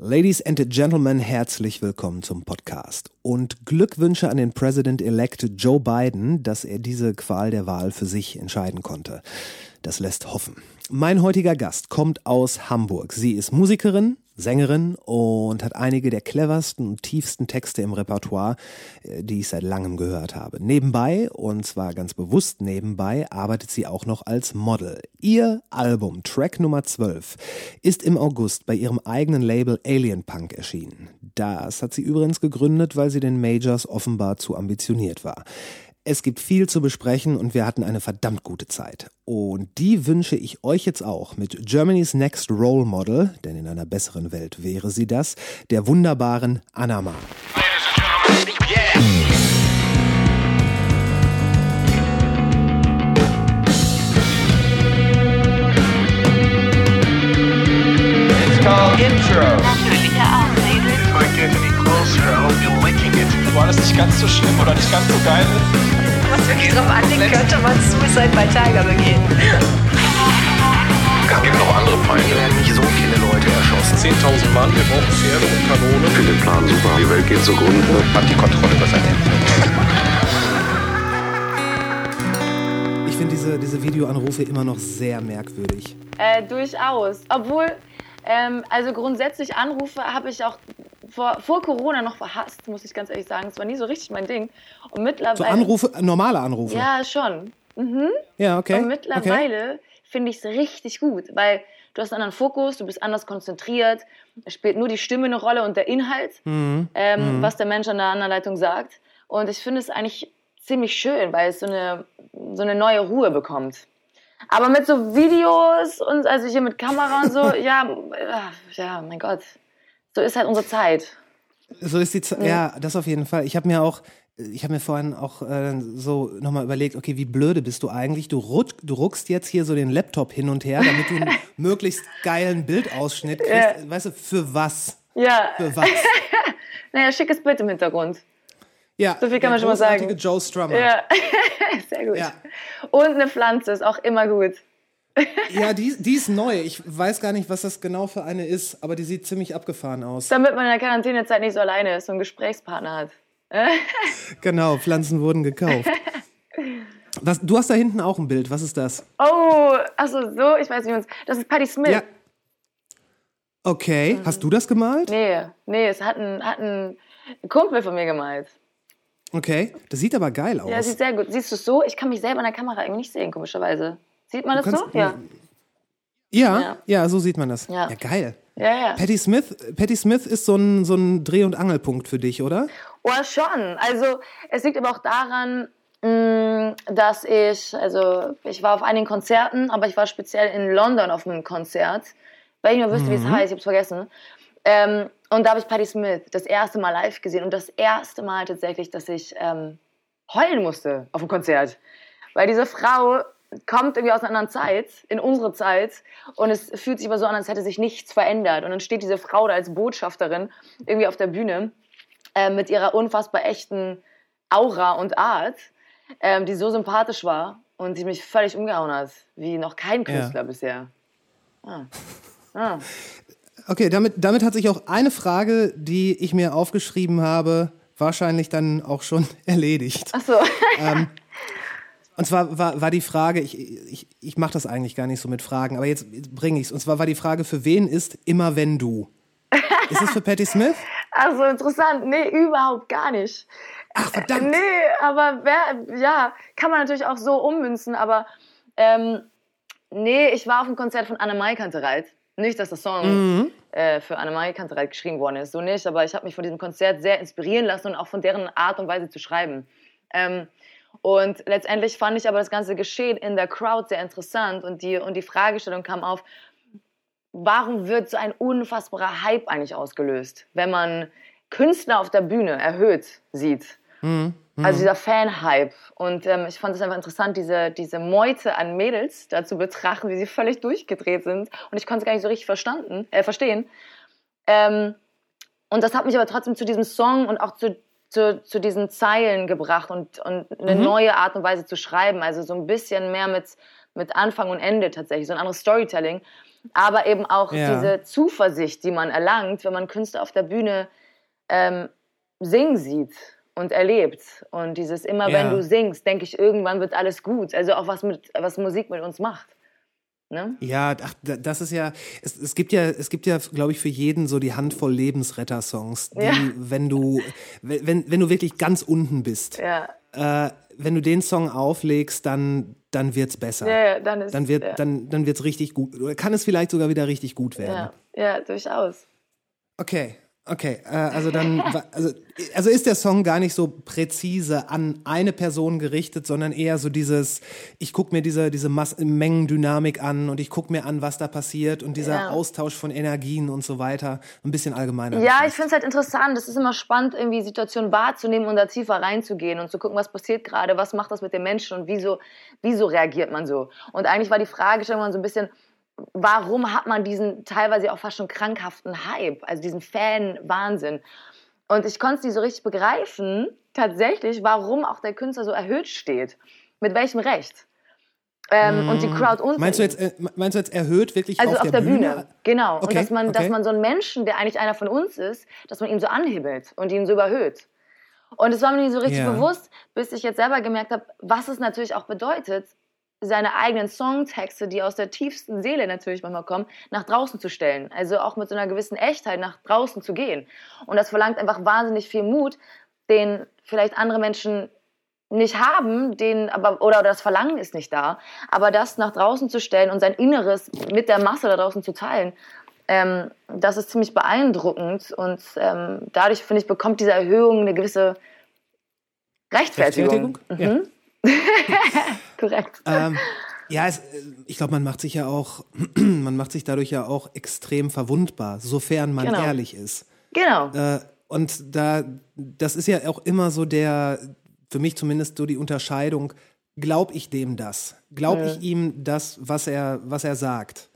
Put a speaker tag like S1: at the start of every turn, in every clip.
S1: Ladies and Gentlemen, herzlich willkommen zum Podcast und Glückwünsche an den President-elect Joe Biden, dass er diese Qual der Wahl für sich entscheiden konnte. Das lässt hoffen. Mein heutiger Gast kommt aus Hamburg. Sie ist Musikerin, Sängerin und hat einige der cleversten und tiefsten Texte im Repertoire, äh, die ich seit langem gehört habe. Nebenbei, und zwar ganz bewusst nebenbei, arbeitet sie auch noch als Model. Ihr Album, Track Nummer 12, ist im August bei ihrem eigenen Label Alien Punk erschienen. Das hat sie übrigens gegründet, weil sie den Majors offenbar zu ambitioniert war. Es gibt viel zu besprechen und wir hatten eine verdammt gute Zeit. Und die wünsche ich euch jetzt auch mit Germany's Next Role Model, denn in einer besseren Welt wäre sie das, der wunderbaren Anama.
S2: Intro.
S3: Natürlicher Auslese.
S2: Couldn't get any closer. I hope you're licking.
S4: War das nicht ganz so schlimm oder nicht ganz so geil?
S3: Was wirklich drauf anlegt, könnte man Suicide bei Tiger begehen.
S2: Es gibt noch andere Feinde. Werden nicht so viele Leute erschossen.
S4: 10.000 Mann, wir brauchen Pferde und Kanonen.
S5: finde den Plan super. Die Welt geht zugrunde.
S2: Hat die Kontrolle über sein Leben.
S1: Ich finde diese, diese Videoanrufe immer noch sehr merkwürdig.
S6: Äh, durchaus. Obwohl, ähm, also grundsätzlich Anrufe habe ich auch vor, vor Corona noch verhasst, muss ich ganz ehrlich sagen. Es war nie so richtig mein Ding. Und mittlerweile.
S1: So Anrufe, normale Anrufe.
S6: Ja, schon.
S1: ja okay.
S6: Und
S1: okay.
S6: mittlerweile finde ich es richtig gut, weil du hast einen anderen Fokus, du bist anders konzentriert, es spielt nur die Stimme eine Rolle und der Inhalt,
S1: Mhm.
S6: ähm, was der Mensch an der anderen Leitung sagt. Und ich finde es eigentlich ziemlich schön, weil es so eine, so eine neue Ruhe bekommt. Aber mit so Videos und also hier mit Kamera und so, ja, äh, ja, mein Gott, so ist halt unsere Zeit.
S1: So ist die Zeit. Ja, das auf jeden Fall. Ich habe mir auch, ich habe mir vorhin auch äh, so nochmal überlegt, okay, wie blöde bist du eigentlich? Du, ruck, du ruckst jetzt hier so den Laptop hin und her, damit du einen möglichst geilen Bildausschnitt kriegst. Weißt du, für was?
S6: Ja,
S1: Für was?
S6: naja, schickes Bild im Hintergrund.
S1: Ja,
S6: So viel kann man schon mal sagen.
S1: Joe Strummer.
S6: Ja, sehr gut.
S1: Ja.
S6: Und eine Pflanze ist auch immer gut.
S1: Ja, die, die ist neu. Ich weiß gar nicht, was das genau für eine ist, aber die sieht ziemlich abgefahren aus.
S6: Damit man in der Quarantänezeit nicht so alleine ist und einen Gesprächspartner hat.
S1: Genau, Pflanzen wurden gekauft. Was, du hast da hinten auch ein Bild. Was ist das?
S6: Oh, achso, so, ich weiß nicht, was- das ist Patti Smith.
S1: Ja. Okay, hast du das gemalt?
S6: Nee, nee, es hat ein, hat ein Kumpel von mir gemalt.
S1: Okay, das sieht aber geil aus.
S6: Ja, sieht sehr gut. Siehst du es so? Ich kann mich selber in der Kamera irgendwie nicht sehen, komischerweise. Sieht man das
S1: kannst-
S6: so? Ja.
S1: Ja,
S6: Ja.
S1: ja, so sieht man das.
S6: Ja.
S1: Ja, geil.
S6: Ja, ja.
S1: Patty Smith, Patty Smith ist so ein, so ein Dreh- und Angelpunkt für dich, oder?
S6: Oh, schon. Also, es liegt aber auch daran, mh, dass ich, also, ich war auf einigen Konzerten, aber ich war speziell in London auf einem Konzert, weil ich mehr wüsste, wie es heißt, ich hab's vergessen. Ähm, und da habe ich Patti Smith das erste Mal live gesehen und das erste Mal tatsächlich, dass ich ähm, heulen musste auf dem Konzert. Weil diese Frau kommt irgendwie aus einer anderen Zeit, in unsere Zeit, und es fühlt sich aber so an, als hätte sich nichts verändert. Und dann steht diese Frau da als Botschafterin irgendwie auf der Bühne äh, mit ihrer unfassbar echten Aura und Art, ähm, die so sympathisch war und die mich völlig umgehauen hat, wie noch kein Künstler bisher. Ah. Ah.
S1: Okay, damit, damit hat sich auch eine Frage, die ich mir aufgeschrieben habe, wahrscheinlich dann auch schon erledigt.
S6: Ach so.
S1: Und zwar war, war die Frage, ich, ich, ich mache das eigentlich gar nicht so mit Fragen, aber jetzt bringe ich es. Und zwar war die Frage, für wen ist immer wenn du? Ist es für Patti Smith?
S6: Also interessant. Nee, überhaupt gar nicht.
S1: Ach, verdammt.
S6: Nee, aber wer, ja, kann man natürlich auch so ummünzen, aber ähm, nee, ich war auf dem Konzert von Annemai Kantereit. Nicht, dass der Song äh, für Annemai Kantereit geschrieben worden ist, so nicht, aber ich habe mich von diesem Konzert sehr inspirieren lassen und auch von deren Art und Weise zu schreiben. Ähm, und letztendlich fand ich aber das ganze Geschehen in der Crowd sehr interessant und die, und die Fragestellung kam auf, warum wird so ein unfassbarer Hype eigentlich ausgelöst, wenn man Künstler auf der Bühne erhöht sieht? Also dieser Fan-Hype. Und ähm, ich fand es einfach interessant, diese, diese Meute an Mädels da zu betrachten, wie sie völlig durchgedreht sind. Und ich konnte es gar nicht so richtig verstanden, äh, verstehen. Ähm, und das hat mich aber trotzdem zu diesem Song und auch zu, zu, zu diesen Zeilen gebracht und, und eine neue Art und Weise zu schreiben. Also so ein bisschen mehr mit, mit Anfang und Ende tatsächlich, so ein anderes Storytelling. Aber eben auch
S1: Ja.
S6: diese Zuversicht, die man erlangt, wenn man Künstler auf der Bühne ähm, singen sieht und erlebt. Und dieses immer,
S1: Ja.
S6: wenn du singst, denke ich, irgendwann wird alles gut. Also auch was, mit, was Musik mit uns macht. Ne?
S1: Ja, ach, da- das ist ja, es, es gibt ja, es gibt ja, glaube ich, für jeden so die Handvoll Lebensretter-Songs, die,
S6: Ja.
S1: wenn du, wenn, wenn du wirklich ganz unten bist,
S6: Ja.
S1: äh, wenn du den Song auflegst, dann, dann wird's besser.
S6: Ja, ja, dann ist
S1: Dann wird,
S6: ja.
S1: dann, dann wird's richtig gut. Oder kann es vielleicht sogar wieder richtig gut werden.
S6: ja, ja, durchaus.
S1: Okay, okay. Äh, also dann, also, also ist der Song gar nicht so präzise an eine Person gerichtet, sondern eher so dieses, ich gucke mir diese, diese Mass Mengendynamik an und ich gucke mir an, was da passiert und dieser
S6: Ja.
S1: Austausch von Energien und so weiter. Ein bisschen allgemeiner.
S6: Ja, ich finde es halt interessant. Es ist immer spannend, irgendwie Situationen wahrzunehmen und da tiefer reinzugehen und zu gucken, was passiert gerade, was macht das mit den Menschen und wieso, wieso reagiert man so. Und eigentlich war die Fragestellung so ein bisschen, warum hat man diesen teilweise auch fast schon krankhaften Hype, also diesen Fan-Wahnsinn. Und ich konnte es nicht so richtig begreifen, tatsächlich, warum auch der Künstler so erhöht steht. Mit welchem Recht? Ähm, Und die Crowd unter
S1: Mm. Meinst du jetzt, äh, meinst du jetzt erhöht wirklich
S6: Also
S1: auf, der, Bühne?
S6: Genau. und
S1: Okay,
S6: dass man, dass
S1: okay.
S6: man so einen Menschen, der eigentlich einer von uns ist, dass man ihn so anhibbelt und ihn so überhöht. Und es war mir nicht so richtig
S1: Ja.
S6: bewusst, bis ich jetzt selber gemerkt habe, was es natürlich auch bedeutet, seine eigenen Songtexte, die aus der tiefsten Seele natürlich manchmal kommen, nach draußen zu stellen. Also auch mit so einer gewissen Echtheit nach draußen zu gehen. Und das verlangt einfach wahnsinnig viel Mut, den vielleicht andere Menschen nicht haben, den aber oder das Verlangen ist nicht da, aber das nach draußen zu stellen und sein Inneres mit der Masse da draußen zu teilen, ähm, das ist ziemlich beeindruckend und ähm, dadurch finde ich bekommt diese Erhöhung eine gewisse Rechtfertigung.
S1: Rechtfertigung?
S6: Mhm. Korrekt.
S1: Ähm, ja, es, äh, ich glaube, man macht sich ja auch, man macht sich dadurch ja auch extrem verwundbar, sofern man
S6: Genau.
S1: ehrlich ist.
S6: Genau.
S1: Äh, und da, das ist ja auch immer so der, für mich zumindest so die Unterscheidung, glaub ich dem das? Glaub ich ihm das, was er, was er sagt?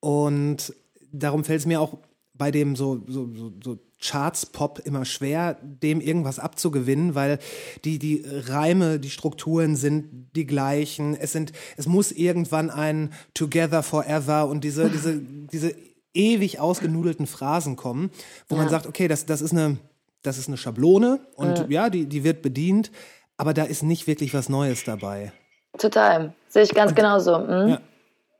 S1: Und darum fällt es mir auch bei dem so, so, so, so Charts-Pop immer schwer, dem irgendwas abzugewinnen, weil die, die Reime, die Strukturen sind die gleichen. Es sind, es muss irgendwann ein Together Forever und diese, diese, diese ewig ausgenudelten Phrasen kommen, wo man sagt, okay, das, das ist eine, das ist eine Schablone und ja, die, die wird bedient, aber da ist nicht wirklich was Neues dabei.
S6: Total. Sehe ich ganz genauso. Mhm.
S1: Ja.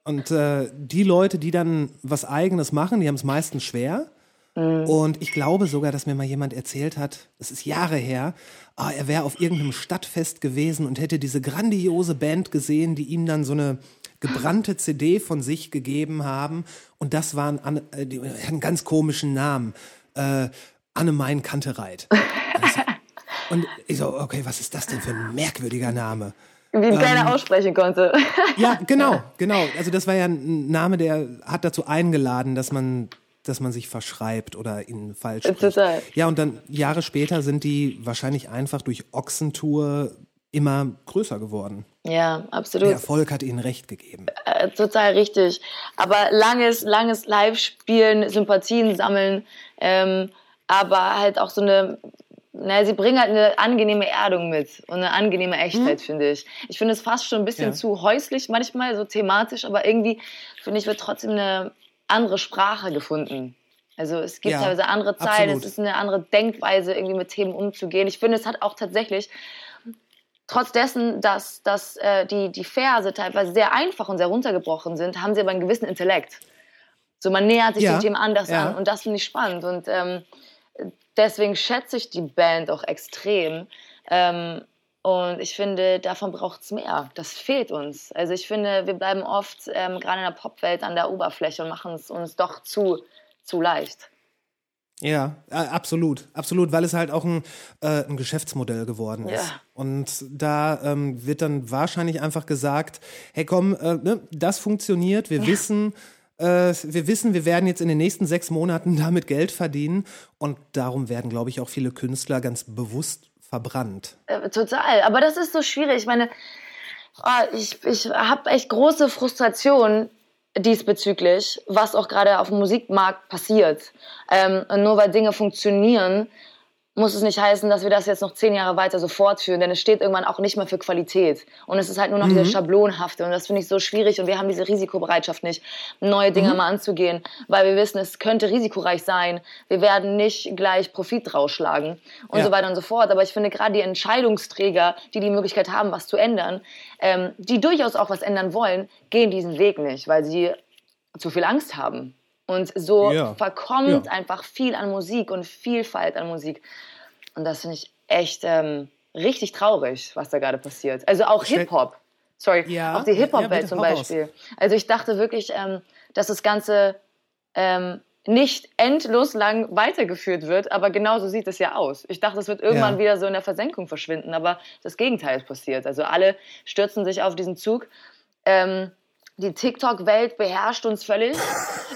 S1: Und äh, die Leute, die dann was Eigenes machen, die haben es meistens schwer. Und ich glaube sogar, dass mir mal jemand erzählt hat, das ist Jahre her, ah, er wäre auf irgendeinem Stadtfest gewesen und hätte diese grandiose Band gesehen, die ihm dann so eine gebrannte CD von sich gegeben haben. Und das waren, äh, die einen ganz komischen Namen. Äh, Anne-Mein Kantereit. Und ich so, okay, was ist das denn für ein merkwürdiger Name?
S6: Wie
S1: Ähm,
S6: keiner aussprechen konnte.
S1: Ja, genau, genau. Also das war ja ein Name, der hat dazu eingeladen, dass man, dass man sich verschreibt oder ihn falsch spricht.
S6: Total.
S1: Ja, und dann Jahre später sind die wahrscheinlich einfach durch Ochsentour immer größer geworden.
S6: ja, absolut.
S1: Der Erfolg hat ihnen recht gegeben.
S6: Äh, total richtig. Aber langes, langes Live-Spielen, Sympathien sammeln, ähm, aber halt auch so eine, naja, sie bringen halt eine angenehme Erdung mit und eine angenehme Echtheit, finde ich. Ich finde es fast schon ein bisschen
S1: Ja.
S6: zu häuslich manchmal, so thematisch, aber irgendwie, finde ich, wird trotzdem eine andere Sprache gefunden. Also es gibt
S1: Ja,
S6: teilweise andere Zeilen,
S1: absolut.
S6: es ist eine andere Denkweise, irgendwie mit Themen umzugehen. Ich finde, es hat auch tatsächlich trotz dessen, dass, dass äh, die, die Verse teilweise sehr einfach und sehr runtergebrochen sind, haben sie aber einen gewissen Intellekt. So, man nähert sich
S1: Ja,
S6: dem Thema anders
S1: ja.
S6: an und das finde ich spannend. Und ähm, deswegen schätze ich die Band auch extrem. Ähm, und ich finde, davon braucht es mehr. Das fehlt uns. Also ich finde, wir bleiben oft ähm, gerade in der Popwelt an der Oberfläche und machen es uns doch zu, zu leicht.
S1: Ja, absolut, absolut, weil es halt auch ein, äh, ein Geschäftsmodell geworden ist.
S6: Ja.
S1: Und da ähm, wird dann wahrscheinlich einfach gesagt, hey komm, äh, ne, das funktioniert, wir wissen, äh, wir wissen, wir werden jetzt in den nächsten sechs Monaten damit Geld verdienen. Und darum werden, glaube ich, auch viele Künstler ganz bewusst verbrannt.
S6: Äh, total. Aber das ist so schwierig. Ich meine, ah, ich, ich habe echt große Frustration diesbezüglich, was auch gerade auf dem Musikmarkt passiert. Ähm, nur weil Dinge funktionieren, muss es nicht heißen, dass wir das jetzt noch zehn Jahre weiter so fortführen, denn es steht irgendwann auch nicht mehr für Qualität. Und es ist halt nur noch diese Schablonhafte und das finde ich so schwierig und wir haben diese Risikobereitschaft nicht, neue Dinge mal anzugehen, weil wir wissen, es könnte risikoreich sein, wir werden nicht gleich Profit rausschlagen und
S1: Ja.
S6: so weiter und so fort. Aber ich finde gerade die Entscheidungsträger, die die Möglichkeit haben, was zu ändern, ähm, die durchaus auch was ändern wollen, gehen diesen Weg nicht, weil sie zu viel Angst haben. Und so
S1: Ja.
S6: verkommt
S1: Ja.
S6: einfach viel an Musik und Vielfalt an Musik. Und das finde ich echt ähm, richtig traurig, was da gerade passiert. Also auch Hip-Hop. Sorry,
S1: Ja,
S6: auch die Hip-Hop-Welt zum. Beispiel. Also ich dachte wirklich, ähm, dass das Ganze ähm, nicht endlos lang weitergeführt wird, aber genauso sieht es ja aus. Ich dachte, es wird irgendwann
S1: Ja.
S6: wieder so in der Versenkung verschwinden, aber das Gegenteil ist passiert. Also alle stürzen sich auf diesen Zug. Ähm, die TikTok-Welt beherrscht uns völlig.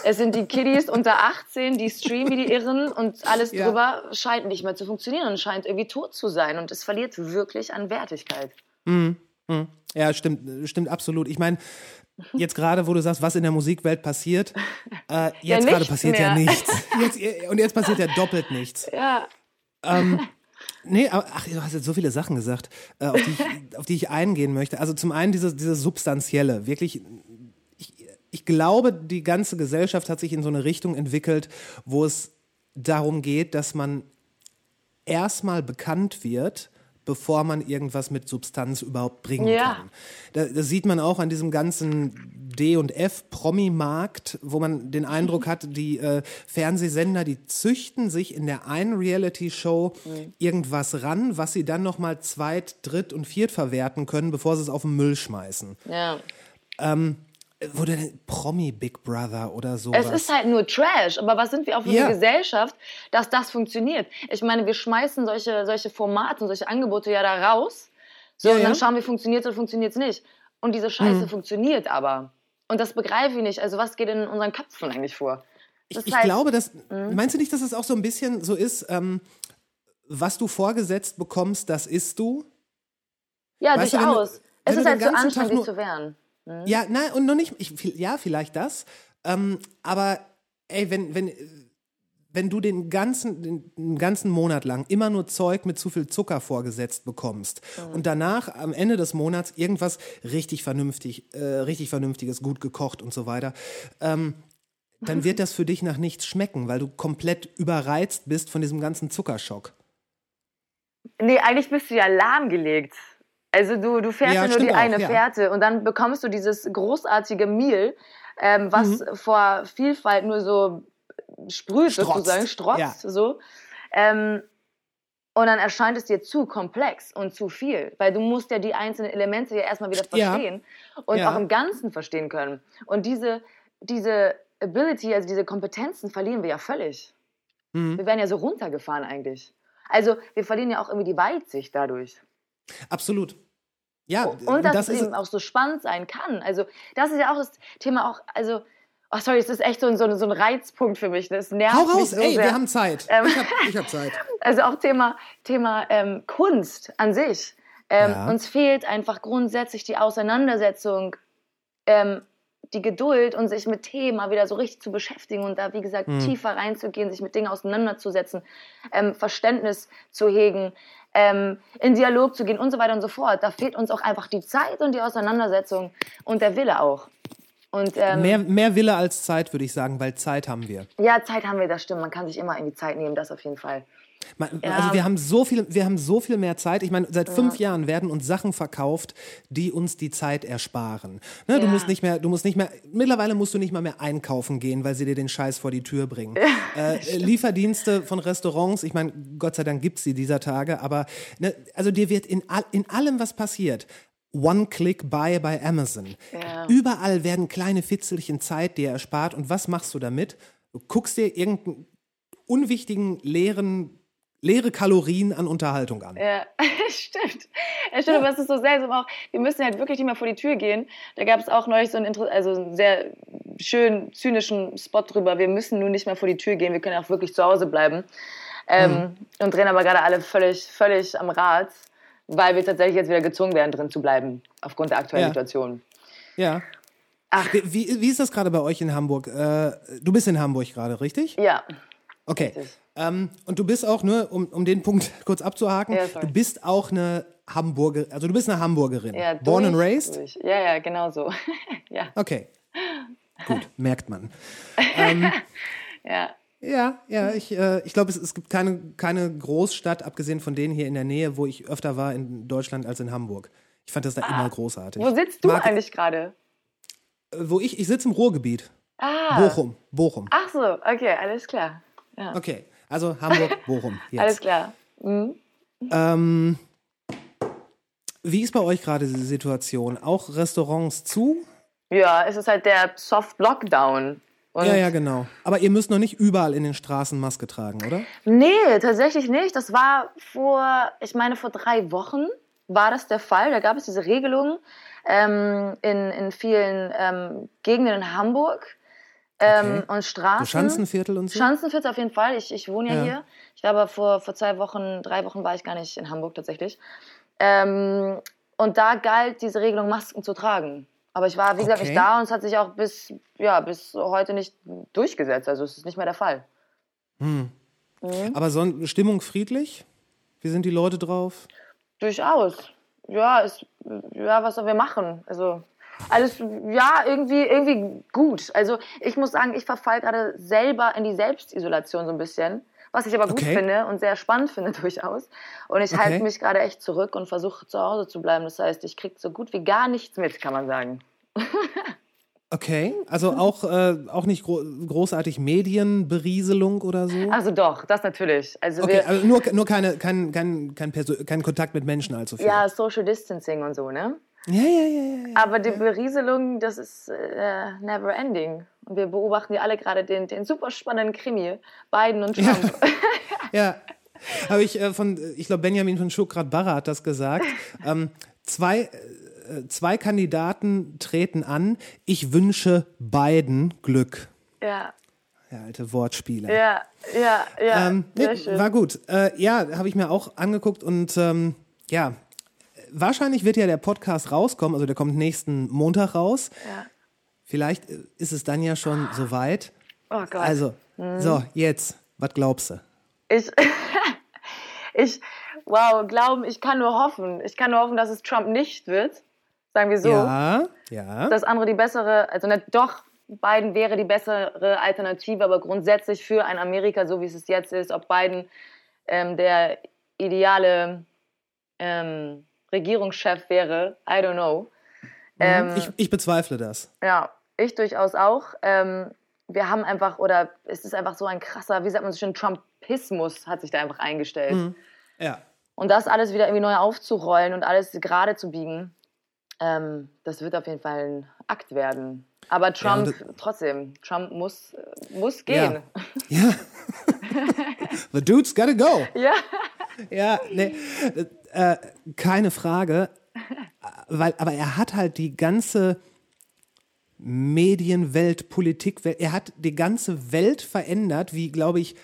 S6: Es sind die Kiddies unter 18, die streamen wie die Irren und alles
S1: Ja.
S6: drüber scheint nicht mehr zu funktionieren und scheint irgendwie tot zu sein und es verliert wirklich an Wertigkeit.
S1: Ja, stimmt, stimmt absolut. Ich meine, jetzt gerade, wo du sagst, was in der Musikwelt passiert, äh, jetzt gerade
S6: nichts
S1: passiert ja
S6: mehr.
S1: nichts. Jetzt, und jetzt passiert ja doppelt nichts.
S6: Ja,
S1: Nee, aber ach, du hast jetzt so viele Sachen gesagt, äh, auf, die ich, auf die ich eingehen möchte. Also zum einen dieses, dieses Substanzielle, wirklich. Ich, ich glaube, die ganze Gesellschaft hat sich in so eine Richtung entwickelt, wo es darum geht, dass man erstmal bekannt wird, bevor man irgendwas mit Substanz überhaupt bringen
S6: Ja.
S1: kann. Da, das sieht man auch an diesem ganzen D und F Promi-Markt, wo man den Eindruck hat, die äh, Fernsehsender, die züchten sich in der einen Reality-Show irgendwas ran, was sie dann noch mal zweit, dritt und viert verwerten können, bevor sie es auf den Müll schmeißen.
S6: ja.
S1: Wo denn Promi Big Brother oder sowas?
S6: Es ist halt nur Trash, aber was sind wir auch für
S1: Ja.
S6: eine Gesellschaft, dass das funktioniert? Ich meine, wir schmeißen solche, solche Formate und solche Angebote ja da raus. So,
S1: Ja,
S6: und dann
S1: ja.
S6: schauen wir, funktioniert es oder funktioniert es nicht. Und diese Scheiße
S1: Mhm.
S6: funktioniert aber. Und das begreife ich nicht. Also, was geht in unseren Köpfen eigentlich vor?
S1: Ich,
S6: Das
S1: ich
S6: heißt-
S1: glaube, dass. Meinst du nicht, dass es auch so ein bisschen so ist, ähm, was du vorgesetzt bekommst, das isst du?
S6: Ja,
S1: Weißt du, wenn du-
S6: durchaus.
S1: wenn
S6: Es ist halt so anstrengend, sich zu wehren.
S1: Ja, nein, und noch nicht. Ich, ja, vielleicht das. Ähm, aber ey, wenn, wenn, wenn du den ganzen, den, ganzen Monat lang immer nur Zeug mit zu viel Zucker vorgesetzt bekommst und danach am Ende des Monats irgendwas richtig vernünftig, äh, richtig vernünftiges, gut gekocht und so weiter, ähm, dann wird das für dich nach nichts schmecken, weil du komplett überreizt bist von diesem ganzen Zuckerschock.
S6: Nee, eigentlich bist du ja lahmgelegt. Also du, du fährst
S1: Ja,
S6: nur die
S1: auch,
S6: eine
S1: ja.
S6: Fährte und dann bekommst du dieses großartige Meal, ähm, was
S1: Mhm.
S6: vor Vielfalt nur so sprüht
S1: Strotzt.
S6: sozusagen, strotzt
S1: Ja.
S6: so. Ähm, und dann erscheint es dir zu komplex und zu viel, weil du musst ja die einzelnen Elemente ja erstmal wieder verstehen und auch im Ganzen verstehen können. Und diese, diese Ability, also diese Kompetenzen verlieren wir ja völlig.
S1: Mhm.
S6: Wir werden ja so runtergefahren eigentlich. Also wir verlieren ja auch irgendwie die Weitsicht dadurch.
S1: Absolut. Ja,
S6: Und dass
S1: das
S6: es eben auch so spannend sein kann. Also das ist ja auch das Thema auch, also, oh sorry, es ist echt so ein, so ein, so ein Reizpunkt für mich. Das nervt
S1: Hau
S6: mich
S1: raus,
S6: so
S1: ey,
S6: sehr.
S1: wir haben Zeit.
S6: Ähm.
S1: Ich hab, ich hab Zeit.
S6: Also auch Thema, Thema ähm, Kunst an sich. Ähm,
S1: Ja.
S6: Uns fehlt einfach grundsätzlich die Auseinandersetzung, ähm, die Geduld und sich mit Themen mal wieder so richtig zu beschäftigen und da, wie gesagt,
S1: Hm.
S6: tiefer reinzugehen, sich mit Dingen auseinanderzusetzen, ähm, Verständnis zu hegen, ähm, in Dialog zu gehen und so weiter und so fort. Da fehlt uns auch einfach die Zeit und die Auseinandersetzung und der Wille auch. Und ähm,
S1: Mehr, mehr Wille als Zeit, würde ich sagen, weil Zeit haben wir.
S6: ja, Zeit haben wir, das stimmt. Man kann sich immer irgendwie Zeit nehmen, das auf jeden Fall.
S1: Man,
S6: Ja.
S1: Also wir haben so viel, wir haben so viel mehr Zeit. Ich meine, seit fünf Jahren werden uns Sachen verkauft, die uns die Zeit ersparen. Ne, Du
S6: Ja.
S1: musst nicht mehr, du musst nicht mehr. Mittlerweile musst du nicht mal mehr einkaufen gehen, weil sie dir den Scheiß vor die Tür bringen. Äh, Lieferdienste von Restaurants. Ich meine, Gott sei Dank gibt's sie dieser Tage. Aber ne, also dir wird in, all, in allem, was passiert. One-Click-Buy bei Amazon.
S6: Ja.
S1: Überall werden kleine Fitzelchen Zeit dir erspart. Und was machst du damit? Du guckst dir irgendeinen unwichtigen, leeren, leere Kalorien an Unterhaltung an.
S6: Ja, stimmt. Ja, stimmt, aber es ist so seltsam auch. Wir müssen halt wirklich nicht mehr vor die Tür gehen. Da gab es auch neulich so einen, also einen sehr schönen, zynischen Spot drüber. Wir müssen nun nicht mehr vor die Tür gehen. Wir können auch wirklich zu Hause bleiben. Ähm, Und drehen aber gerade alle völlig, völlig am Rad, weil wir tatsächlich jetzt wieder gezwungen werden, drin zu bleiben, aufgrund der aktuellen
S1: Ja.
S6: Situation.
S1: Ja.
S6: Ach.
S1: Wie, wie, wie ist das gerade bei euch in Hamburg? Äh, du bist in Hamburg gerade, richtig?
S6: Ja,
S1: Okay. Ähm, und du bist auch, nur um, um den Punkt kurz abzuhaken,
S6: Ja,
S1: du bist auch eine Hamburger, also du bist eine Hamburgerin.
S6: Ja,
S1: Born and
S6: durch,
S1: raised?
S6: Durch. Ja, ja, genau so. ja,
S1: Okay. Gut, merkt man.
S6: ja.
S1: Ja, ja, ich, äh, ich glaube, es, es gibt keine, keine Großstadt, abgesehen von denen hier in der Nähe, wo ich öfter war in Deutschland als in Hamburg. Ich fand das da immer großartig.
S6: Ah. Wo sitzt du
S1: Mag-
S6: eigentlich gerade?
S1: Äh, Wo ich, ich sitze im Ruhrgebiet.
S6: Ah.
S1: Bochum, Bochum.
S6: Ach so, okay, alles klar. Ja.
S1: Okay, also Hamburg, Bochum. Jetzt.
S6: Alles klar.
S1: Ähm, wie ist bei euch gerade die Situation? Auch Restaurants zu?
S6: Ja, es ist halt der Soft Lockdown. Und
S1: Ja, ja, genau. Aber ihr müsst noch nicht überall in den Straßen Maske tragen, oder?
S6: Nee, tatsächlich nicht. Das war vor, ich meine, vor drei Wochen war das der Fall. Da gab es diese Regelung ähm, in, in vielen ähm, Gegenden in Hamburg ähm,
S1: Okay.
S6: und Straßen.
S1: So Schanzenviertel und so?
S6: Schanzenviertel auf jeden Fall. Ich, ich wohne ja,
S1: Ja.
S6: hier. Ich war aber vor, vor zwei Wochen, drei Wochen war ich gar nicht in Hamburg tatsächlich. Ähm, und da galt diese Regelung, Masken zu tragen. Aber ich war, wie gesagt,
S1: Okay.
S6: nicht da und es hat sich auch bis, ja, bis heute nicht durchgesetzt. Also es ist nicht mehr der Fall.
S1: Aber so Stimmung friedlich? Wie sind die Leute drauf?
S6: Durchaus. Ja, ist, ja, was sollen wir machen? Also, alles, ja, irgendwie, irgendwie gut. Also, ich muss sagen, ich verfall gerade selber in die Selbstisolation so ein bisschen. Was ich aber gut
S1: Okay.
S6: finde und sehr spannend finde durchaus. Und ich
S1: Okay.
S6: halte mich gerade echt zurück und versuche zu Hause zu bleiben. Das heißt, ich kriege so gut wie gar nichts mit, kann man sagen.
S1: Okay, also auch, äh, auch nicht gro großartig Medienberieselung oder so?
S6: Also doch, das natürlich. Also
S1: Okay, also nur, nur keine, kein, kein, kein, Perso kein Kontakt mit Menschen allzu viel.
S6: ja, Social Distancing und so, ne?
S1: Ja, ja, ja. ja, ja.
S6: Aber die Berieselung, das ist äh, never ending. Und wir beobachten ja alle gerade den, den super spannenden Krimi, Biden und Trump.
S1: Ja, habe ich äh, von, ich glaube, Benjamin von Schukrat-Barre hat das gesagt. Ähm, zwei, äh, zwei Kandidaten treten an. Ich wünsche beiden Glück.
S6: ja,
S1: Ja, alte Wortspiele.
S6: ja, ja, ja.
S1: Ähm,
S6: sehr
S1: nee,
S6: schön.
S1: war gut. Äh, ja, habe ich mir auch angeguckt und ähm, ja, wahrscheinlich wird ja der Podcast rauskommen, also der kommt nächsten Montag raus.
S6: Ja.
S1: Vielleicht ist es dann ja schon soweit.
S6: Oh Gott.
S1: Also, so, jetzt, was glaubst du?
S6: Ich, ich, wow, glauben, ich kann nur hoffen. Ich kann nur hoffen, dass es Trump nicht wird. Sagen wir so.
S1: Ja, ja.
S6: Das andere die bessere, also nicht, doch, Biden wäre die bessere Alternative, aber grundsätzlich für ein Amerika, so wie es jetzt ist, ob Biden ähm, der ideale ähm, Regierungschef wäre, I don't know. Ähm,
S1: ich, ich bezweifle das.
S6: Ja, ich durchaus auch. Ähm, wir haben einfach, oder es ist einfach so ein krasser, wie sagt man so schön, Trumpismus hat sich da einfach eingestellt.
S1: Ja.
S6: Und das alles wieder irgendwie neu aufzurollen und alles gerade zu biegen, ähm, das wird auf jeden Fall ein Akt werden. Aber Trump,
S1: und
S6: trotzdem, Trump muss, äh, muss gehen.
S1: Ja. ja. The dude's gotta go.
S6: Ja.
S1: Ja, nee, äh, keine Frage. Weil, aber er hat halt die ganze Medienwelt, Politikwelt, er hat die ganze Welt verändert, wie, glaube ich,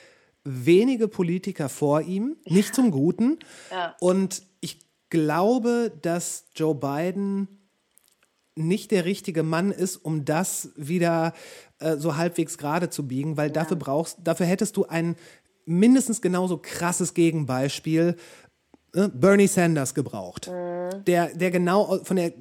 S1: wenige Politiker vor ihm, nicht zum Guten.
S6: Ja.
S1: Und ich glaube, dass Joe Biden nicht der richtige Mann ist, um das wieder äh, so halbwegs gerade zu biegen, weil dafür brauchst, dafür hättest du ein mindestens genauso krasses Gegenbeispiel Bernie Sanders gebraucht, der, der genau von der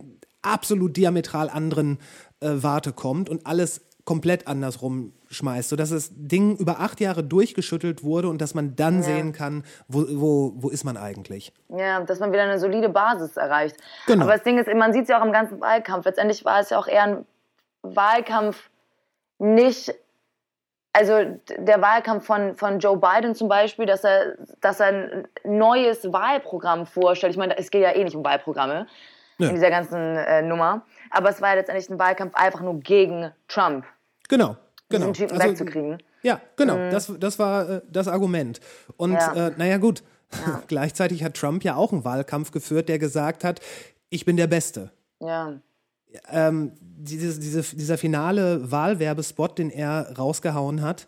S1: absolut diametral anderen äh, Warte kommt und alles komplett andersrum schmeißt, sodass das Ding über acht Jahre durchgeschüttelt wurde und dass man dann sehen kann, wo, wo, wo ist man eigentlich.
S6: Ja, dass man wieder eine solide Basis erreicht.
S1: Genau.
S6: Aber das Ding ist, man sieht es ja auch im ganzen Wahlkampf. Letztendlich war es ja auch eher ein Wahlkampf nicht, also der Wahlkampf von, von Joe Biden zum Beispiel, dass er, dass er ein neues Wahlprogramm vorstellt. Ich meine, es geht ja eh nicht um Wahlprogramme
S1: Nö.
S6: in dieser ganzen äh, Nummer. Aber es war ja letztendlich ein Wahlkampf einfach nur gegen Trump,
S1: Genau, genau.
S6: diesen Typen
S1: Also,
S6: wegzukriegen.
S1: Ja, genau. Das, das war äh, das Argument. Und
S6: Ja.
S1: äh, naja, gut. Gleichzeitig hat Trump ja auch einen Wahlkampf geführt, der gesagt hat, ich bin der Beste.
S6: Ja.
S1: Ähm, dieses, diese, dieser finale Wahlwerbespot, den er rausgehauen hat,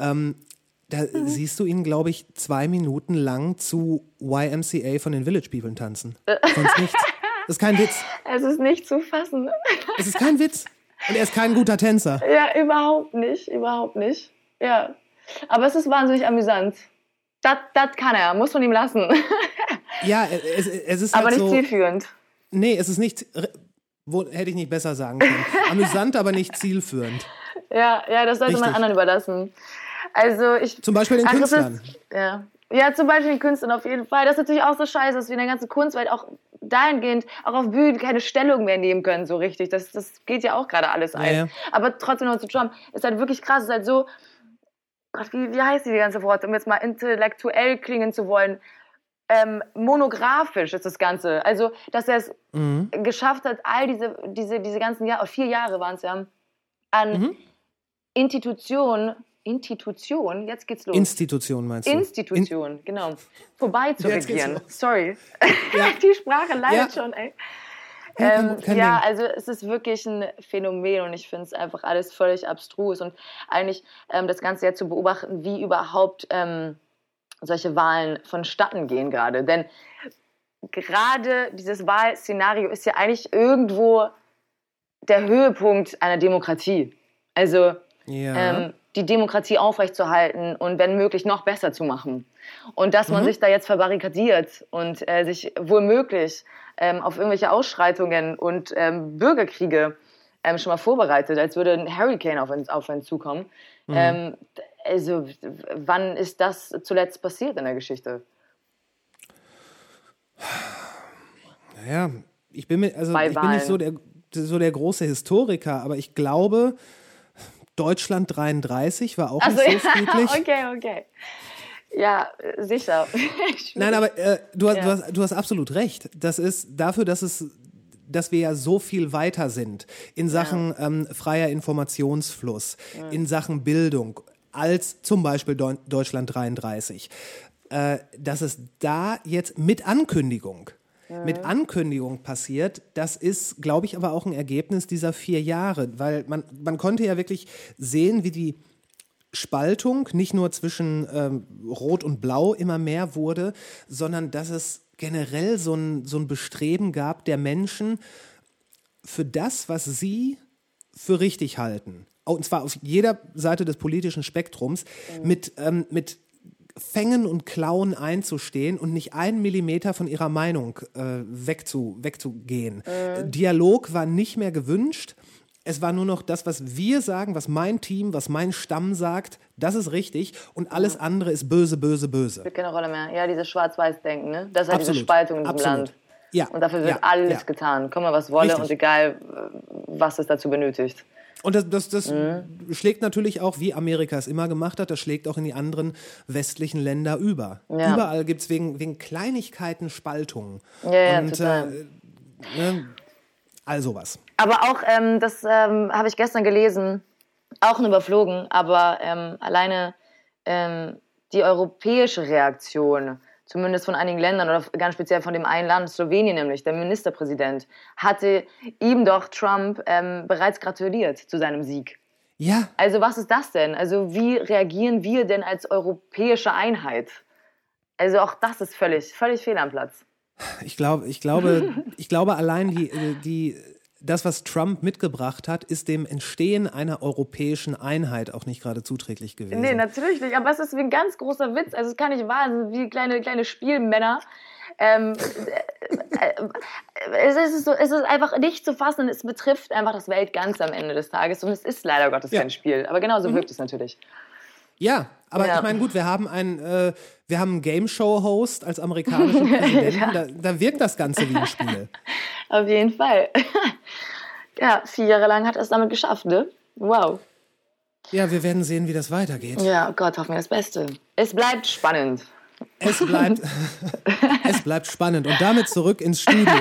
S1: ähm, da
S6: Mhm.
S1: siehst du ihn, glaube ich, zwei Minuten lang zu YMCA von den Village People tanzen. Sonst nichts. Das ist kein Witz.
S6: Es ist nicht zu fassen.
S1: Es ist kein Witz. Und er ist kein guter Tänzer.
S6: Ja, überhaupt nicht, überhaupt nicht. Ja. Aber es ist wahnsinnig amüsant. Das, das kann er, muss man ihm lassen.
S1: Ja, es, es ist
S6: aber
S1: halt
S6: nicht
S1: so.
S6: zielführend.
S1: Nee, es ist nicht. Wo, hätte ich nicht besser sagen können. Amüsant, aber nicht zielführend.
S6: Ja, ja, das sollte man
S1: Richtig.
S6: anderen überlassen. Also ich.
S1: Zum Beispiel den
S6: es
S1: Künstlern.
S6: Ja. ja, zum Beispiel den Künstlern auf jeden Fall. Das ist natürlich auch so scheiße, dass wir in der ganzen Kunstwelt auch dahingehend auch auf Bühnen keine Stellung mehr nehmen können, so richtig. Das, das geht ja auch gerade alles ein.
S1: Ja, ja.
S6: Aber trotzdem noch zu Trump. Ist halt wirklich krass. Ist halt so. Gott, wie, wie heißt die, die ganze Worte, um jetzt mal intellektuell klingen zu wollen? Ähm, monografisch ist das Ganze. Also, dass er es
S1: Mhm.
S6: geschafft hat, all diese, diese, diese ganzen Jahre, vier Jahre waren es ja, an
S1: Mhm.
S6: Institutionen, Institution, jetzt geht's los.
S1: Institution meinst du?
S6: Institution, genau. Vorbei zu
S1: Jetzt
S6: regieren. Sorry.
S1: Ja.
S6: Die Sprache leidet
S1: Ja.
S6: schon, ey.
S1: Ja,
S6: Ähm, ja, also es ist wirklich ein Phänomen und ich finde es einfach alles völlig abstrus und eigentlich ähm, das Ganze jetzt zu beobachten, wie überhaupt ähm, solche Wahlen vonstatten gehen gerade. Denn gerade dieses Wahlszenario ist ja eigentlich irgendwo der Höhepunkt einer Demokratie. Also
S1: Ja.
S6: ähm, die Demokratie aufrechtzuerhalten und wenn möglich noch besser zu machen. Und dass
S1: Mhm.
S6: man sich da jetzt verbarrikadiert und äh, sich womöglich ähm, auf irgendwelche Ausschreitungen und ähm, Bürgerkriege ähm, schon mal vorbereitet, als würde ein Hurricane auf uns, auf uns zukommen.
S1: Mhm.
S6: Also wann ist das zuletzt passiert in der Geschichte?
S1: Ja, ich bin, mir, also
S6: Bei
S1: ich bin nicht so der, so der große Historiker, aber ich glaube, Deutschland 33 war auch
S6: Also
S1: nicht so friedlich.
S6: okay, okay. Ja, sicher.
S1: Nein, aber äh, du, hast,
S6: Ja.
S1: du, hast, du hast absolut recht. Das ist dafür, dass es dass wir ja so viel weiter sind in Sachen ähm, freier Informationsfluss, in Sachen Bildung, als zum Beispiel Deu Deutschland 33. Äh, dass es da jetzt mit Ankündigung, mit Ankündigung passiert, das ist, glaube ich, aber auch ein Ergebnis dieser vier Jahre, weil man, man konnte ja wirklich sehen, wie die Spaltung nicht nur zwischen ähm, Rot und Blau immer mehr wurde, sondern dass es generell so ein, so ein Bestreben gab der Menschen für das, was sie für richtig halten. Und zwar auf jeder Seite des politischen Spektrums mit, ähm, mit Fängen und Klauen einzustehen und nicht einen Millimeter von ihrer Meinung äh, wegzu, wegzugehen. Dialog war nicht mehr gewünscht. Es war nur noch das, was wir sagen, was mein Team, was mein Stamm sagt, das ist richtig und alles andere ist böse, böse, böse.
S6: Spielt keine Rolle mehr. Ja, dieses Schwarz-Weiß-Denken, ne? Das ist halt diese. Spaltung in diesem
S1: Absolut.
S6: Land.
S1: Ja.
S6: Und dafür wird
S1: ja,
S6: alles
S1: ja.
S6: getan. Komme, was wolle
S1: Richtig.
S6: und egal, äh, was es dazu benötigt.
S1: Und das, das, das
S6: Mhm.
S1: schlägt natürlich auch, wie Amerika es immer gemacht hat, das schlägt auch in die anderen westlichen Länder über.
S6: Ja.
S1: Überall gibt es wegen, wegen Kleinigkeiten Spaltungen.
S6: Ja, ja,
S1: Und,
S6: total.
S1: Äh, ne, all sowas.
S6: Aber auch, ähm, das ähm, habe ich gestern gelesen, auch nur überflogen, aber ähm, alleine ähm, die europäische Reaktion, zumindest von einigen Ländern oder ganz speziell von dem einen Land, Slowenien nämlich, der Ministerpräsident, hatte ihm doch Trump ähm, bereits gratuliert zu seinem Sieg.
S1: Ja,
S6: Also was ist das denn? Also wie reagieren wir denn als europäische Einheit? Also auch das ist völlig, völlig fehl am Platz.
S1: ich glaube, ich glaube, ich glaube allein die, äh, die, das, was Trump mitgebracht hat, ist dem Entstehen einer europäischen Einheit auch nicht gerade zuträglich gewesen.
S6: Nee, natürlich nicht. Aber es ist wie ein ganz großer Witz. Also es kann nicht wahr sein, wie kleine, kleine Spielmänner. Ähm, äh, äh, es, ist so, es ist einfach nicht zu fassen. und Es betrifft einfach das Weltganze am Ende des Tages. Und es ist leider Gottes
S1: Ja. Mhm.
S6: kein Spiel. Aber genauso wirkt es natürlich.
S1: Ja, aber
S6: Ja.
S1: ich meine, gut, wir haben einen, äh, wir haben einen Game Show Host als amerikanischen Präsidenten. da, da wirkt das Ganze wie ein Spiel.
S6: Auf jeden Fall. ja, vier Jahre lang hat er es damit geschafft, ne? Wow.
S1: Ja, wir werden sehen, wie das weitergeht.
S6: Ja, Gott, hoffen wir das Beste. Es bleibt spannend.
S1: Es bleibt, es bleibt spannend. Und damit zurück ins Studio.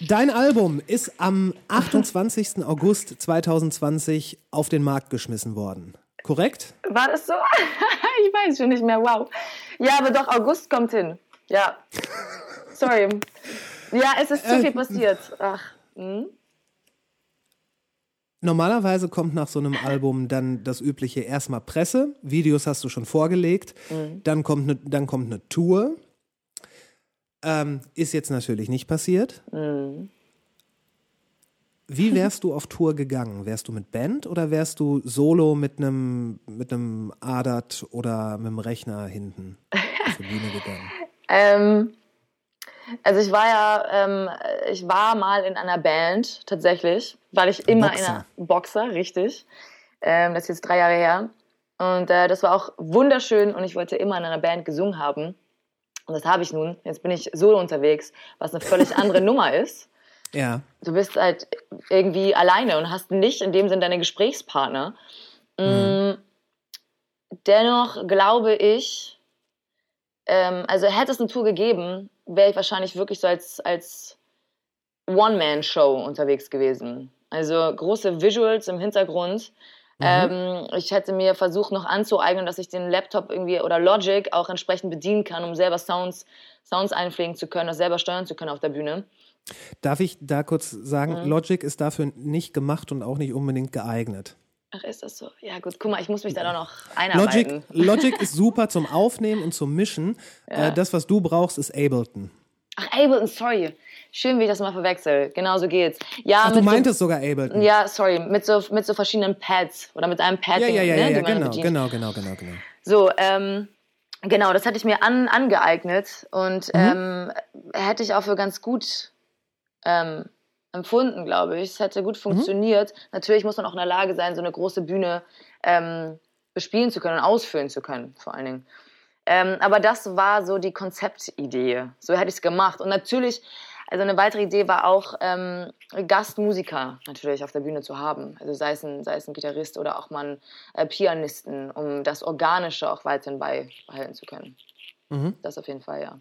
S1: Dein Album ist am 28. August 2020 auf den Markt geschmissen worden. Korrekt?
S6: War das so? ich weiß schon nicht mehr. Wow. Ja, aber doch, August kommt hin. Ja. Sorry. Ja, es ist zu
S1: Äh,
S6: viel passiert. Ach. Hm?
S1: Normalerweise kommt nach so einem Album dann das übliche erstmal Presse, Videos hast du schon vorgelegt, dann, kommt ne, dann kommt eine Tour. Ähm, ist jetzt natürlich nicht passiert. Wie wärst du auf Tour gegangen? Wärst du mit Band oder wärst du solo mit einem mit einem Adat oder mit einem Rechner hinten auf die Bühne gegangen?
S6: Ähm, also ich war ja, ähm, ich war mal in einer Band tatsächlich, weil ich immer
S1: Boxer.
S6: in einer Boxer, richtig. Ähm, das ist jetzt drei Jahre her. Und äh, das war auch wunderschön und ich wollte immer in einer Band gesungen haben. Und das habe ich nun. Jetzt bin ich solo unterwegs, was eine völlig andere Nummer ist.
S1: Ja.
S6: Du bist halt irgendwie alleine und hast nicht in dem Sinn deine Gesprächspartner. Mm, Dennoch glaube ich, ähm, also hätte es eine Tour gegeben, wäre ich wahrscheinlich wirklich so als, als One-Man-Show unterwegs gewesen. Also große Visuals im Hintergrund. Ähm, ich hätte mir versucht noch anzueignen, dass ich den Laptop irgendwie oder Logic auch entsprechend bedienen kann, um selber Sounds, Sounds einpflegen zu können, das selber steuern zu können auf der Bühne.
S1: Darf ich da kurz sagen,
S6: Mhm.
S1: Logic ist dafür nicht gemacht und auch nicht unbedingt geeignet.
S6: Ach, ist das so? Ja gut, guck mal, ich muss mich da doch noch
S1: Logic,
S6: einarbeiten.
S1: Logic ist super zum Aufnehmen und zum Mischen. Äh, das, was du brauchst, ist Ableton.
S6: Ach, Ableton, sorry. Schön, wie ich das mal verwechsel. Genau so geht's. Ja,
S1: Ach, du meintest sogar Ableton.
S6: so, ja, sorry, mit so, mit so verschiedenen Pads oder mit einem Pad,
S1: ja, ja, ja,
S6: ne,
S1: ja, ja genau, genau, genau, genau, genau.
S6: So, ähm, genau, das hatte ich mir an, angeeignet und ähm, hätte ich auch für ganz gut ähm, empfunden, glaube ich. Es hätte gut funktioniert. Natürlich muss man auch in der Lage sein, so eine große Bühne ähm, bespielen zu können und ausfüllen zu können, vor allen Dingen. Ähm, aber das war so die Konzeptidee. So hätte ich es gemacht. Und natürlich, also eine weitere Idee war auch, ähm, Gastmusiker natürlich auf der Bühne zu haben. Also sei es ein, sei es ein Gitarrist oder auch mal einen äh, Pianisten, um das Organische auch weiterhin beibehalten zu können. Das auf jeden Fall, ja.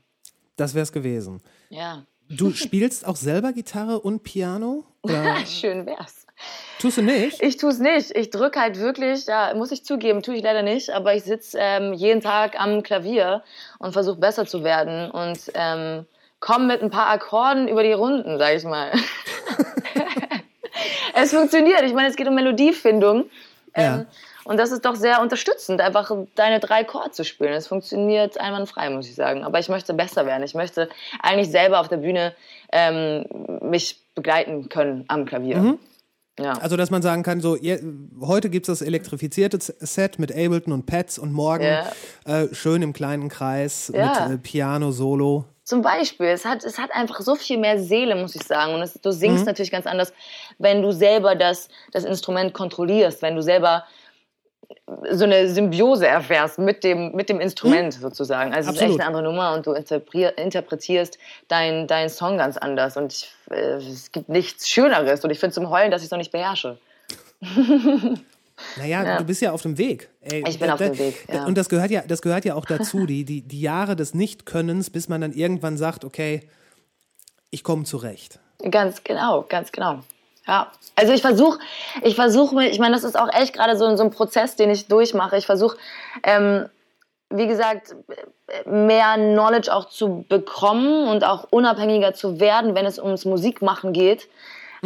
S1: Das wär's gewesen.
S6: Ja,
S1: Du spielst auch selber Gitarre und Piano?
S6: Schön wär's.
S1: tust du nicht?
S6: Ich tue es nicht. Ich drücke halt wirklich, ja, muss ich zugeben, tue ich leider nicht, aber ich sitze ähm, jeden Tag am Klavier und versuche besser zu werden und ähm, komme mit ein paar Akkorden über die Runden, sag ich mal. es funktioniert. Ich meine, es geht um Melodiefindung.
S1: Ja.
S6: Und das ist doch sehr unterstützend, einfach deine drei Chord zu spielen. Es funktioniert einwandfrei, muss ich sagen. Aber ich möchte besser werden. Ich möchte eigentlich selber auf der Bühne ähm, mich begleiten können am Klavier. Ja.
S1: Also, dass man sagen kann, so, heute gibt's das elektrifizierte Set mit Ableton und Pads und morgen
S6: Ja.
S1: äh, schön im kleinen Kreis
S6: Ja.
S1: mit äh, Piano, Solo.
S6: Zum Beispiel, es hat, es hat einfach so viel mehr Seele, muss ich sagen. Und es, du singst natürlich ganz anders, wenn du selber das, das Instrument kontrollierst, wenn du selber so eine Symbiose erfährst mit dem, mit dem Instrument sozusagen. Also es ist
S1: Absolut.
S6: echt eine andere Nummer und du interpre- interpretierst deinen dein Song ganz anders. Und ich, äh, es gibt nichts Schöneres. Und ich finde zum Heulen, dass ich es noch nicht beherrsche.
S1: Naja,
S6: Ja.
S1: du bist ja auf dem Weg. Ey,
S6: Ich bin
S1: da-
S6: auf dem Weg, ja.
S1: Und das gehört ja, das gehört ja auch dazu, die, die, die Jahre des Nichtkönnens, bis man dann irgendwann sagt, okay, ich komme zurecht.
S6: Ganz genau, ganz genau. Ja, also ich versuche, ich versuche ich meine, das ist auch echt gerade so, so ein Prozess, den ich durchmache. Ich versuche, ähm, wie gesagt, mehr Knowledge auch zu bekommen und auch unabhängiger zu werden, wenn es ums Musikmachen geht.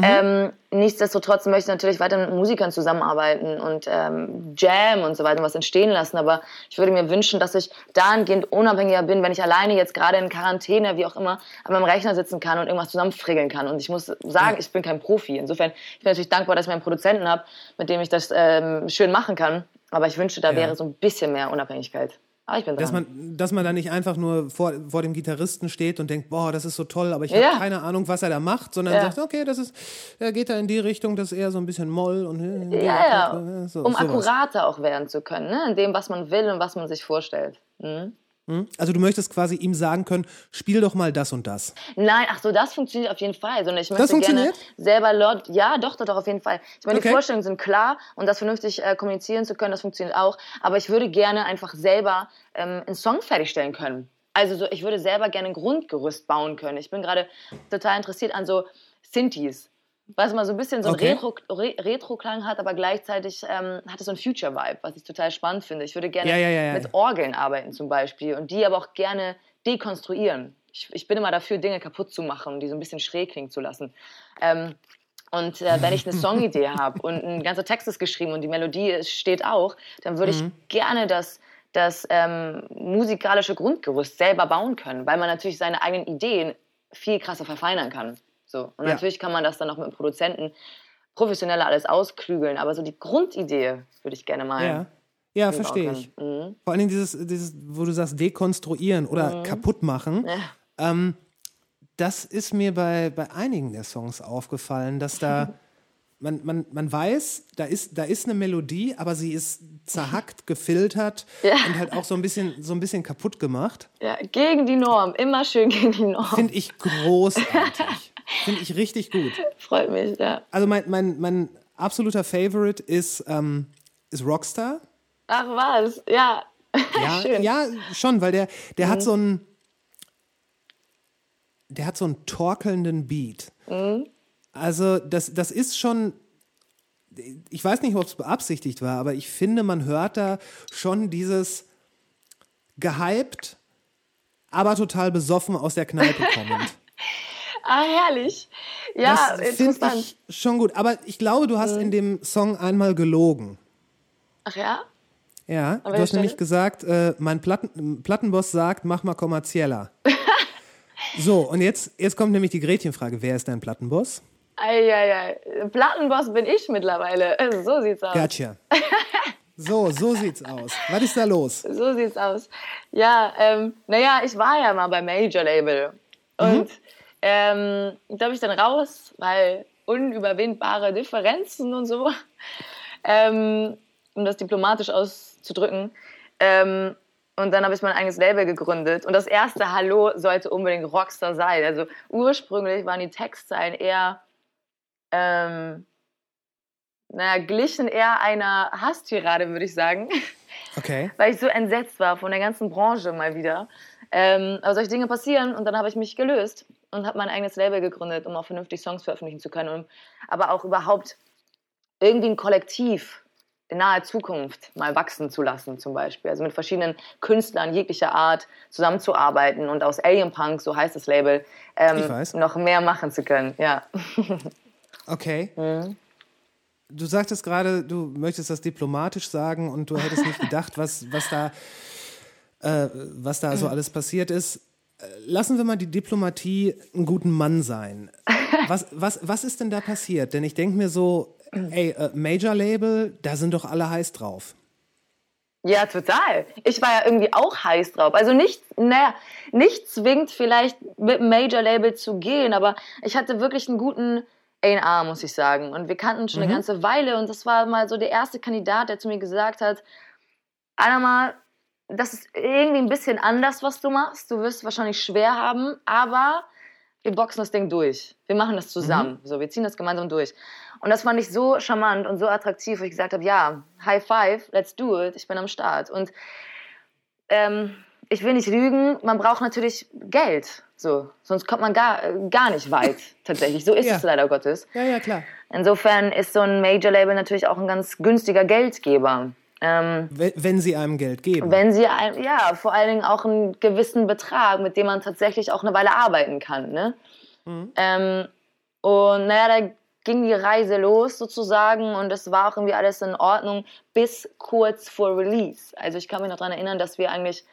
S6: Ähm, nichtsdestotrotz möchte ich natürlich weiter mit Musikern zusammenarbeiten und ähm, Jam und so weiter und was entstehen lassen. Aber ich würde mir wünschen, dass ich dahingehend unabhängiger bin, wenn ich alleine jetzt gerade in Quarantäne, wie auch immer, an meinem Rechner sitzen kann und irgendwas zusammenfrickeln kann. Und ich muss sagen, ich bin kein Profi. Insofern ich bin natürlich dankbar, dass ich meinen Produzenten habe, mit dem ich das ähm, schön machen kann. Aber ich wünschte, da
S1: Ja.
S6: wäre so ein bisschen mehr Unabhängigkeit. Aber ich bin dran.
S1: Dass man, dass man da nicht einfach nur vor, vor dem Gitarristen steht und denkt, boah, das ist so toll, aber ich
S6: Ja.
S1: habe keine Ahnung, was er da macht, sondern
S6: Ja.
S1: sagt, okay, das ist, er geht da in die Richtung, das ist eher so ein bisschen Moll und äh,
S6: ja, ja.
S1: so,
S6: um
S1: sowas.
S6: akkurater auch werden zu können, ne? in dem, was man will und was man sich vorstellt. Mhm.
S1: Also du möchtest quasi ihm sagen können, spiel doch mal das und das.
S6: Nein, ach so, das funktioniert auf jeden Fall. Sondern ich möchte gerne
S1: funktioniert?
S6: selber laut, ja, doch, doch, doch, auf jeden Fall. Ich meine,
S1: Okay.
S6: die Vorstellungen sind klar und das vernünftig äh, kommunizieren zu können, das funktioniert auch. Aber ich würde gerne einfach selber ähm, einen Song fertigstellen können. Also so, ich würde selber gerne ein Grundgerüst bauen können. Ich bin gerade total interessiert an so Synthes. Was mal so ein bisschen so einen
S1: Okay.
S6: Retro, Re Retro-Klang hat, aber gleichzeitig ähm, hat es so einen Future-Vibe, was ich total spannend finde. Ich würde gerne
S1: Ja, ja, ja,
S6: mit Orgeln arbeiten zum Beispiel und die aber auch gerne dekonstruieren. Ich, ich bin immer dafür, Dinge kaputt zu machen und die so ein bisschen schräg klingen zu lassen. Ähm, und äh, wenn ich eine Songidee habe und ein ganzer Text ist geschrieben und die Melodie steht auch, dann würde
S1: Mhm.
S6: ich gerne das, das ähm, musikalische Grundgerüst selber bauen können, weil man natürlich seine eigenen Ideen viel krasser verfeinern kann. So. Und
S1: Ja.
S6: natürlich kann man das dann auch mit dem Produzenten professioneller alles ausklügeln, aber so die Grundidee würde ich gerne mal.
S1: Ja, ja verstehe ich.
S6: Mhm.
S1: Vor allen Dingen dieses, dieses, wo du sagst, dekonstruieren oder kaputt machen.
S6: Ja.
S1: Ähm, das ist mir bei, bei einigen der Songs aufgefallen, dass da man, man, man weiß, da ist, da ist eine Melodie, aber sie ist zerhackt, gefiltert
S6: Ja.
S1: und halt auch so ein bisschen, so ein bisschen kaputt gemacht.
S6: Ja, gegen die Norm, immer schön gegen die Norm.
S1: Finde ich großartig. Finde ich richtig gut.
S6: Freut mich, ja.
S1: Also mein, mein, mein absoluter Favorite ist, ähm, ist Rockstar.
S6: Ach was, ja.
S1: Ja,
S6: Schön. Mhm.
S1: ja, schon, weil der, der hat so einen, der hat so einen torkelnden Beat.
S6: Mhm.
S1: Also das, das ist schon, ich weiß nicht, ob es beabsichtigt war, aber ich finde, man hört da schon dieses gehypt, aber total besoffen aus der Kneipe kommend.
S6: Ah, herrlich. Ja,
S1: das finde.
S6: Mhm.
S1: ich schon gut. Aber ich glaube, du hast in dem Song einmal gelogen.
S6: Ach ja?
S1: Ja, du
S6: welcher
S1: hast nämlich gesagt, äh, mein Platten, Plattenboss sagt, mach mal kommerzieller. so, und jetzt, jetzt kommt nämlich die Gretchenfrage. Wer ist dein Plattenboss?
S6: Eieiei. Plattenboss bin ich mittlerweile. Also, So sieht's aus.
S1: Gotcha. So, so sieht's aus. Was ist da los?
S6: So sieht's aus. Ja, ähm, naja, ich war ja mal beim Major Label. Und ähm, da bin ich dann raus, weil unüberwindbare Differenzen und so, ähm, um das diplomatisch auszudrücken. Ähm, und dann habe ich mein eigenes Label gegründet. Und das erste Hallo sollte unbedingt Rockstar sein. Also ursprünglich waren die Textzeilen eher, ähm, naja, glichen eher einer Hasstirade, würde ich sagen
S1: Okay.
S6: weil ich so entsetzt war von der ganzen Branche mal wieder. Ähm, aber solche Dinge passieren und dann habe ich mich gelöst und habe mein eigenes Label gegründet, um auch vernünftig Songs veröffentlichen zu können, um, aber auch überhaupt irgendwie ein Kollektiv in naher Zukunft mal wachsen zu lassen, zum Beispiel. Also mit verschiedenen Künstlern jeglicher Art zusammenzuarbeiten und aus Alien Punk, so heißt das Label, ähm, noch mehr machen zu können. Ja.
S1: Okay.
S6: Mhm.
S1: Du sagtest gerade, du möchtest das diplomatisch sagen und du hättest nicht gedacht, was, was da, äh, was da so alles passiert ist. Lassen wir mal die Diplomatie einen guten Mann sein. Was, was, was ist denn da passiert? Denn ich denke mir so, ey, äh, Major Label, da sind doch alle heiß drauf.
S6: Ja, total. Ich war ja irgendwie auch heiß drauf. Also nicht, naja, nicht zwingend vielleicht mit einem Major-Label zu gehen, aber ich hatte wirklich einen guten A&R, muss ich sagen. Und wir kannten schon eine ganze Weile und das war mal so der erste Kandidat, der zu mir gesagt hat, Anna das ist irgendwie ein bisschen anders, was du machst. Du wirst es wahrscheinlich schwer haben, aber wir boxen das Ding durch. Wir machen das zusammen. So, wir ziehen das gemeinsam durch. Und das fand ich so charmant und so attraktiv, wo ich gesagt habe, ja, High Five, let's do it, ich bin am Start. Und ähm, ich will nicht lügen, man braucht natürlich Geld. So, sonst kommt man gar, gar nicht weit, tatsächlich. So ist
S1: Ja.
S6: es leider Gottes.
S1: Ja, ja, klar.
S6: Insofern ist so ein Major-Label natürlich auch ein ganz günstiger Geldgeber. Ähm,
S1: Wenn, wenn sie einem Geld geben.
S6: wenn sie, ein, ja, vor allen Dingen auch einen gewissen Betrag, mit dem man tatsächlich auch eine Weile arbeiten kann. Ne? Ähm, und naja, da ging die Reise los sozusagen und es war auch irgendwie alles in Ordnung bis kurz vor Release. Also ich kann mich noch daran erinnern, dass wir eigentlich,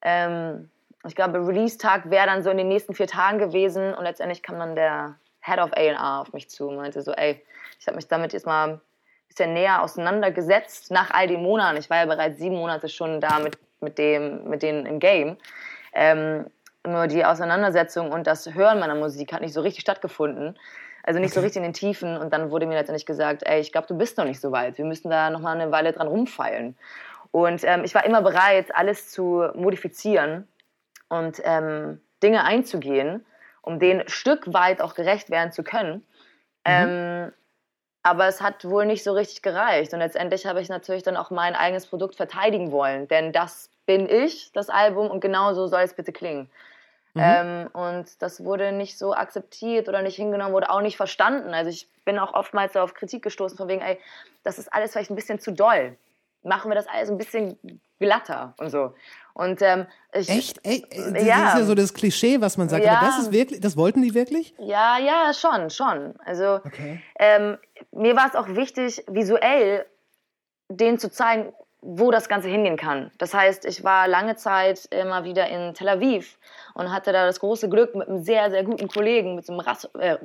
S6: ähm, ich glaube, Release-Tag wäre dann so in den nächsten vier Tagen gewesen und letztendlich kam dann der Head of A&R auf mich zu und meinte so, ey, ich habe mich damit jetzt mal bisschen näher auseinandergesetzt nach all den Monaten. Ich war ja bereits sieben Monate schon da mit, mit, dem, mit denen im Game. Ähm, nur die Auseinandersetzung und das Hören meiner Musik hat nicht so richtig stattgefunden. Also nicht so richtig in den Tiefen. Und dann wurde mir letztendlich gesagt, ey, ich glaube, du bist noch nicht so weit. Wir müssen da noch mal eine Weile dran rumfeilen. Und ähm, ich war immer bereit, alles zu modifizieren und ähm, Dinge einzugehen, um denen Stück weit auch gerecht werden zu können. Ähm, aber es hat wohl nicht so richtig gereicht. Und letztendlich habe ich natürlich dann auch mein eigenes Produkt verteidigen wollen. Denn das bin ich, das Album, und genau so soll es bitte klingen. Ähm, und das wurde nicht so akzeptiert oder nicht hingenommen, wurde auch nicht verstanden. Also ich bin auch oftmals so auf Kritik gestoßen, von wegen, ey, das ist alles vielleicht ein bisschen zu doll. Machen wir das alles ein bisschen glatter und so. Und ähm, ich,
S1: Echt? Ey, ey, das
S6: Ja.
S1: ist ja so das Klischee, was man sagt.
S6: Ja.
S1: Aber das ist wirklich, das wollten die wirklich?
S6: Ja, ja, schon, schon. Also
S1: Okay.
S6: ähm, mir war es auch wichtig, visuell denen zu zeigen, wo das Ganze hingehen kann. Das heißt, ich war lange Zeit immer wieder in Tel Aviv und hatte da das große Glück, mit einem sehr, sehr guten Kollegen, mit so einem, Rass, äh,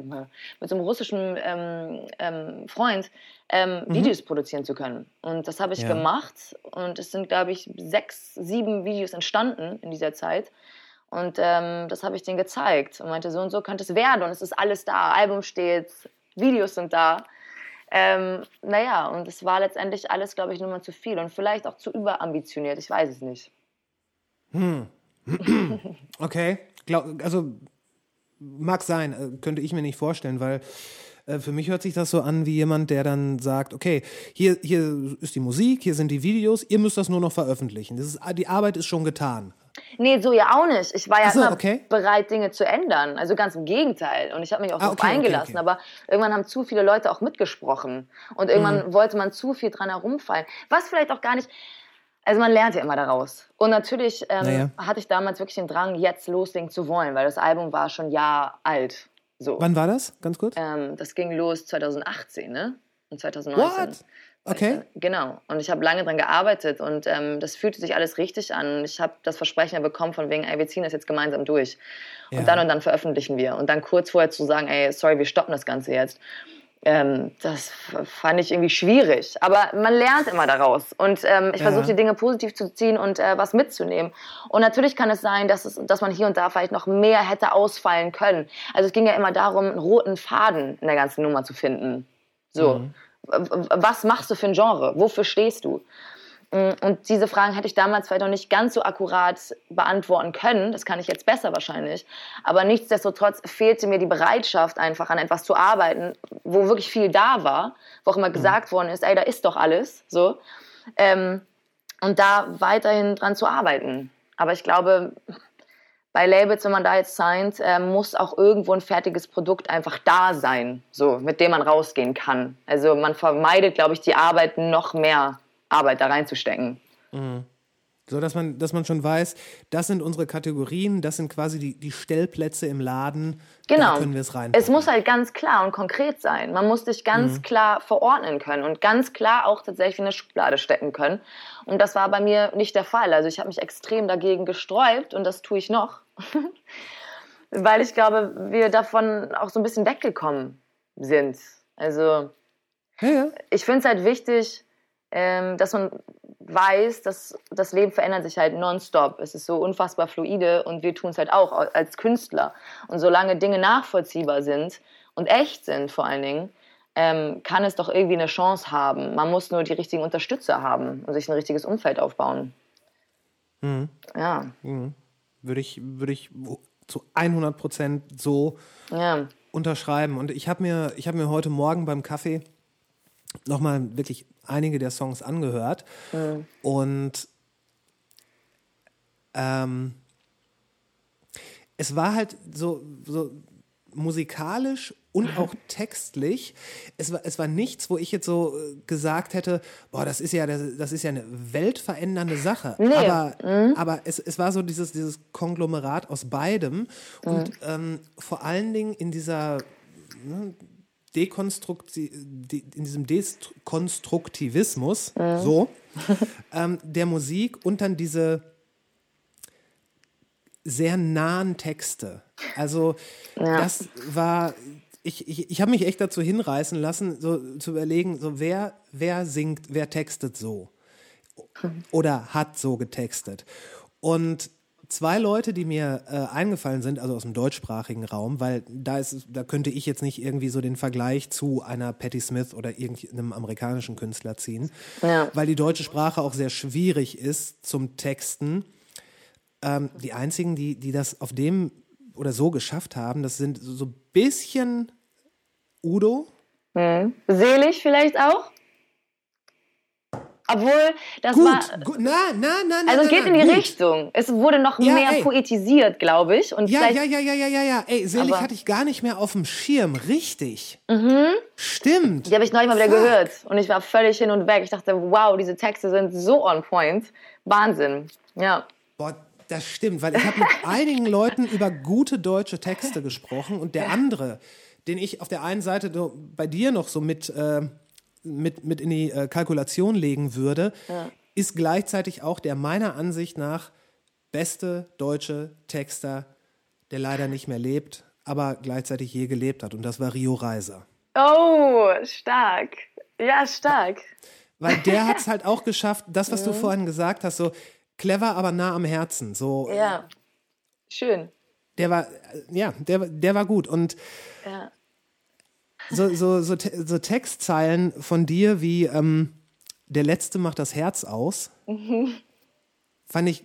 S6: mit so einem russischen ähm, ähm, Freund, ähm, Videos produzieren zu können. Und das habe ich
S1: Ja.
S6: gemacht und es sind, glaube ich, sechs, sieben Videos entstanden in dieser Zeit. Und ähm, das habe ich denen gezeigt und meinte, so und so könnte es werden und es ist alles da. Album steht, Videos sind da. Ähm, naja, und es war letztendlich alles, glaube ich, nur mal zu viel und vielleicht auch zu überambitioniert. Ich weiß es nicht.
S1: Okay, Glaub, also mag sein, äh, könnte ich mir nicht vorstellen, weil äh, für mich hört sich das so an wie jemand, der dann sagt, okay, hier, hier ist die Musik, hier sind die Videos, ihr müsst das nur noch veröffentlichen. Das ist, die Arbeit ist schon getan.
S6: Nee, so ja auch nicht. Ich war ja
S1: so,
S6: immer
S1: okay.
S6: bereit, Dinge zu ändern. Also ganz im Gegenteil. Und ich habe mich auch
S1: Ah,
S6: darauf
S1: okay, okay,
S6: eingelassen.
S1: okay.
S6: Aber irgendwann haben zu viele Leute auch mitgesprochen. Und irgendwann
S1: Mhm.
S6: wollte man zu viel dran herumfallen. Was vielleicht auch gar nicht. Also man lernt ja immer daraus. Und natürlich ähm,
S1: Naja.
S6: hatte ich damals wirklich den Drang, jetzt loslegen zu wollen, weil das Album war schon ein Jahr alt. So.
S1: Wann war das? Ganz kurz?
S6: Ähm, das ging los 2018, ne? Und 2019.
S1: What? Okay.
S6: Genau. Und ich habe lange dran gearbeitet und ähm, das fühlte sich alles richtig an. Ich habe das Versprechen ja bekommen von wegen, ey, wir ziehen das jetzt gemeinsam durch.
S1: Ja.
S6: Und dann und dann veröffentlichen wir. Und dann kurz vorher zu sagen, ey, sorry, wir stoppen das Ganze jetzt. Ähm, das fand ich irgendwie schwierig. Aber man lernt immer daraus. Und ähm, ich
S1: Ja.
S6: versuche die Dinge positiv zu ziehen und äh, was mitzunehmen. Und natürlich kann es sein, dass, es, dass man hier und da vielleicht noch mehr hätte ausfallen können. Also es ging ja immer darum, einen roten Faden in der ganzen Nummer zu finden. So, w- was machst du für ein Genre? Wofür stehst du? Mm, Und diese Fragen hätte ich damals vielleicht noch nicht ganz so akkurat beantworten können. Das kann ich jetzt besser wahrscheinlich. Aber nichtsdestotrotz fehlte mir die Bereitschaft, einfach an etwas zu arbeiten, wo wirklich viel da war, wo auch immer gesagt worden ist, ey, da ist doch alles. So. Ähm, und da weiterhin dran zu arbeiten. Aber ich glaube, bei Labels, wenn man da jetzt signed, äh, muss auch irgendwo ein fertiges Produkt einfach da sein, so, mit dem man rausgehen kann. Also man vermeidet, glaube ich, die Arbeit, noch mehr Arbeit da reinzustecken.
S1: So, dass man, dass man schon weiß, das sind unsere Kategorien, das sind quasi die, die Stellplätze im Laden.
S6: Genau.
S1: Da können wir es rein.
S6: Es muss halt ganz klar und konkret sein. Man muss dich ganz klar verordnen können und ganz klar auch tatsächlich in eine Schublade stecken können. Und das war bei mir nicht der Fall. Also ich habe mich extrem dagegen gesträubt und das tue ich noch. Weil ich glaube, wir davon auch so ein bisschen weggekommen sind. Also
S1: ja, ja.
S6: ich finde es halt wichtig, ähm, dass man weiß, dass das Leben verändert sich halt nonstop. Es ist so unfassbar fluide und wir tun es halt auch als Künstler. Und solange Dinge nachvollziehbar sind und echt sind vor allen Dingen, ähm, kann es doch irgendwie eine Chance haben. Man muss nur die richtigen Unterstützer haben und sich ein richtiges Umfeld aufbauen. Ja,
S1: Würde ich, würde ich zu 100 Prozent so
S6: ja.
S1: unterschreiben. Und ich habe mir, ich habe mir heute Morgen beim Kaffee nochmal wirklich einige der Songs angehört. Und ähm, es war halt so, so musikalisch und auch textlich. Es war, es war nichts, wo ich jetzt so äh, gesagt hätte, boah, das ist ja, das, das ist ja eine weltverändernde Sache.
S6: Nee.
S1: Aber, aber es, es war so dieses, dieses Konglomerat aus beidem. Und ähm, vor allen Dingen in dieser Dekonstrukti de, in diesem Dekonstruktivismus, so, ähm, der Musik und dann diese sehr nahen Texte. Also das war, ich, ich, ich habe mich echt dazu hinreißen lassen, so zu überlegen, so wer, wer singt, wer textet so oder hat so getextet. Und zwei Leute, die mir äh, eingefallen sind, also aus dem deutschsprachigen Raum, weil da ist, da könnte ich jetzt nicht irgendwie so den Vergleich zu einer Patti Smith oder irgendeinem amerikanischen Künstler ziehen,
S6: Ja.
S1: weil die deutsche Sprache auch sehr schwierig ist zum Texten. Ähm, die einzigen, die, die das auf dem oder so geschafft haben, das sind so ein bisschen Udo.
S6: Selig vielleicht auch? Obwohl, das
S1: Gut,
S6: war.
S1: gut, na, na, na, na.
S6: Also es
S1: na,
S6: geht
S1: na,
S6: in die
S1: gut.
S6: Richtung. Es wurde noch
S1: Ja,
S6: mehr
S1: ey.
S6: poetisiert, glaube ich. Und
S1: Ja, ja, ja, ja, ja, ja, ja. Ey, Selig
S6: Aber-
S1: hatte ich gar nicht mehr auf dem Schirm. Richtig. Stimmt.
S6: Die habe ich neulich mal wieder
S1: Fuck.
S6: gehört und ich war völlig hin und weg. Ich dachte, wow, diese Texte sind so on point. Wahnsinn. Ja.
S1: Boah, das stimmt, weil ich habe mit einigen Leuten über gute deutsche Texte gesprochen und der andere, den ich auf der einen Seite bei dir noch so mit, äh, mit, mit in die äh, Kalkulation legen würde, ist gleichzeitig auch der meiner Ansicht nach beste deutsche Texter, der leider nicht mehr lebt, aber gleichzeitig je gelebt hat. Und das war Rio Reiser.
S6: Oh, stark. Ja, stark.
S1: Weil der hat es halt auch geschafft, das, was du vorhin gesagt hast, so clever, aber nah am Herzen. So,
S6: Ja. Schön.
S1: der war, äh, ja, der, der war gut. Und
S6: Ja.
S1: So, so, so, so Textzeilen von dir wie ähm, Der Letzte macht das Herz aus. Fand ich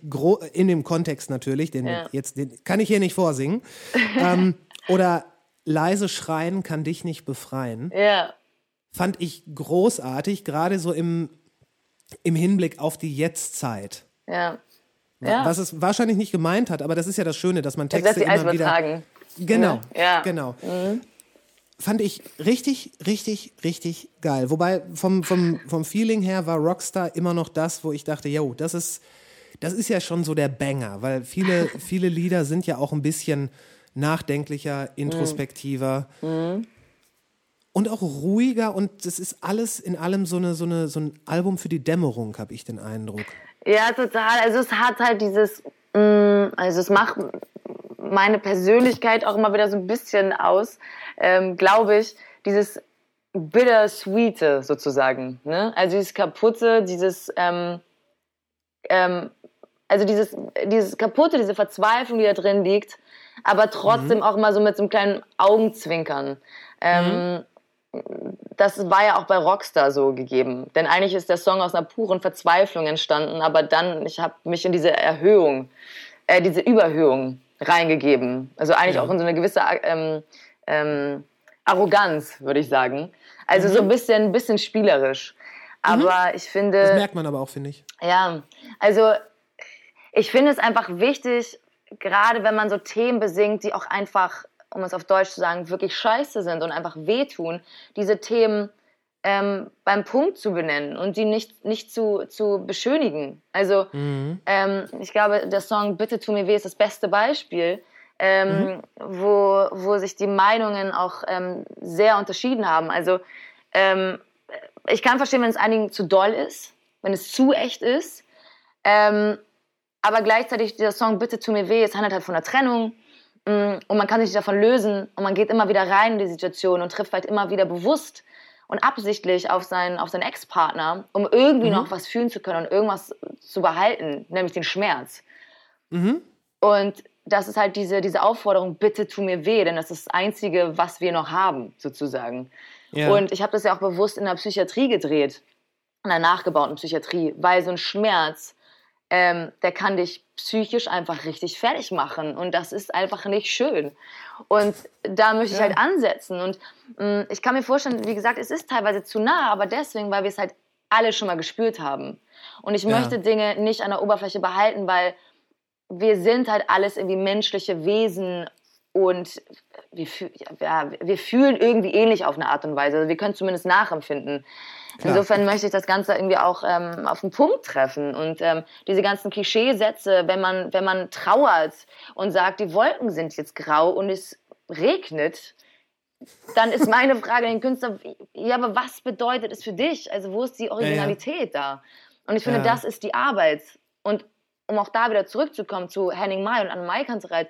S1: in dem Kontext natürlich, den,
S6: Ja.
S1: jetzt, den kann ich hier nicht vorsingen. ähm, oder Leise schreien kann dich nicht befreien.
S6: Ja.
S1: Fand ich großartig, gerade so im, im Hinblick auf die Jetztzeit.
S6: Ja. Ja.
S1: Was es wahrscheinlich nicht gemeint hat, aber das ist ja das Schöne, dass man
S6: Dass
S1: Texte
S6: sie alles
S1: immer wieder. Genau,
S6: Ja.
S1: genau. Fand ich richtig, richtig, richtig geil. Wobei vom, vom, vom Feeling her war Rockstar immer noch das, wo ich dachte, yo, das ist, das ist ja schon so der Banger, weil viele, viele Lieder sind ja auch ein bisschen nachdenklicher, introspektiver und auch ruhiger und das ist alles in allem so, eine, so, eine, so ein Album für die Dämmerung, habe ich den Eindruck.
S6: Ja, total. Also es hat halt dieses, mm, also es macht meine Persönlichkeit auch immer wieder so ein bisschen aus, ähm, glaube ich, dieses bittersweete sozusagen. Ne? Also dieses kaputte, dieses, ähm, ähm, also dieses, dieses kaputte, diese Verzweiflung, die da drin liegt, aber trotzdem auch mal so mit so einem kleinen Augenzwinkern. Ähm, das war ja auch bei Rockstar so gegeben. Denn eigentlich ist der Song aus einer puren Verzweiflung entstanden, aber dann, ich habe mich in diese Erhöhung, äh, diese Überhöhung reingegeben. Also eigentlich auch in so eine gewisse ähm, ähm, Arroganz, würde ich sagen. Also so ein bisschen, ein bisschen spielerisch. Aber ich finde.
S1: Das merkt man aber auch, finde ich.
S6: Ja, also ich finde es einfach wichtig, gerade wenn man so Themen besingt, die auch einfach, um es auf Deutsch zu sagen, wirklich scheiße sind und einfach wehtun, diese Themen ähm, beim Punkt zu benennen und die nicht, nicht zu, zu beschönigen. Also ähm, ich glaube, der Song Bitte tu mir weh ist das beste Beispiel, ähm, wo, wo sich die Meinungen auch ähm, sehr unterschieden haben. Also ähm, ich kann verstehen, wenn es einigen zu doll ist, wenn es zu echt ist. Ähm, aber gleichzeitig dieser Song Bitte tu mir weh, es handelt halt von der Trennung mm, und man kann sich davon lösen und man geht immer wieder rein in die Situation und trifft halt immer wieder bewusst und absichtlich auf seinen, auf seinen Ex-Partner, um irgendwie noch was fühlen zu können und irgendwas zu behalten, nämlich den Schmerz. Und das ist halt diese, diese Aufforderung, bitte tu mir weh, denn das ist das Einzige, was wir noch haben, sozusagen.
S1: Ja.
S6: Und ich habe das ja auch bewusst in der Psychiatrie gedreht, in der nachgebauten Psychiatrie, weil so ein Schmerz, ähm, der kann dich psychisch einfach richtig fertig machen und das ist einfach nicht schön. Und da möchte ich halt ansetzen und mh, ich kann mir vorstellen, wie gesagt, es ist teilweise zu nah, aber deswegen, weil wir es halt alle schon mal gespürt haben. Und ich
S1: Ja.
S6: möchte Dinge nicht an der Oberfläche behalten, weil wir sind halt alles irgendwie menschliche Wesen und wir, ja, wir fühlen irgendwie ähnlich auf eine Art und Weise. Also wir können zumindest nachempfinden. Insofern möchte ich das Ganze irgendwie auch ähm, auf den Punkt treffen. Und ähm, diese ganzen Klischeesätze, wenn man, wenn man trauert und sagt, die Wolken sind jetzt grau und es regnet, dann ist meine Frage an den Künstler, ja, aber was bedeutet es für dich? Also wo ist die Originalität da? Und ich finde,
S1: Ja.
S6: das ist die Arbeit. Und um auch da wieder zurückzukommen zu Henning May und Anne May Kantereit,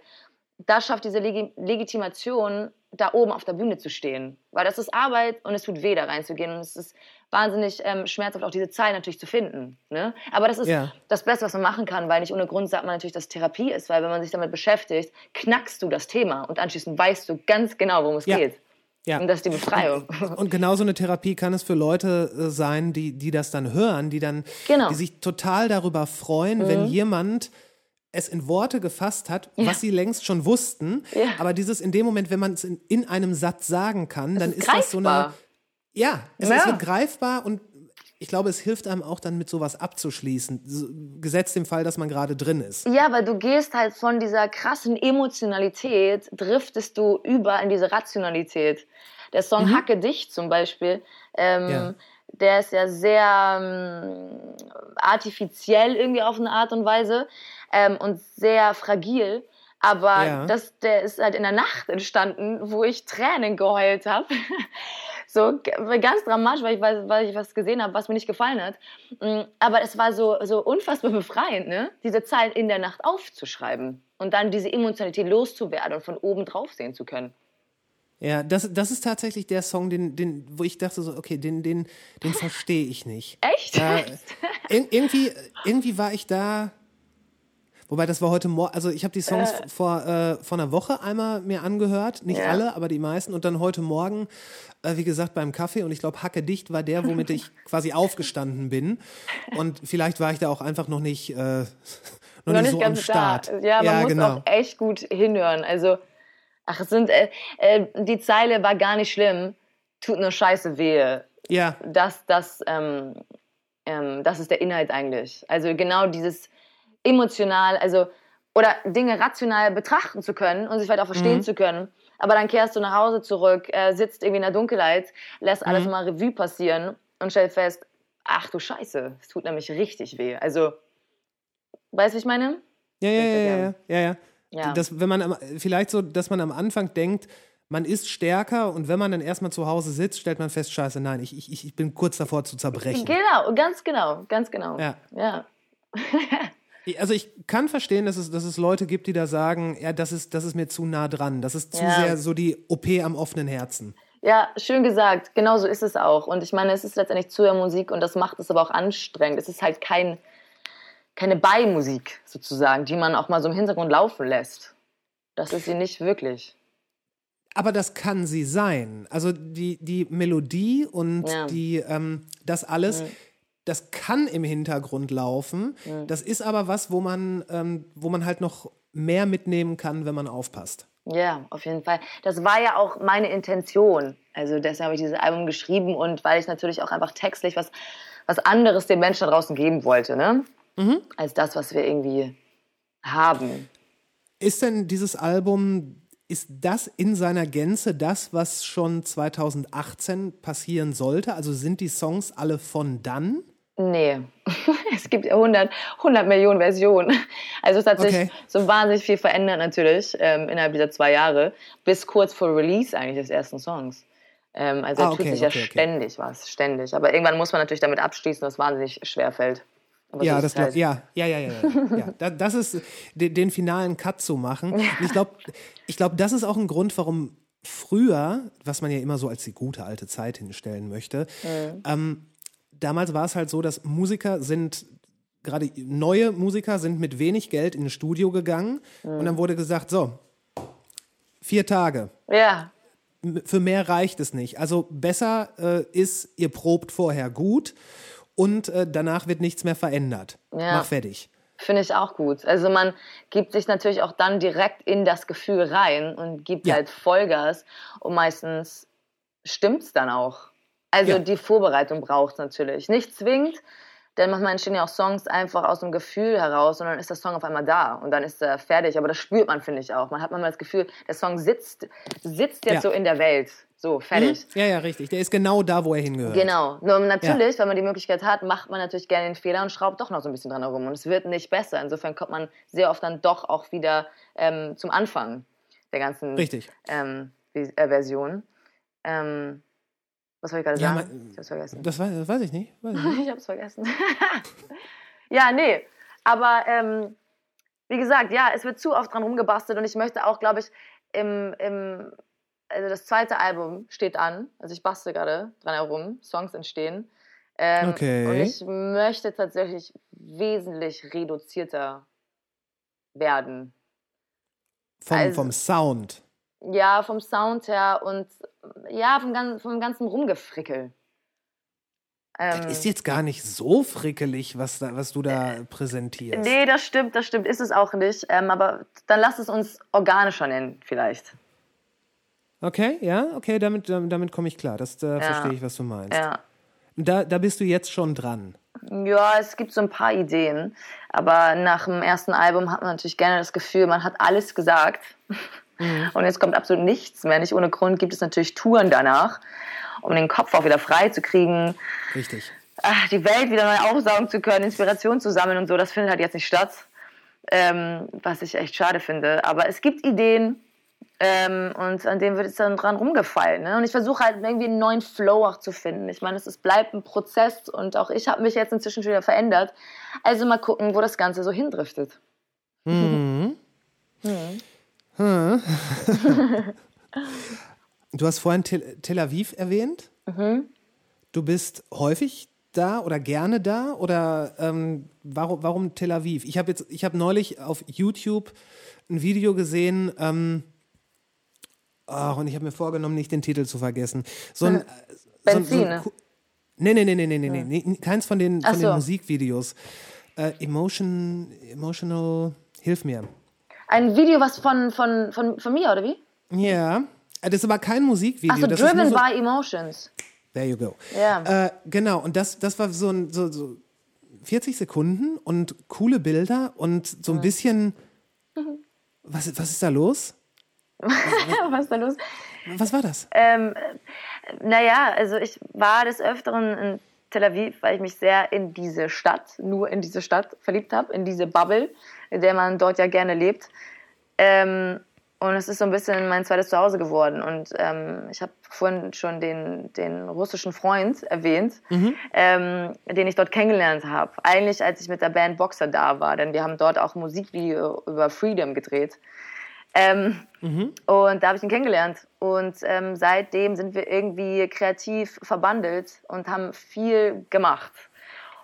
S6: das schafft diese Legi Legitimation, da oben auf der Bühne zu stehen. Weil das ist Arbeit und es tut weh, da reinzugehen. Und es ist wahnsinnig ähm, schmerzhaft, auch diese Zeit natürlich zu finden. Ne? Aber das ist
S1: Ja.
S6: das Beste, was man machen kann, weil nicht ohne Grund sagt man natürlich, dass Therapie ist, weil wenn man sich damit beschäftigt, knackst du das Thema und anschließend weißt du ganz genau, worum es
S1: Ja.
S6: geht.
S1: Ja.
S6: Und das ist die Befreiung.
S1: Und genauso eine Therapie kann es für Leute äh, sein, die, die das dann hören, die dann,
S6: Genau. Mhm.
S1: die sich total darüber freuen, wenn jemand es in Worte gefasst hat, was sie längst schon wussten.
S6: Ja.
S1: Aber dieses in dem Moment, wenn man es in, in einem Satz sagen kann, dann
S6: ist
S1: ist, das so eine. Ja, es
S6: Ja.
S1: ist so greifbar und ich glaube, es hilft einem auch dann mit sowas abzuschließen, gesetzt dem Fall, dass man gerade drin ist.
S6: Ja, weil du gehst halt von dieser krassen Emotionalität, driftest du über in diese Rationalität. Der Song Hacke dich zum Beispiel, ähm,
S1: Ja.
S6: der ist ja sehr ähm, artifiziell irgendwie auf eine Art und Weise ähm, und sehr fragil. Aber
S1: Ja.
S6: das, der ist halt in der Nacht entstanden, wo ich Tränen geheult habe. So ganz dramatisch, weil ich, weil, ich was gesehen habe, was mir nicht gefallen hat. Mm, Aber es war so, so unfassbar befreiend, ne? diese Zeit in der Nacht aufzuschreiben und dann diese Emotionalität loszuwerden und von oben drauf sehen zu können.
S1: Ja, das, das ist tatsächlich der Song, den, den, wo ich dachte so, okay, den, den, den verstehe ich nicht.
S6: Echt?
S1: Ja, ir irgendwie, irgendwie war ich da. Wobei das war heute Morgen, also ich habe die Songs vor, äh, vor einer Woche einmal mir angehört, nicht
S6: Ja.
S1: alle, aber die meisten. Und dann heute Morgen, äh, wie gesagt, beim Kaffee. Und ich glaube, Hacke dicht war der, womit ich quasi aufgestanden bin. Und vielleicht war ich da auch einfach noch nicht, äh, noch, nicht so am Start.
S6: da. Ja, man muss
S1: genau.
S6: auch echt gut hinhören. Also, ach, es sind, äh, äh, die Zeile war gar nicht schlimm, tut nur scheiße wehe.
S1: Ja,
S6: Das, das, ähm, ähm, das ist der Inhalt eigentlich. Also genau dieses emotional, also oder Dinge rational betrachten zu können und sich vielleicht auch verstehen
S1: Mhm.
S6: zu können. Aber dann kehrst du nach Hause zurück, äh, sitzt irgendwie in der Dunkelheit, lässt alles
S1: Mhm.
S6: mal Revue passieren und stellst fest, ach du Scheiße, es tut nämlich richtig weh. Also, weißt du, ich meine?
S1: Ja, ja, ja, ja, ja, ja. Ja. Das, wenn man am, vielleicht so, dass man am Anfang denkt, man ist stärker und wenn man dann erstmal zu Hause sitzt, stellt man fest, scheiße, nein, ich, ich, ich bin kurz davor zu zerbrechen.
S6: Genau, ganz genau, ganz genau.
S1: Ja.
S6: ja.
S1: Also ich kann verstehen, dass es, dass es Leute gibt, die da sagen, ja, das ist, das ist mir zu nah dran. Das ist zu
S6: Ja.
S1: sehr so die OP am offenen Herzen.
S6: Ja, schön gesagt. Genau so ist es auch. Und ich meine, es ist letztendlich Zuhörmusik und das macht es aber auch anstrengend. Es ist halt kein, keine Beimusik sozusagen, die man auch mal so im Hintergrund laufen lässt. Das ist sie nicht wirklich.
S1: Aber das kann sie sein. Also die, die Melodie und
S6: Ja.
S1: die, ähm, das alles, das kann im Hintergrund laufen. Das ist aber was, wo man, ähm, wo man halt noch mehr mitnehmen kann, wenn man aufpasst.
S6: Ja, auf jeden Fall. Das war ja auch meine Intention. Also deshalb habe ich dieses Album geschrieben und weil ich natürlich auch einfach textlich was, was anderes den Menschen da draußen geben wollte, ne? Als das, was wir irgendwie haben.
S1: Ist denn dieses Album, ist das in seiner Gänze das, was schon 2018 passieren sollte? Also sind die Songs alle von dann?
S6: Nee, es gibt ja 100, 100 Millionen Versionen. Also es hat sich
S1: Okay.
S6: so wahnsinnig viel verändert natürlich ähm, innerhalb dieser zwei Jahre, bis kurz vor Release eigentlich des ersten Songs. Ähm, also
S1: Ah,
S6: da tut
S1: okay,
S6: sich ja
S1: okay, okay.
S6: ständig was, ständig. Aber irgendwann muss man natürlich damit abschließen, was wahnsinnig schwer fällt. Aber
S1: Ja,
S6: so
S1: das
S6: halt.
S1: ja, ja, ja, ja, ja. ja. Da- Das ist den, den finalen Cut zu machen. Und ich glaube, ich glaub, das ist auch ein Grund, warum früher, was man ja immer so als die gute alte Zeit hinstellen möchte, ähm, damals war es halt so, dass Musiker sind gerade neue Musiker sind mit wenig Geld in ein Studio gegangen und dann wurde gesagt, so, vier Tage,
S6: Ja,
S1: für mehr reicht es nicht. Also besser äh, ist, ihr probt vorher gut und äh, danach wird nichts mehr verändert.
S6: Ja.
S1: Mach fertig.
S6: finde ich auch gut. Also man gibt sich natürlich auch dann direkt in das Gefühl rein und gibt
S1: Ja.
S6: halt Vollgas und meistens stimmt's dann auch. Also
S1: Ja.
S6: die Vorbereitung braucht natürlich. Nicht zwingend, denn manchmal entstehen ja auch Songs einfach aus dem Gefühl heraus und dann ist der Song auf einmal da und dann ist er fertig. Aber das spürt man, finde ich auch. Man hat manchmal das Gefühl, der Song sitzt, sitzt jetzt
S1: Ja.
S6: so in der Welt. So, fertig.
S1: Ja, ja, richtig. Der ist genau da, wo er hingehört.
S6: Genau. Nur natürlich, wenn man die Möglichkeit hat, macht man natürlich gerne den Fehler und schraubt doch noch so ein bisschen dran herum. Und es wird nicht besser. Insofern kommt man sehr oft dann doch auch wieder ähm, zum Anfang der ganzen ähm, äh, Version. Ähm, was wollte ich gerade
S1: Ja,
S6: sagen? ich hab's vergessen.
S1: Das weiß, das weiß ich nicht. Weiß ich nicht.
S6: Ich hab's vergessen. ja, nee. Aber ähm, wie gesagt, ja, es wird zu oft dran rumgebastelt und ich möchte auch, glaube ich, im, im, also das zweite Album steht an. Also ich bastel gerade dran herum, Songs entstehen. Ähm,
S1: Okay.
S6: Und ich möchte tatsächlich wesentlich reduzierter werden.
S1: Vom,
S6: Also-
S1: vom Sound.
S6: Ja, vom Sound her und ja, vom, vom ganzen Rumgefrickel. Ähm,
S1: Das ist jetzt gar nicht so frickelig, was, da, was du da präsentierst.
S6: Nee, das stimmt, das stimmt. Ist es auch nicht. Ähm, aber dann lass es uns organischer nennen, vielleicht.
S1: Okay, ja, okay, damit, damit komme ich klar. Das äh, verstehe ich, was du meinst.
S6: Ja.
S1: Da, da bist du jetzt schon dran.
S6: Ja, es gibt so ein paar Ideen. Aber nach dem ersten Album hat man natürlich gerne das Gefühl, man hat alles gesagt. Und jetzt kommt absolut nichts mehr. Nicht ohne Grund gibt es natürlich Touren danach, um den Kopf auch wieder frei zu kriegen.
S1: Richtig.
S6: ach, die Welt wieder neu aufsaugen zu können, Inspiration zu sammeln und so, das findet halt jetzt nicht statt. Ähm, was ich echt schade finde. Aber es gibt Ideen, Ähm, und an dem wird es dann dran rumgefallen. Ne? Und ich versuche halt irgendwie einen neuen Flow auch zu finden. Ich meine, es ist, bleibt ein Prozess und auch ich habe mich jetzt inzwischen schon wieder verändert. Also mal gucken, wo das Ganze so hindriftet.
S1: Mhm. Hm. du hast vorhin Tel, Tel Aviv erwähnt.
S6: Mhm.
S1: Du bist häufig da oder gerne da oder ähm, warum, warum Tel Aviv? Ich habe jetzt, ich habe neulich auf YouTube ein Video gesehen. Ähm, ach, und ich habe mir vorgenommen, nicht den Titel zu vergessen. So ein, so ein, so
S6: Benzin,
S1: ein,
S6: ne?
S1: Nee, nee, nee, nee, nee, nee, nee, nee, keins von den,
S6: Ach
S1: von den
S6: so.
S1: Musikvideos. Äh, Emotion, Emotional, hilf mir.
S6: Ein Video, was von, von, von, von mir, oder wie?
S1: Ja, äh, das ist aber kein Musikvideo.
S6: Achso, Driven
S1: so,
S6: by Emotions.
S1: There you go.
S6: Ja.
S1: Äh, genau, und das, das war so, ein, so, so 40 Sekunden und coole Bilder und so ein bisschen. Was, was ist da los?
S6: was ist da los?
S1: Was war das?
S6: Ähm, naja, also ich war des Öfteren in Tel Aviv, weil ich mich sehr in diese Stadt, nur in diese Stadt verliebt habe, in diese Bubble, in der man dort ja gerne lebt. Ähm, und es ist so ein bisschen mein zweites Zuhause geworden. Und ähm, ich habe vorhin schon den, den russischen Freund erwähnt, ähm, den ich dort kennengelernt habe. Eigentlich, als ich mit der Band Boxer da war, denn wir haben dort auch Musikvideo über Freedom gedreht. Ähm, Und da habe ich ihn kennengelernt. Und ähm, seitdem sind wir irgendwie kreativ verbandelt und haben viel gemacht.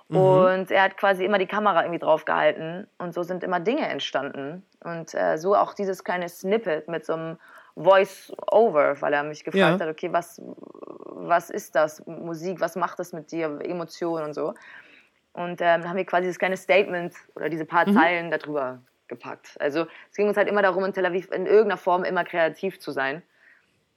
S6: Und er hat quasi immer die Kamera irgendwie drauf gehalten. Und so sind immer Dinge entstanden. Und äh, so auch dieses kleine Snippet mit so einem Voice-Over, weil er mich gefragt
S1: Ja.
S6: hat, okay, was, was ist das? Musik, was macht das mit dir? Emotionen und so. Und ähm, dann haben wir quasi das kleine Statement oder diese paar Zeilen darüber gepackt. Also es ging uns halt immer darum, in Tel Aviv in irgendeiner Form immer kreativ zu sein.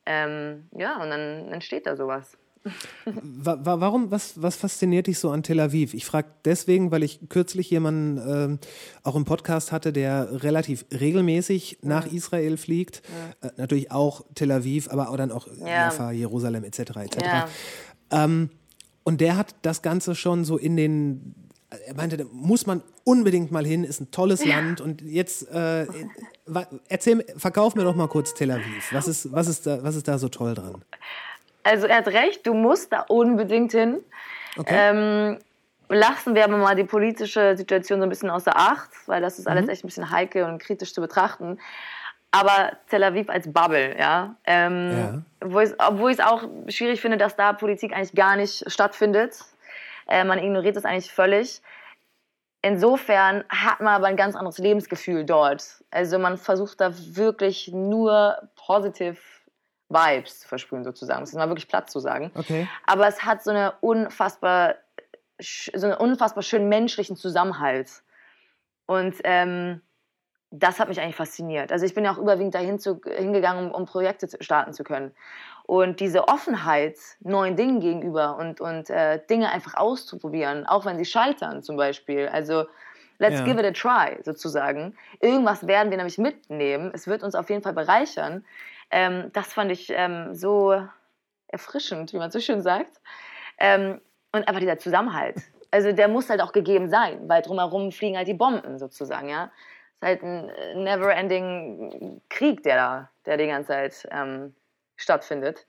S6: Ähm, ja, und dann entsteht da sowas.
S1: Wa wa warum, was, was fasziniert dich so an Tel Aviv? Ich frage deswegen, weil ich kürzlich jemanden ähm, auch im Podcast hatte, der relativ regelmäßig nach Israel fliegt. Äh, natürlich auch Tel Aviv, aber auch dann auch
S6: Ja.
S1: Jaffa, Jerusalem etc. etc.
S6: Ja.
S1: Ähm, und der hat das Ganze schon so in den, er meinte, da muss man unbedingt mal hin, ist ein tolles Land. Und jetzt, äh, erzähl, verkauf mir doch mal kurz Tel Aviv. Was ist, was ist, da, was ist da so toll dran?
S6: Also er hat recht, du musst da unbedingt hin.
S1: Okay.
S6: Ähm, lassen wir aber mal die politische Situation so ein bisschen außer Acht, weil das ist alles echt ein bisschen heikel und kritisch zu betrachten. Aber Tel Aviv als Bubble, ja. Ähm, Wo ich, obwohl ich es auch schwierig finde, dass da Politik eigentlich gar nicht stattfindet. Äh, man ignoriert das eigentlich völlig. Insofern hat man aber ein ganz anderes Lebensgefühl dort. Also man versucht da wirklich nur positive Vibes zu versprühen, sozusagen. Das ist mal wirklich Platz zu sagen.
S1: Okay.
S6: Aber es hat so eine unfassbar, so einen unfassbar schönen menschlichen Zusammenhalt. Und ähm, das hat mich eigentlich fasziniert. Also ich bin ja auch überwiegend dahin zu, hingegangen, um, um Projekte zu, starten zu können. Und diese Offenheit neuen Dingen gegenüber und, und äh, Dinge einfach auszuprobieren, auch wenn sie scheitern zum Beispiel. Also let's
S1: Ja.
S6: give it a try sozusagen. Irgendwas werden wir nämlich mitnehmen. Es wird uns auf jeden Fall bereichern. Ähm, das fand ich ähm, so erfrischend, wie man so schön sagt. Ähm, und einfach dieser Zusammenhalt. Also der muss halt auch gegeben sein, weil drumherum fliegen halt die Bomben sozusagen, ja. Es ist halt ein äh, never-ending Krieg, der da, der die ganze Zeit ähm, stattfindet.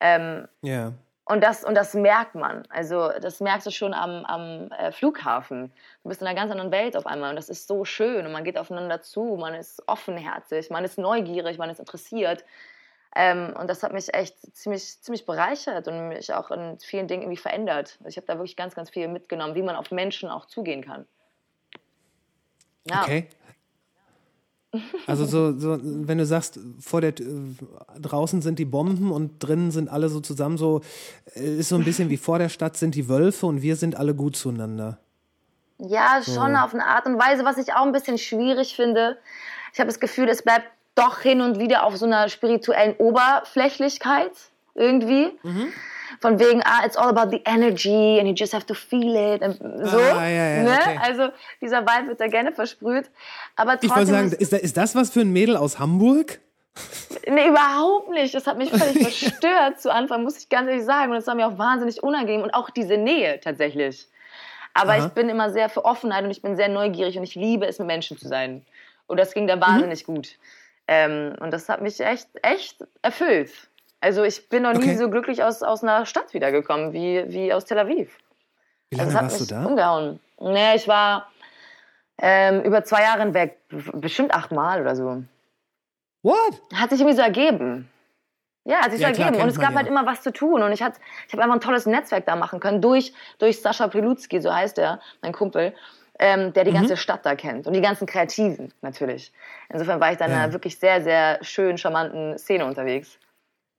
S6: Ähm,
S1: Ja.
S6: und das, und das merkt man. Also, das merkst du schon am, am äh, Flughafen. Du bist in einer ganz anderen Welt auf einmal. Und das ist so schön. Und man geht aufeinander zu. Man ist offenherzig. Man ist neugierig. Man ist interessiert. Ähm, und das hat mich echt ziemlich, ziemlich bereichert und mich auch in vielen Dingen irgendwie verändert. Also ich habe da wirklich ganz, ganz viel mitgenommen, wie man auf Menschen auch zugehen kann. Ja.
S1: Okay. Also so, so, wenn du sagst, vor der draußen sind die Bomben und drinnen sind alle so zusammen, so äh, ist so ein bisschen wie vor der Stadt sind die Wölfe und wir sind alle gut zueinander.
S6: Ja, schon auf eine Art und Weise, was ich auch ein bisschen schwierig finde. Ich habe das Gefühl, es bleibt doch hin und wieder auf so einer spirituellen Oberflächlichkeit irgendwie. Von wegen, ah, it's all about the energy and you just have to feel it. Und so.
S1: Ah, ja, ja,
S6: ne?
S1: okay.
S6: Also dieser Vibe wird da gerne versprüht. Aber
S1: Ich wollte
S6: trotzdem
S1: sagen,
S6: ist-
S1: ist, da- ist das was für ein Mädel aus Hamburg?
S6: Nee, überhaupt nicht. Das hat mich völlig verstört zu Anfang, muss ich ganz ehrlich sagen. Und das war mir auch wahnsinnig unangenehm. Und auch diese Nähe tatsächlich. Aber
S1: Aha.
S6: ich bin immer sehr für Offenheit und ich bin sehr neugierig und ich liebe es, mit Menschen zu sein. Und das ging da
S1: Mhm.
S6: wahnsinnig gut. Ähm, und das hat mich echt, echt erfüllt. Also ich bin noch nie
S1: Okay.
S6: so glücklich aus, aus einer Stadt wiedergekommen wie, wie aus Tel Aviv.
S1: Wie
S6: Also
S1: lange
S6: hat
S1: warst du da?
S6: umgehauen. Nee, ich war ähm, über zwei Jahre hinweg, b- bestimmt achtmal oder so.
S1: What?
S6: Hat sich irgendwie so ergeben. Ja, hat sich
S1: Ja,
S6: so
S1: klar,
S6: ergeben. Und
S1: kennt
S6: es gab
S1: ja.
S6: halt immer was zu tun. Und ich, hat, ich habe einfach ein tolles Netzwerk da machen können. Durch, durch Sascha Pilutski, so heißt er, mein Kumpel, ähm, der die
S1: Mhm.
S6: ganze Stadt da kennt. Und die ganzen Kreativen natürlich. Insofern war ich da in
S1: Ja.
S6: einer wirklich sehr, sehr schön, charmanten Szene unterwegs.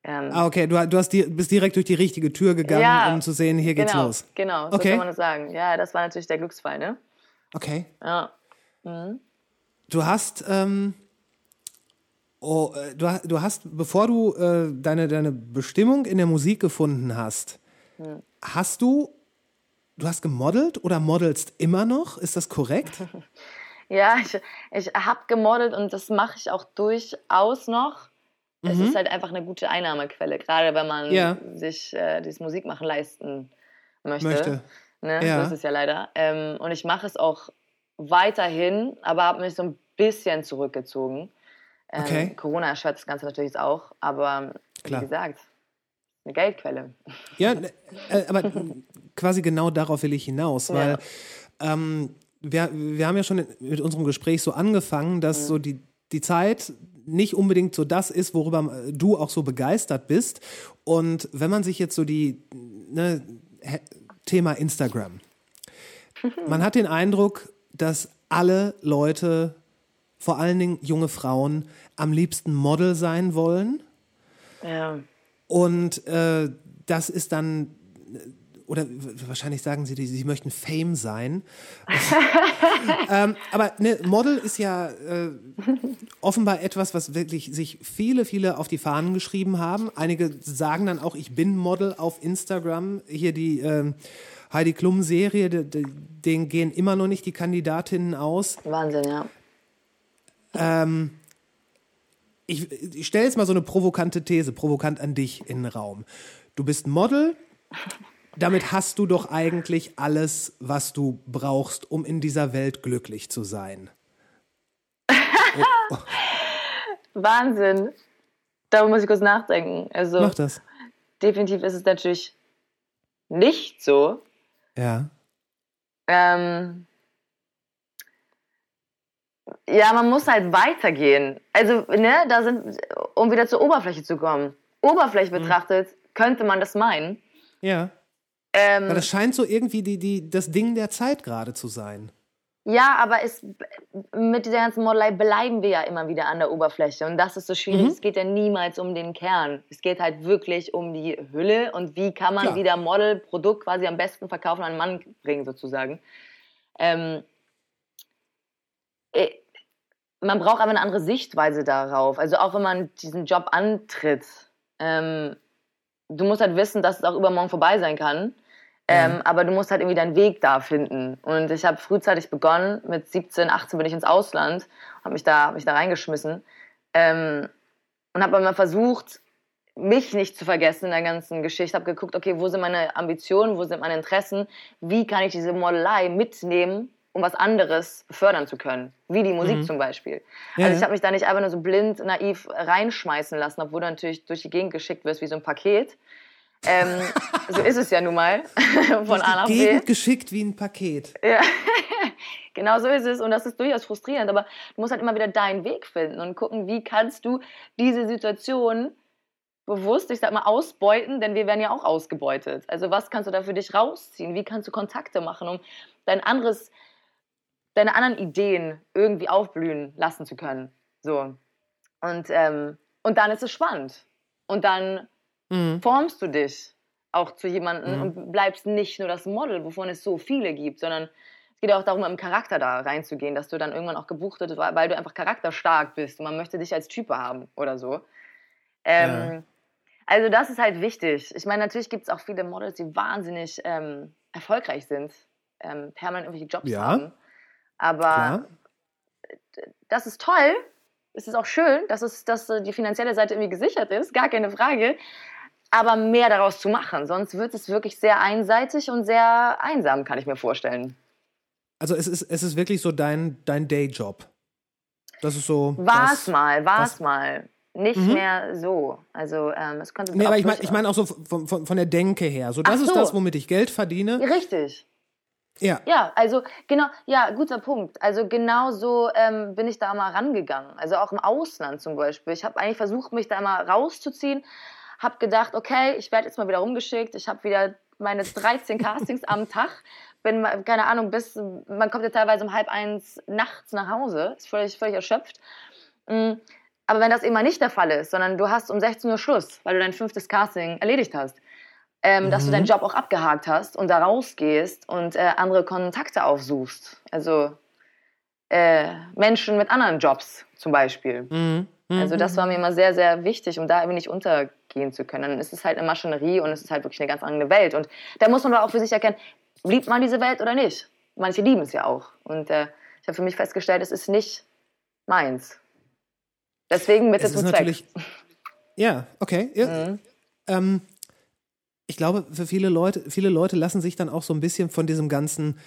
S6: Ähm,
S1: Ah, okay, du, du hast di bist direkt durch die richtige Tür gegangen,
S6: Ja,
S1: um zu sehen, hier geht's
S6: genau,
S1: los.
S6: Genau, so
S1: Okay.
S6: kann man das sagen. Ja, das war natürlich der Glücksfall, ne?
S1: Okay.
S6: Ja.
S1: Du hast, ähm, oh, äh, du, du hast, bevor du äh, deine, deine Bestimmung in der Musik gefunden hast,
S6: Hm.
S1: hast du, du hast gemodelt oder modelst immer noch? Ist das korrekt?
S6: Ja, ich, ich habe gemodelt und das mache ich auch durchaus noch. Es ist halt einfach eine gute Einnahmequelle, gerade wenn man
S1: Mhm. Ja.
S6: sich äh, dieses Musikmachen leisten möchte.
S1: Möchte.
S6: Ne?
S1: Ja.
S6: So ist ja leider. Ähm, und ich mache es auch weiterhin, aber habe mich so ein bisschen zurückgezogen. Ähm,
S1: Okay.
S6: Corona erschwert das Ganze natürlich auch, aber
S1: Klar.
S6: wie gesagt, eine Geldquelle.
S1: Ja, ne, äh, aber quasi genau darauf will ich hinaus, weil ähm, wir, wir haben ja schon mit unserem Gespräch so angefangen, dass so die, die Zeit nicht unbedingt so das ist, worüber äh, du auch so begeistert bist. Und wenn man sich jetzt so die ne, Thema Instagram, man hat den Eindruck, dass alle Leute, vor allen Dingen junge Frauen, am liebsten Model sein wollen.
S6: Ja.
S1: Und äh, das ist dann, äh, oder wahrscheinlich sagen sie, sie möchten Fame sein. ähm, aber ne, Model ist ja äh, offenbar etwas, was wirklich sich viele, viele auf die Fahnen geschrieben haben. Einige sagen dann auch, ich bin Model auf Instagram. Hier die ähm, Heidi Klum-Serie, de- de- denen gehen immer noch nicht die Kandidatinnen aus.
S6: Wahnsinn, ja.
S1: Ähm, ich, ich stelle jetzt mal so eine provokante These, provokant an dich in den Raum. Du bist Model, damit hast du doch eigentlich alles, was du brauchst, um in dieser Welt glücklich zu sein.
S6: Wahnsinn. Darüber muss ich kurz nachdenken. Also
S1: Mach das.
S6: definitiv ist es natürlich nicht so.
S1: Ja.
S6: Ähm, ja, man muss halt weitergehen. Also, ne, da sind, um wieder zur Oberfläche zu kommen. Oberfläche betrachtet, könnte man das meinen.
S1: Ja.
S6: Ähm,
S1: Weil das scheint so irgendwie die, die, das Ding der Zeit gerade zu sein.
S6: ja, aber es, mit dieser ganzen Modelei bleiben wir ja immer wieder an der Oberfläche. Und das ist so schwierig. Es geht ja niemals um den Kern. Es geht halt wirklich um die Hülle und wie kann man
S1: Klar.
S6: wieder Modelprodukt quasi am besten verkaufen, an einen Mann bringen, sozusagen. Ähm, äh, man braucht aber eine andere Sichtweise darauf. Also auch wenn man diesen Job antritt, ähm, du musst halt wissen, dass es auch übermorgen vorbei sein kann. Ähm, aber du musst halt irgendwie deinen Weg da finden. Und ich habe frühzeitig begonnen. Mit 17, 18 bin ich ins Ausland, habe mich da, hab mich da reingeschmissen ähm, und habe immer versucht, mich nicht zu vergessen in der ganzen Geschichte. Habe geguckt, okay, wo sind meine Ambitionen, wo sind meine Interessen, wie kann ich diese Modelei mitnehmen, um was anderes befördern zu können, wie die Musik zum Beispiel.
S1: Ja,
S6: also ich habe mich da nicht einfach nur so blind, naiv reinschmeißen lassen, obwohl du natürlich durch die Gegend geschickt wirst wie so ein Paket. Ähm, so ist es ja nun mal von A nach B.
S1: Gegend geschickt wie ein Paket.
S6: Ja. genau so ist es und das ist durchaus frustrierend, aber du musst halt immer wieder deinen Weg finden und gucken, wie kannst du diese Situation bewusst, ich sag mal, ausbeuten, denn wir werden ja auch ausgebeutet. Also was kannst du da für dich rausziehen? Wie kannst du Kontakte machen, um dein anderes, deine anderen Ideen irgendwie aufblühen lassen zu können? So. Und, ähm, und dann ist es spannend. Und dann formst du dich auch zu jemandem und bleibst nicht nur das Model, wovon es so viele gibt, sondern es geht ja auch darum, im Charakter da reinzugehen, dass du dann irgendwann auch gebucht wirst, weil du einfach charakterstark bist und man möchte dich als Type haben oder so. Ähm, Also das ist halt wichtig. Ich meine, natürlich gibt es auch viele Models, die wahnsinnig ähm, erfolgreich sind, ähm, permanent irgendwelche Jobs
S1: Ja.
S6: haben. Aber
S1: Klar.
S6: das ist toll. Es ist auch schön, dass, es, dass äh, die finanzielle Seite irgendwie gesichert ist, gar keine Frage. Aber mehr daraus zu machen, sonst wird es wirklich sehr einseitig und sehr einsam, kann ich mir vorstellen.
S1: Also es ist, es ist wirklich so dein, dein Dayjob. Das ist so.
S6: War's
S1: das-
S6: mal, war's
S1: das-
S6: mal. Nicht mehr so. Also ähm, es konnte
S1: Nee, aber ich meine ich mein auch so von, von, von der Denke her. So, das
S6: Ach
S1: ist
S6: so.
S1: das, womit ich Geld verdiene.
S6: Richtig.
S1: Ja.
S6: Ja, also genau, ja, guter Punkt. Also genau so ähm, bin ich da mal rangegangen. Also auch im Ausland zum Beispiel. Ich habe eigentlich versucht, mich da mal rauszuziehen. Habe gedacht, okay, ich werde jetzt mal wieder rumgeschickt. Ich habe wieder meine 13 Castings am Tag. Bin, keine Ahnung, bis, man kommt ja teilweise um halb eins nachts nach Hause. Ist völlig, völlig erschöpft. Mm, Aber wenn das eben mal nicht der Fall ist, sondern du hast um 16 Uhr Schluss, weil du dein fünftes Casting erledigt hast, ähm, dass du deinen Job auch abgehakt hast und da rausgehst und äh, andere Kontakte aufsuchst. Also äh, Menschen mit anderen Jobs zum Beispiel.
S1: Mhm.
S6: Also das war mir immer sehr, sehr wichtig, um da irgendwie nicht untergehen zu können. Dann ist es halt eine Maschinerie und es ist halt wirklich eine ganz andere Welt. Und da muss man aber auch für sich erkennen, liebt man diese Welt oder nicht? Manche lieben es ja auch. Und äh, ich habe für mich festgestellt, es ist nicht meins. Deswegen Mittel zum Zweck.
S1: natürlich. Ja, okay. Ja.
S6: Mhm.
S1: Ähm, ich glaube, für viele Leute, viele Leute lassen sich dann auch so ein bisschen von diesem ganzen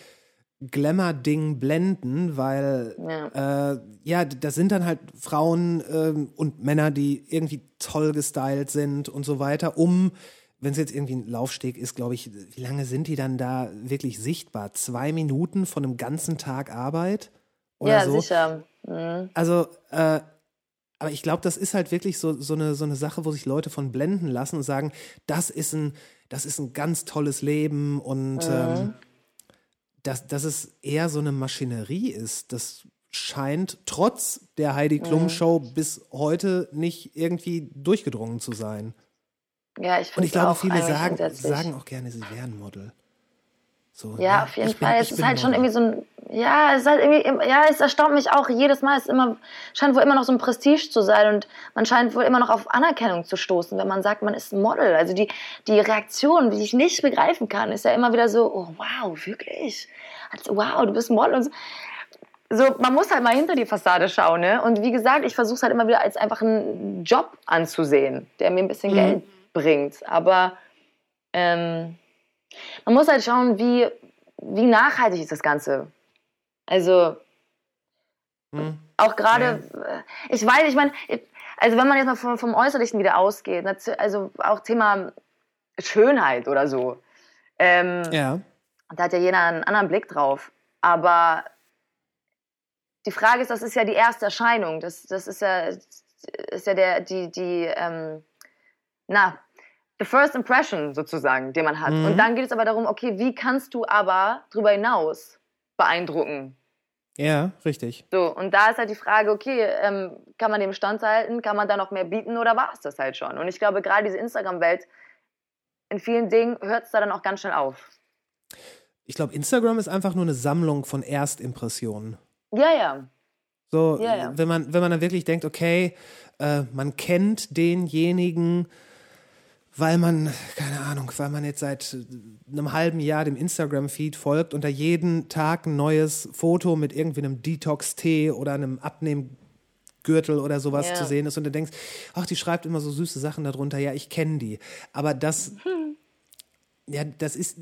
S1: Glamour-Ding blenden, weil
S6: Ja.
S1: äh, ja, das sind dann halt Frauen ähm, und Männer, die irgendwie toll gestylt sind und so weiter, um, wenn es jetzt irgendwie ein Laufsteg ist, glaube ich, wie lange sind die dann da wirklich sichtbar? Zwei Minuten von einem ganzen Tag Arbeit? Oder
S6: ja,
S1: so?
S6: sicher. Mhm.
S1: Also, äh, aber ich glaube, das ist halt wirklich so, so, eine, so eine Sache, wo sich Leute von blenden lassen und sagen, das ist ein, das ist ein ganz tolles Leben und ähm, dass, dass es eher so eine Maschinerie ist. Das scheint trotz der Heidi Klum Show bis heute nicht irgendwie durchgedrungen zu sein.
S6: Ja, ich
S1: Und
S6: finde
S1: ich glaube, viele sagen, sagen auch gerne, sie wären Model. So,
S6: Ja, auf jeden
S1: bin-
S6: Fall.
S1: ich
S6: Es ist
S1: bin
S6: halt schon irgendwie so ein, ja, es ist halt irgendwie, ja, es erstaunt mich auch jedes Mal. Es immer, scheint wohl immer noch so ein Prestige zu sein und man scheint wohl immer noch auf Anerkennung zu stoßen, wenn man sagt, man ist Model. Also die, die Reaktion, die ich nicht begreifen kann, ist ja immer wieder so, oh, wow, wirklich? Also, wow, du bist Model und so. So, man muss halt mal hinter die Fassade schauen, ne? Und wie gesagt, ich versuche es halt immer wieder als einfach einen Job anzusehen, der mir ein bisschen
S1: Mhm.
S6: Geld bringt. Aber ähm, man muss halt schauen, wie, wie nachhaltig ist das Ganze. Also
S1: Hm.
S6: auch gerade, äh, ich weiß, ich meine, also wenn man jetzt mal vom, vom Äußerlichen wieder ausgeht, also auch Thema Schönheit oder so, ähm,
S1: Ja.
S6: da hat ja jeder einen anderen Blick drauf. Aber die Frage ist, das ist ja die erste Erscheinung. Das, das ist ja, ist ja der, die, die, ähm, na, the first impression sozusagen, den man hat.
S1: Mhm.
S6: Und dann geht es aber darum, okay, wie kannst du aber darüber hinaus beeindrucken?
S1: Ja, richtig.
S6: So, und da ist halt die Frage, okay, ähm, kann man dem standhalten, kann man da noch mehr bieten oder war es das halt schon? Und ich glaube, gerade diese Instagram-Welt, in vielen Dingen hört es da dann auch ganz schnell auf.
S1: Ich glaube, Instagram ist einfach nur eine Sammlung von Erstimpressionen.
S6: Ja, ja.
S1: So,
S6: Ja, ja.
S1: wenn man, wenn man dann wirklich denkt, okay, äh, man kennt denjenigen, weil man, keine Ahnung, weil man jetzt seit einem halben Jahr dem Instagram-Feed folgt und da jeden Tag ein neues Foto mit irgendwie einem Detox-Tee oder einem Abnehmgürtel oder sowas
S6: Ja.
S1: zu sehen ist und du denkst, ach, die schreibt immer so süße Sachen darunter, ja, ich kenne die. Aber das, ja, das ist,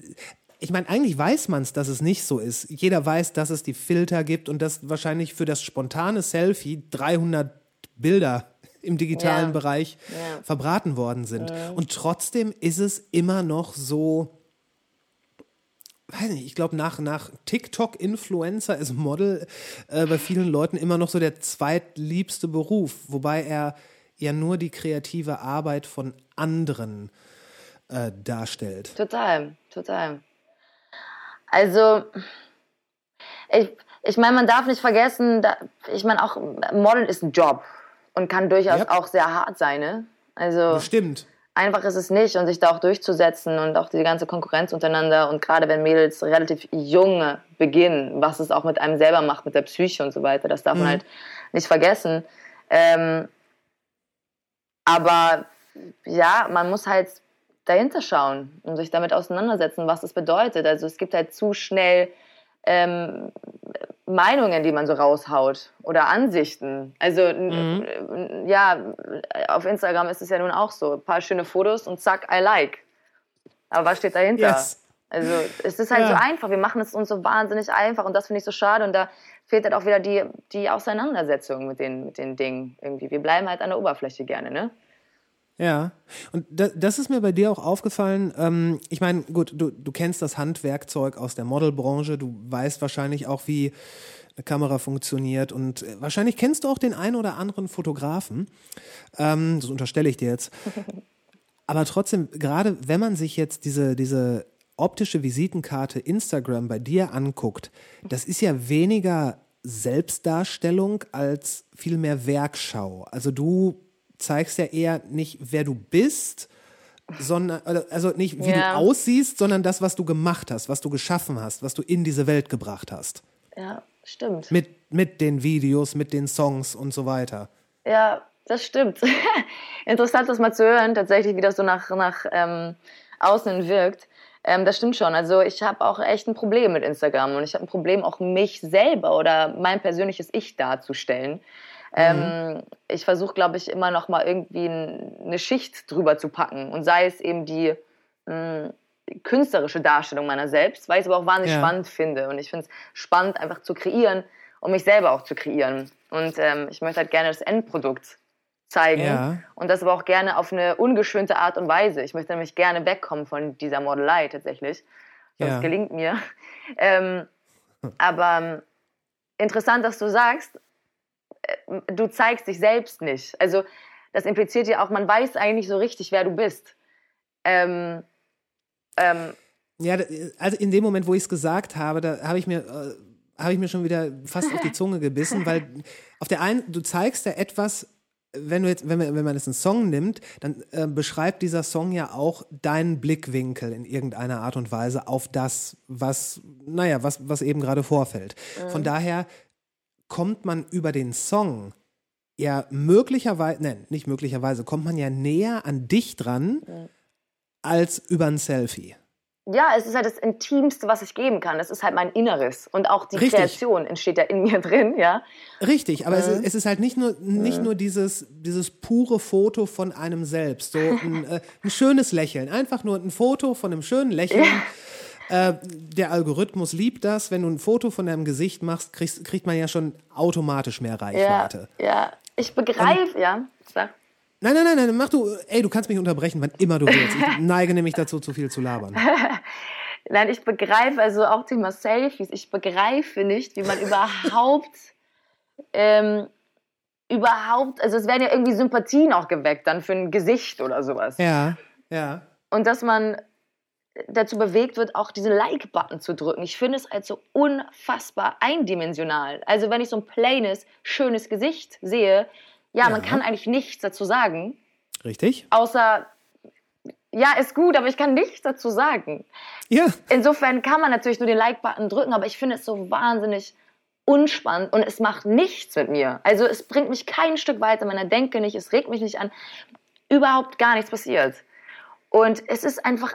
S1: ich meine, eigentlich weiß man es, dass es nicht so ist. Jeder weiß, dass es die Filter gibt und dass wahrscheinlich für das spontane Selfie 300 Bilder im digitalen
S6: Ja.
S1: Bereich
S6: Ja.
S1: verbraten worden sind. Und trotzdem ist es immer noch so, weiß nicht, ich glaube, nach, nach TikTok-Influencer ist Model äh, bei vielen Leuten immer noch so der zweitliebste Beruf, wobei er ja nur die kreative Arbeit von anderen äh, darstellt.
S6: Total, total. Also, ich, ich meine, man darf nicht vergessen, da, ich meine, auch Model ist ein Job und kann durchaus
S1: Ja.
S6: auch sehr hart sein, ne? Also,
S1: Stimmt.
S6: einfach ist es nicht und sich da auch durchzusetzen und auch die ganze Konkurrenz untereinander und gerade wenn Mädels relativ jung beginnen, was es auch mit einem selber macht, mit der Psyche und so weiter, das darf man halt nicht vergessen. Ähm, aber ja, man muss halt dahinter schauen und sich damit auseinandersetzen, was das bedeutet. Also es gibt halt zu schnell ähm, Meinungen, die man so raushaut oder Ansichten. Also n- ja, auf Instagram ist es ja nun auch so. Ein paar schöne Fotos und zack, I like. Aber was steht dahinter?
S1: Yes.
S6: Also es ist halt
S1: Ja.
S6: so einfach. Wir machen es uns so wahnsinnig einfach und das finde ich so schade. Und da fehlt halt auch wieder die, die Auseinandersetzung mit den, mit den Dingen irgendwie. Wir bleiben halt an der Oberfläche gerne, ne?
S1: Ja, und da, das ist mir bei dir auch aufgefallen. Ähm, ich meine, gut, du, du kennst das Handwerkzeug aus der Modelbranche, du weißt wahrscheinlich auch, wie eine Kamera funktioniert und äh, wahrscheinlich kennst du auch den einen oder anderen Fotografen. Ähm, das unterstelle ich dir jetzt. Aber trotzdem, gerade wenn man sich jetzt diese, diese optische Visitenkarte Instagram bei dir anguckt, das ist ja weniger Selbstdarstellung als vielmehr Werkschau. Also du zeigst ja eher nicht, wer du bist, sondern, also nicht wie
S6: Ja.
S1: du aussiehst, sondern das, was du gemacht hast, was du geschaffen hast, was du in diese Welt gebracht hast.
S6: Ja, stimmt.
S1: Mit, mit den Videos, mit den Songs und so weiter.
S6: Ja, das stimmt. Interessant, das mal zu hören, tatsächlich, wie das so nach, nach ähm, außen wirkt. Ähm, das stimmt schon. Also ich habe auch echt ein Problem mit Instagram und ich habe ein Problem, auch mich selber oder mein persönliches Ich darzustellen. Ähm, ich versuche, glaube ich, immer noch mal irgendwie eine Schicht drüber zu packen und sei es eben die mh, künstlerische Darstellung meiner selbst, weil ich es aber auch wahnsinnig
S1: Ja.
S6: spannend finde und ich finde es spannend, einfach zu kreieren und mich selber auch zu kreieren. Und ähm, ich möchte halt gerne das Endprodukt zeigen
S1: Ja.
S6: und das aber auch gerne auf eine ungeschönte Art und Weise. Ich möchte nämlich gerne wegkommen von dieser Modelei tatsächlich. Ich hoffe,
S1: Ja.
S6: gelingt mir. Ähm, aber ähm, interessant, dass du sagst, du zeigst dich selbst nicht. Also das impliziert ja auch, man weiß eigentlich so richtig, wer du bist. Ähm, ähm,
S1: Ja, also in dem Moment, wo ich es gesagt habe, da habe ich mir äh, habe ich mir schon wieder fast auf die Zunge gebissen, weil auf der einen, du zeigst ja etwas, wenn du jetzt, wenn man, wenn man jetzt einen Song nimmt, dann äh, beschreibt dieser Song ja auch deinen Blickwinkel in irgendeiner Art und Weise auf das, was, naja, was, was eben gerade vorfällt. Von daher kommt man über den Song ja möglicherweise, nein, nicht möglicherweise, kommt man ja näher an dich dran als über ein Selfie.
S6: ja, es ist halt das Intimste, was ich geben kann. Es ist halt mein Inneres. Und auch die
S1: Richtig.
S6: Kreation entsteht ja in mir drin, ja.
S1: Richtig, aber es, ist, es ist halt nicht nur, nicht nur dieses, dieses pure Foto von einem selbst. So ein, äh, ein schönes Lächeln. Einfach nur ein Foto von einem schönen Lächeln. Äh, der Algorithmus liebt das. Wenn du ein Foto von deinem Gesicht machst, kriegst, kriegt man ja schon automatisch mehr
S6: Ja,
S1: Reichweite.
S6: ja. Ich begreife, ja. Sag.
S1: Nein, nein, nein, nein, mach du, ey, du kannst mich unterbrechen, wann immer du willst. Ich neige nämlich dazu, zu viel zu labern.
S6: Nein, ich begreife, also auch Thema Selfies, ich begreife nicht, wie man überhaupt, ähm, überhaupt, also es werden ja irgendwie Sympathien auch geweckt dann für ein Gesicht oder sowas.
S1: Ja, ja.
S6: Und dass man dazu bewegt wird, auch diesen Like-Button zu drücken. Ich finde es halt so unfassbar eindimensional. Also wenn ich so ein plaines, schönes Gesicht sehe, ja, man
S1: Ja.
S6: kann eigentlich nichts dazu sagen,
S1: Richtig?
S6: außer, ja, ist gut, aber ich kann nichts dazu sagen.
S1: Ja.
S6: Insofern kann man natürlich nur den Like-Button drücken, aber ich finde es so wahnsinnig unspannend und es macht nichts mit mir. Also es bringt mich kein Stück weiter, meiner Denke nicht, es regt mich nicht an. Überhaupt gar nichts passiert. Und es ist einfach,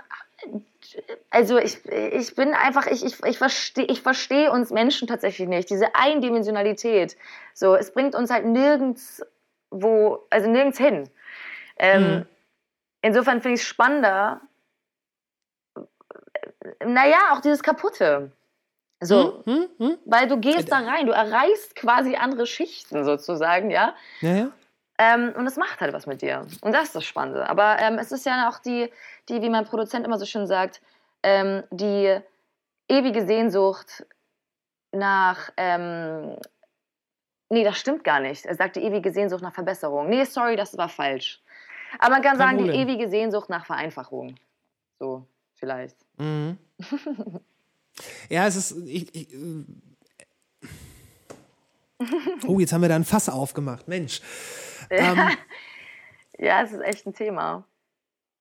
S6: also ich, ich bin einfach, ich, ich, ich verstehe ich versteh uns Menschen tatsächlich nicht. Diese Eindimensionalität. So, es bringt uns halt nirgends wo, also nirgends hin. Ähm, Insofern finde ich es spannender, naja, auch dieses Kaputte. So,
S1: Hm, hm?
S6: weil du gehst da rein, du erreichst quasi andere Schichten sozusagen, ja.
S1: Ja, ja.
S6: Ähm, und es macht halt was mit dir. Und das ist das Spannende. Aber ähm, es ist ja auch die, die, wie mein Produzent immer so schön sagt, ähm, die ewige Sehnsucht nach. Ähm, nee, das stimmt gar nicht. Er sagt die ewige Sehnsucht nach Verbesserung. Nee, sorry, das war falsch. Aber man kann sagen, die ewige Sehnsucht nach Vereinfachung. So, vielleicht.
S1: Mhm. Ja, es ist. Ich, ich, äh, oh, jetzt haben wir da ein Fass aufgemacht. Mensch. Ähm,
S6: Ja, es ist echt ein Thema.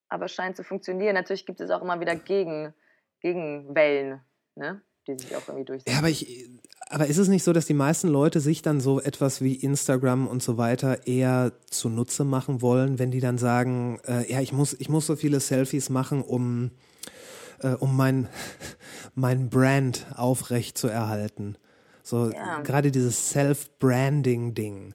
S6: Aber scheint zu funktionieren. Natürlich gibt es auch immer wieder Gegen, Gegenwellen, ne? die sich auch irgendwie durchsetzen.
S1: ja, aber ich. Aber ist es nicht so, dass die meisten Leute sich dann so etwas wie Instagram und so weiter eher zunutze machen wollen, wenn die dann sagen, äh, ja, ich muss, ich muss so viele Selfies machen, um, äh, um mein, mein Brand aufrecht zu erhalten. So
S6: Ja.
S1: gerade dieses Self-Branding-Ding.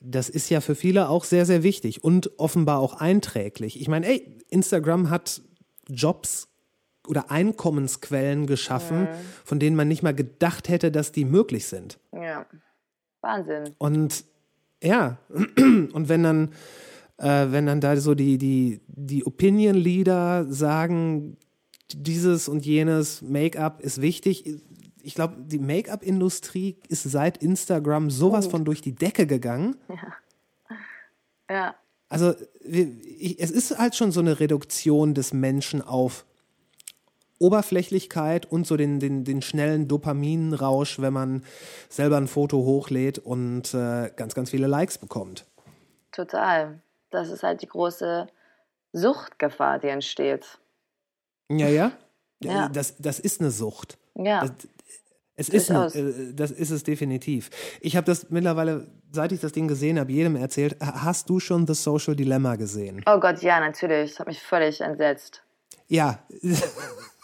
S1: Das ist ja für viele auch sehr, sehr wichtig und offenbar auch einträglich. Ich meine, ey, Instagram hat Jobs oder Einkommensquellen geschaffen, von denen man nicht mal gedacht hätte, dass die möglich sind.
S6: Ja. Wahnsinn.
S1: Und ja, und wenn dann, äh, wenn dann da so die, die, die Opinion Leader sagen, dieses und jenes Make-up ist wichtig. Ich glaube, die Make-up-Industrie ist seit Instagram sowas von durch die Decke gegangen.
S6: Ja.
S1: Also wir- ich, es ist halt schon so eine Reduktion des Menschen auf Oberflächlichkeit und so den, den, den schnellen Dopaminrausch, wenn man selber ein Foto hochlädt und äh, ganz, ganz viele Likes bekommt.
S6: Total. Das ist halt die große Suchtgefahr, die entsteht.
S1: Ja, ja.
S6: Ja.
S1: Das, das ist eine Sucht.
S6: Ja.
S1: Das, es ist eine,
S6: Durchaus.
S1: äh, das ist es definitiv. Ich habe das mittlerweile, seit ich das Ding gesehen habe, jedem erzählt. Hast du schon The Social Dilemma gesehen?
S6: Oh Gott, ja, natürlich. Das hat mich völlig entsetzt.
S1: Ja,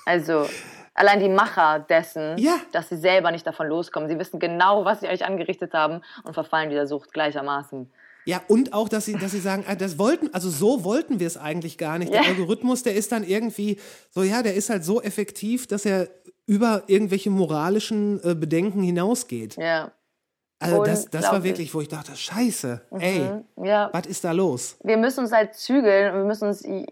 S6: Also, allein die Macher dessen,
S1: Ja.
S6: dass sie selber nicht davon loskommen. Sie wissen genau, was sie euch angerichtet haben und verfallen dieser Sucht gleichermaßen.
S1: Ja, und auch, dass sie, dass sie sagen, ah, das wollten, also so wollten wir es eigentlich gar nicht.
S6: Ja.
S1: Der Algorithmus, der ist dann irgendwie so, ja, der ist halt so effektiv, dass er über irgendwelche moralischen äh, Bedenken hinausgeht.
S6: Ja.
S1: Also das, das war wirklich, wo ich dachte, scheiße, ey,
S6: Ja.
S1: was ist da los?
S6: Wir müssen uns halt zügeln und wir müssen uns i-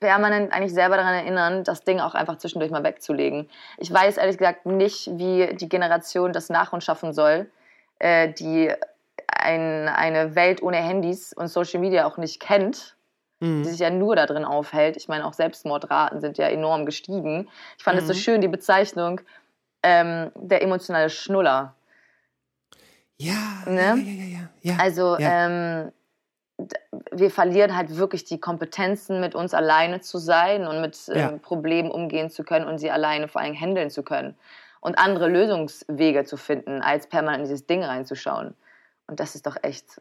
S6: permanent eigentlich selber daran erinnern, das Ding auch einfach zwischendurch mal wegzulegen. Ich weiß ehrlich gesagt nicht, wie die Generation das nach uns schaffen soll, äh, die ein, eine Welt ohne Handys und Social Media auch nicht kennt, die sich ja nur da drin aufhält. Ich meine, auch Selbstmordraten sind ja enorm gestiegen. Ich fand es so schön, die Bezeichnung ähm, der emotionale Schnuller.
S1: Ja,
S6: Ne?
S1: ja, ja, ja, ja.
S6: Also
S1: ja.
S6: ähm, wir verlieren halt wirklich die Kompetenzen, mit uns alleine zu sein und mit ähm,
S1: Ja.
S6: Problemen umgehen zu können und sie alleine vor allem handeln zu können. Und andere Lösungswege zu finden, als permanent in dieses Ding reinzuschauen. Und das ist doch echt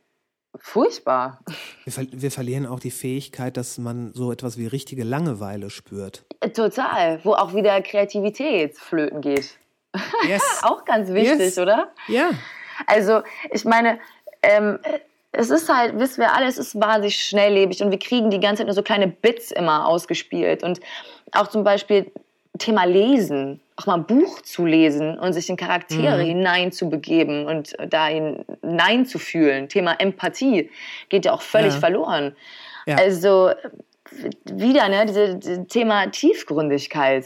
S6: furchtbar.
S1: wir, ver wir verlieren auch die Fähigkeit, dass man so etwas wie richtige Langeweile spürt.
S6: Total. Wo auch wieder Kreativität flöten geht.
S1: Yes.
S6: Auch ganz wichtig,
S1: Yes.
S6: oder?
S1: ja.
S6: Also, ich meine, ähm, es ist halt, wissen wir alle, es ist wahnsinnig schnelllebig und wir kriegen die ganze Zeit nur so kleine Bits immer ausgespielt. Und auch zum Beispiel Thema Lesen, auch mal ein Buch zu lesen und sich in Charaktere hineinzubegeben und da hineinzufühlen. Thema Empathie geht ja auch völlig
S1: Ja.
S6: verloren.
S1: Ja.
S6: Also wieder, ne, diese, diese Thema Tiefgründigkeit.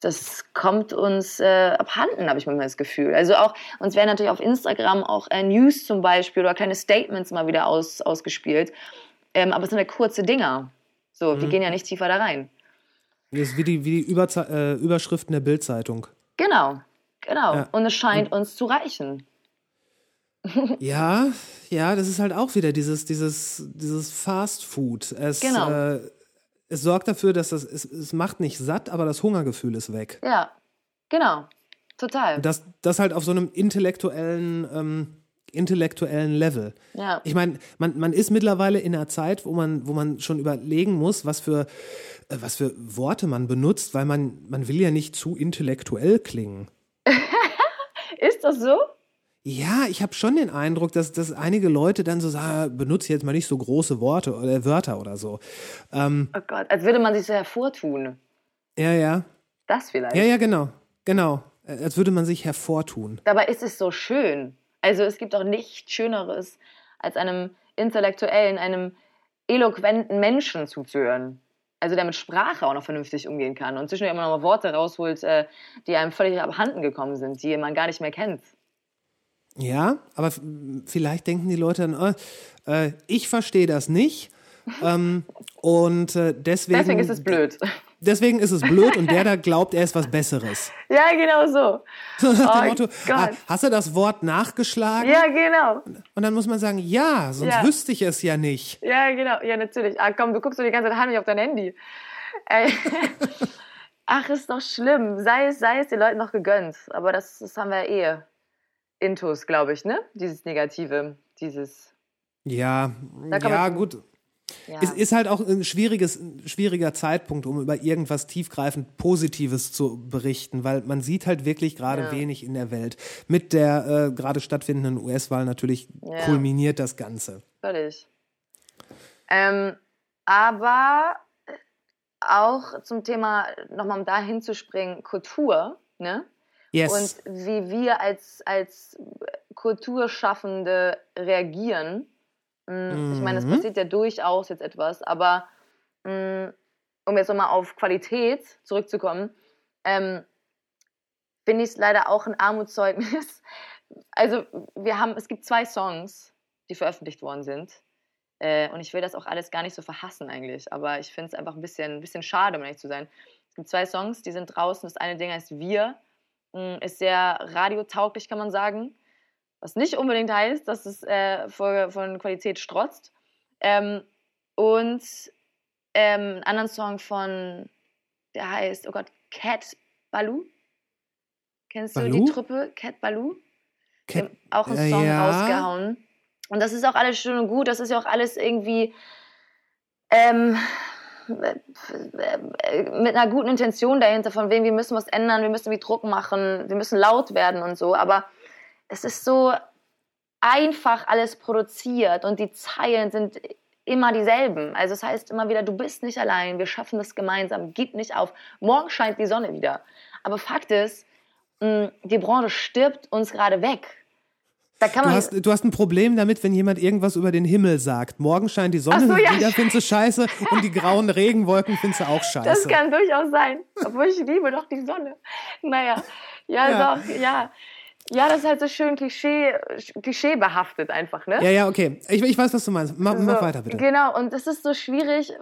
S6: Das kommt uns äh, abhanden, habe ich manchmal das Gefühl. Also auch, uns werden natürlich auf Instagram auch äh, News zum Beispiel oder kleine Statements mal wieder aus, ausgespielt. Ähm, aber es sind ja kurze Dinger. So,
S1: Mhm.
S6: wir gehen ja nicht tiefer da rein.
S1: Das ist wie die, wie die Überze äh, Überschriften der Bildzeitung.
S6: Genau, genau.
S1: Ja.
S6: Und es scheint uns zu reichen.
S1: Ja, ja, das ist halt auch wieder dieses, dieses, dieses Fast Food. Es,
S6: Genau.
S1: äh, es sorgt dafür, dass das, es, es macht nicht satt, aber das Hungergefühl ist weg.
S6: Ja, genau. Total.
S1: Das, das halt auf so einem intellektuellen, ähm, intellektuellen Level.
S6: Ja.
S1: Ich meine, man, man ist mittlerweile in einer Zeit, wo man, wo man schon überlegen muss, was für, äh, was für Worte man benutzt, weil man, man will ja nicht zu intellektuell klingen.
S6: Ist das so?
S1: Ja, ich habe schon den Eindruck, dass, dass einige Leute dann so sagen, benutze jetzt mal nicht so große Worte oder Wörter oder so. Ähm,
S6: Oh Gott, als würde man sich so hervortun.
S1: ja, ja.
S6: Das vielleicht.
S1: Ja, ja, genau. Genau. Äh, Als würde man sich hervortun.
S6: Dabei ist es so schön. Also es gibt auch nichts Schöneres, als einem intellektuellen, einem eloquenten Menschen zuzuhören. Also der mit Sprache auch noch vernünftig umgehen kann und zwischendurch immer noch mal Worte rausholt, äh, die einem völlig abhanden gekommen sind, die man gar nicht mehr kennt.
S1: Ja, aber vielleicht denken die Leute dann, äh, äh, ich verstehe das nicht. ähm, und äh, deswegen.
S6: Deswegen ist es blöd.
S1: Deswegen ist es blöd und der da glaubt, er ist was Besseres.
S6: Ja, genau so.
S1: So nach dem
S6: Oh
S1: Motto, ah, hast du das Wort nachgeschlagen?
S6: Ja, genau.
S1: Und dann muss man sagen, ja, sonst
S6: Ja.
S1: wüsste ich es ja nicht.
S6: Ja, genau. Ja, natürlich. Ah, komm, du guckst doch die ganze Zeit heimlich auf dein Handy. Ey. Ach, ist doch schlimm. Sei es, sei es den Leuten noch gegönnt. Aber das, das haben wir ja eh intus, glaube ich, ne? Dieses Negative, dieses...
S1: Ja, ja, gut.
S6: Ja.
S1: Es ist halt auch ein, schwieriges, ein schwieriger Zeitpunkt, um über irgendwas tiefgreifend Positives zu berichten, weil man sieht halt wirklich gerade
S6: Ja.
S1: wenig in der Welt. Mit der äh, gerade stattfindenden US-Wahl natürlich
S6: Ja.
S1: kulminiert das Ganze.
S6: Völlig. Ähm, aber auch zum Thema, nochmal um da hinzuspringen, Kultur, ne?
S1: Yes.
S6: Und wie wir als, als Kulturschaffende reagieren. Mm, Ich meine, es
S1: Mhm.
S6: passiert ja durchaus jetzt etwas, aber mm, um jetzt nochmal auf Qualität zurückzukommen, ähm, finde ich es leider auch ein Armutszeugnis. Also, wir haben, es gibt zwei Songs, die veröffentlicht worden sind. Äh, und ich will das auch alles gar nicht so verhassen eigentlich, aber ich finde es einfach ein bisschen, ein bisschen schade, um ehrlich zu sein. Es gibt zwei Songs, die sind draußen. Das eine Ding heißt Wir, mm, ist sehr radiotauglich, kann man sagen. Was nicht unbedingt heißt, dass es äh, vor- von Qualität strotzt. Ähm, und ähm, einen anderen Song von, der heißt, oh Gott, Cat Baloo. Kennst du
S1: Baloo?
S6: die Truppe Cat Baloo?
S1: Cat-
S6: haben auch einen
S1: äh,
S6: Song
S1: ja.
S6: rausgehauen. Und das ist auch alles schön und gut. Das ist ja auch alles irgendwie ähm, äh, mit einer guten Intention dahinter, von wem wir müssen was ändern, wir müssen wie Druck machen, wir müssen laut werden und so. Aber es ist so einfach alles produziert und die Zeilen sind immer dieselben. Also es heißt immer wieder, du bist nicht allein, wir schaffen das gemeinsam, gib nicht auf. Morgen scheint die Sonne wieder. Aber Fakt ist, mh, die Branche stirbt uns gerade weg. Da kann
S1: Du
S6: man
S1: hast, du hast ein Problem damit, wenn jemand irgendwas über den Himmel sagt. Morgen scheint die Sonne,
S6: so, ja.
S1: wieder findest du scheiße und die grauen Regenwolken findest du auch scheiße.
S6: Das kann durchaus sein. Obwohl ich liebe doch die Sonne. Naja, ja,
S1: Ja.
S6: doch, ja. Ja, das ist halt so schön Klischee, klischeebehaftet einfach, ne?
S1: ja, ja, okay. Ich, ich weiß, was du meinst. Mach, mach
S6: So,
S1: weiter, bitte.
S6: Genau, und das ist so schwierig.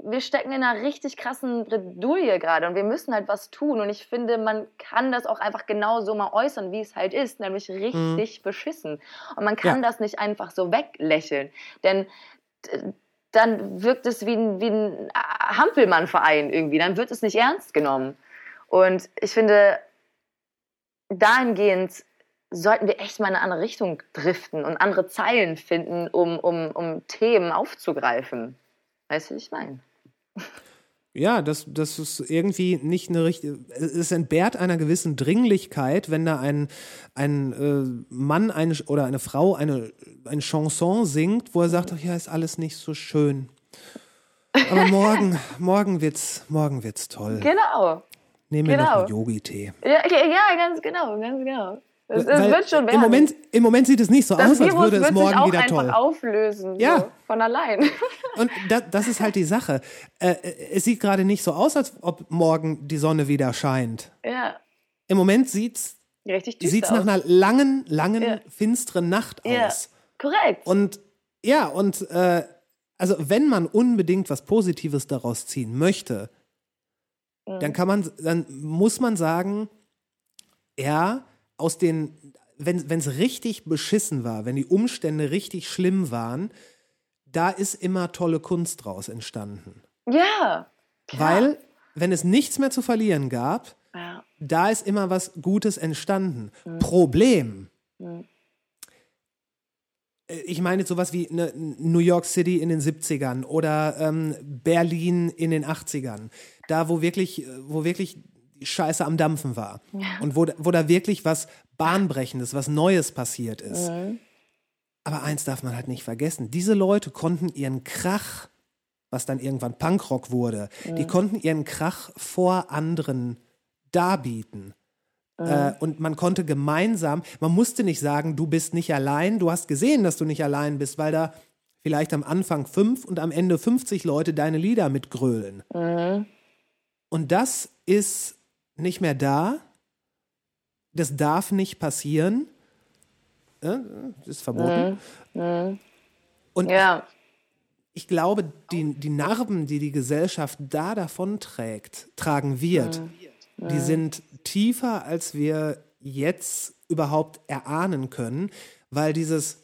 S6: Wir stecken in einer richtig krassen Bredouille gerade und wir müssen halt was tun. Und ich finde, man kann das auch einfach genau so mal äußern, wie es halt ist, nämlich richtig beschissen. Und man kann
S1: Mhm. Ja.
S6: das nicht einfach so weglächeln. Denn dann wirkt es wie ein, wie ein Hampelmann-Verein irgendwie. Dann wird es nicht ernst genommen. Und ich finde, dahingehend sollten wir echt mal in eine andere Richtung driften und andere Zeilen finden, um, um, um Themen aufzugreifen. Weißt du, wie ich meine?
S1: Ja, das, das ist irgendwie nicht eine richtige. Es entbehrt einer gewissen Dringlichkeit, wenn da ein, ein äh, Mann eine, oder eine Frau eine, eine Chanson singt, wo er sagt, ach ja, ist alles nicht so schön. Aber morgen, morgen wird's, morgen wird's toll.
S6: Genau.
S1: Nehmen wir noch
S6: genau.
S1: einen Yogi-Tee.
S6: Ja, ja, ganz genau, ganz genau. Es, es wird schon werden.
S1: Im Moment, Im Moment sieht es nicht so
S6: das
S1: aus, als würde es morgen
S6: auch
S1: wieder
S6: einfach
S1: toll.
S6: auflösen.
S1: Ja.
S6: So, von allein.
S1: Und da, das ist halt die Sache. Äh, es sieht gerade nicht so aus, als ob morgen die Sonne wieder scheint.
S6: ja,
S1: Im Moment
S6: düster
S1: sieht's nach einer langen, langen,
S6: Ja.
S1: finsteren Nacht
S6: Ja,
S1: aus.
S6: korrekt.
S1: Und ja, und äh, also wenn man unbedingt was Positives daraus ziehen möchte,
S6: Mhm.
S1: dann kann man, dann muss man sagen, ja, aus den, wenn es richtig beschissen war, wenn die Umstände richtig schlimm waren, da ist immer tolle Kunst draus entstanden.
S6: ja.
S1: Weil, wenn es nichts mehr zu verlieren gab,
S6: ja.
S1: da ist immer was Gutes entstanden.
S6: Mhm.
S1: Problem. Äh, Ich meine jetzt sowas wie ne, New York City in den 70ern oder ähm, Berlin in den 80ern. Da, wo wirklich, äh, wo wirklich Scheiße am Dampfen war. Und wo, wo da wirklich was Bahnbrechendes, was Neues passiert ist. Aber eins darf man halt nicht vergessen. Diese Leute konnten ihren Krach, was dann irgendwann Punkrock wurde, die konnten ihren Krach vor anderen darbieten. Äh, und man konnte gemeinsam, man musste nicht sagen, du bist nicht allein, du hast gesehen, dass du nicht allein bist, weil da vielleicht am Anfang fünf und am Ende 50 Leute deine Lieder mitgrölen. Und das ist nicht mehr da. Das darf nicht passieren. Das ist verboten. Und
S6: ja.
S1: ich glaube, die, die Narben, die die Gesellschaft da davon trägt, tragen wird, die sind tiefer, als wir jetzt überhaupt erahnen können, weil dieses,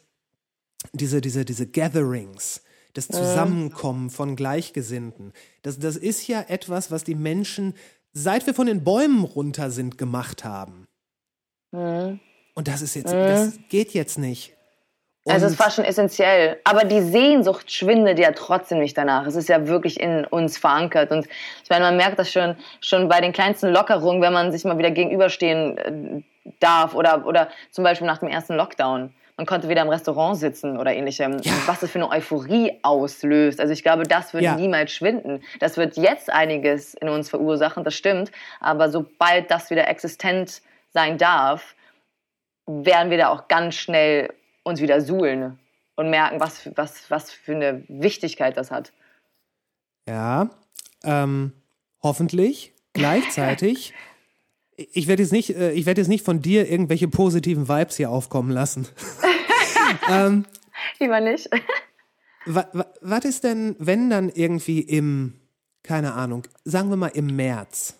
S1: diese, diese, diese Gatherings, das Zusammenkommen von Gleichgesinnten, das, das ist ja etwas, was die Menschen, seit wir von den Bäumen runter sind, gemacht haben. Und das ist jetzt, das geht jetzt nicht.
S6: Also es
S1: Und-
S6: war schon essentiell. Aber die Sehnsucht schwindet ja trotzdem nicht danach. Es ist ja wirklich in uns verankert. Und ich meine, man merkt das schon, schon bei den kleinsten Lockerungen, wenn man sich mal wieder gegenüberstehen äh, darf oder, oder zum Beispiel nach dem ersten Lockdown. man konnte wieder im Restaurant sitzen oder ähnlichem. Und Was das für eine Euphorie auslöst. Also ich glaube, das wird
S1: Ja.
S6: niemals schwinden. Das wird jetzt einiges in uns verursachen, das stimmt. Aber sobald das wieder existent sein darf, werden wir da auch ganz schnell uns wieder suhlen und merken, was, was, was für eine Wichtigkeit das hat.
S1: Ja, ähm, hoffentlich. Gleichzeitig, ich werde jetzt, nicht, äh, ich werd jetzt nicht von dir irgendwelche positiven Vibes hier aufkommen lassen.
S6: Lieber nicht.
S1: Was ist denn, wenn dann irgendwie im, keine Ahnung, sagen wir mal im März,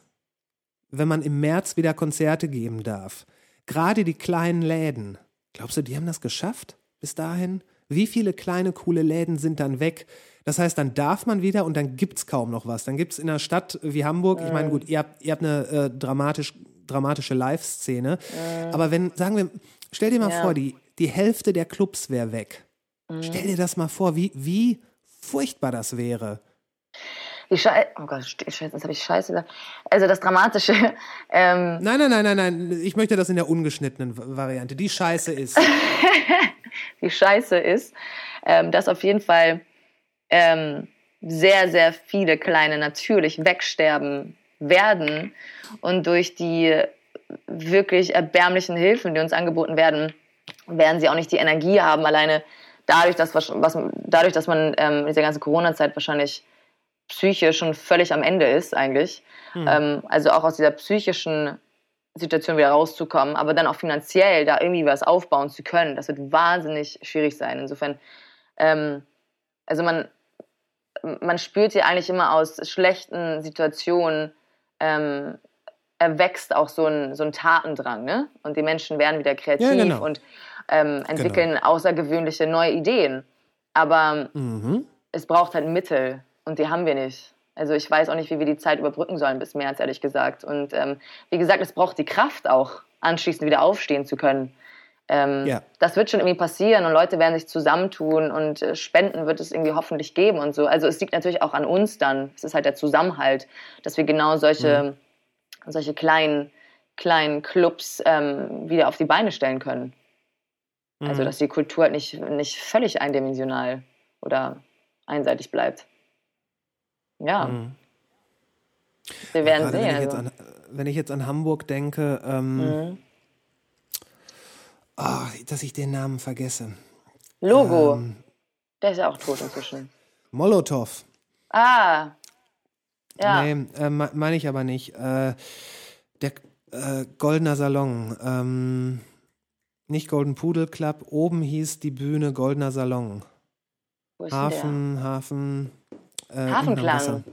S1: wenn man im März wieder Konzerte geben darf, gerade die kleinen Läden, glaubst du, die haben das geschafft bis dahin? Wie viele kleine, coole Läden sind dann weg? Das heißt, dann darf man wieder und dann gibt's kaum noch was. Dann gibt's in einer Stadt wie Hamburg, ich meine, gut, ihr habt, ihr habt eine äh, dramatisch, dramatische Live-Szene, aber wenn, sagen wir, stell dir mal
S6: Ja.
S1: vor, die, die Hälfte der Clubs wäre weg. Stell dir das mal vor, wie, wie furchtbar das wäre.
S6: Die Scheiße, oh Gott, Scheiße, jetzt habe ich Scheiße gesagt. Also das Dramatische, ähm,
S1: Nein, nein, nein, nein, nein. Ich möchte das in der ungeschnittenen Variante. Die Scheiße ist.
S6: die Scheiße ist, ähm, dass auf jeden Fall ähm, sehr, sehr viele kleine natürlich wegsterben werden und durch die wirklich erbärmlichen Hilfen, die uns angeboten werden, werden sie auch nicht die Energie haben, alleine dadurch, dass, was, dadurch, dass man ähm, in dieser ganzen Corona-Zeit wahrscheinlich psychisch schon völlig am Ende ist eigentlich. Ähm, also auch aus dieser psychischen Situation wieder rauszukommen, aber dann auch finanziell da irgendwie was aufbauen zu können, das wird wahnsinnig schwierig sein. Insofern, ähm, also man, man spürt hier eigentlich immer aus schlechten Situationen, ähm, erwächst auch so ein, so ein Tatendrang, ne? Und die Menschen werden wieder kreativ
S1: Ja, genau.
S6: und ähm, entwickeln außergewöhnliche neue Ideen. Aber
S1: Mhm.
S6: es braucht halt Mittel und die haben wir nicht. Also ich weiß auch nicht, wie wir die Zeit überbrücken sollen bis März, ehrlich gesagt. Und ähm, wie gesagt, es braucht die Kraft auch, anschließend wieder aufstehen zu können. Ähm,
S1: Ja.
S6: Das wird schon irgendwie passieren und Leute werden sich zusammentun und äh, Spenden wird es irgendwie hoffentlich geben und so. Also es liegt natürlich auch an uns dann. Es ist halt der Zusammenhalt, dass wir genau solche, solche kleinen, kleinen Clubs ähm, wieder auf die Beine stellen können. Also dass die Kultur halt nicht, nicht völlig eindimensional oder einseitig bleibt. Ja. Wir werden sehen.
S1: wenn, ich jetzt
S6: Also.
S1: an, wenn ich jetzt an Hamburg denke, ähm,
S6: Mhm.
S1: ah, dass ich den Namen vergesse.
S6: Logo.
S1: Ähm.
S6: Der ist ja auch tot inzwischen.
S1: Molotow.
S6: Ah. Ja.
S1: Nee, äh, me- meine ich aber nicht. Äh, der äh, Goldener Salon. Ähm, nicht Golden Pudel Club. Oben hieß die Bühne Goldener Salon.
S6: Wo ist
S1: Hafen, Hafen. Äh,
S6: Hafenklang.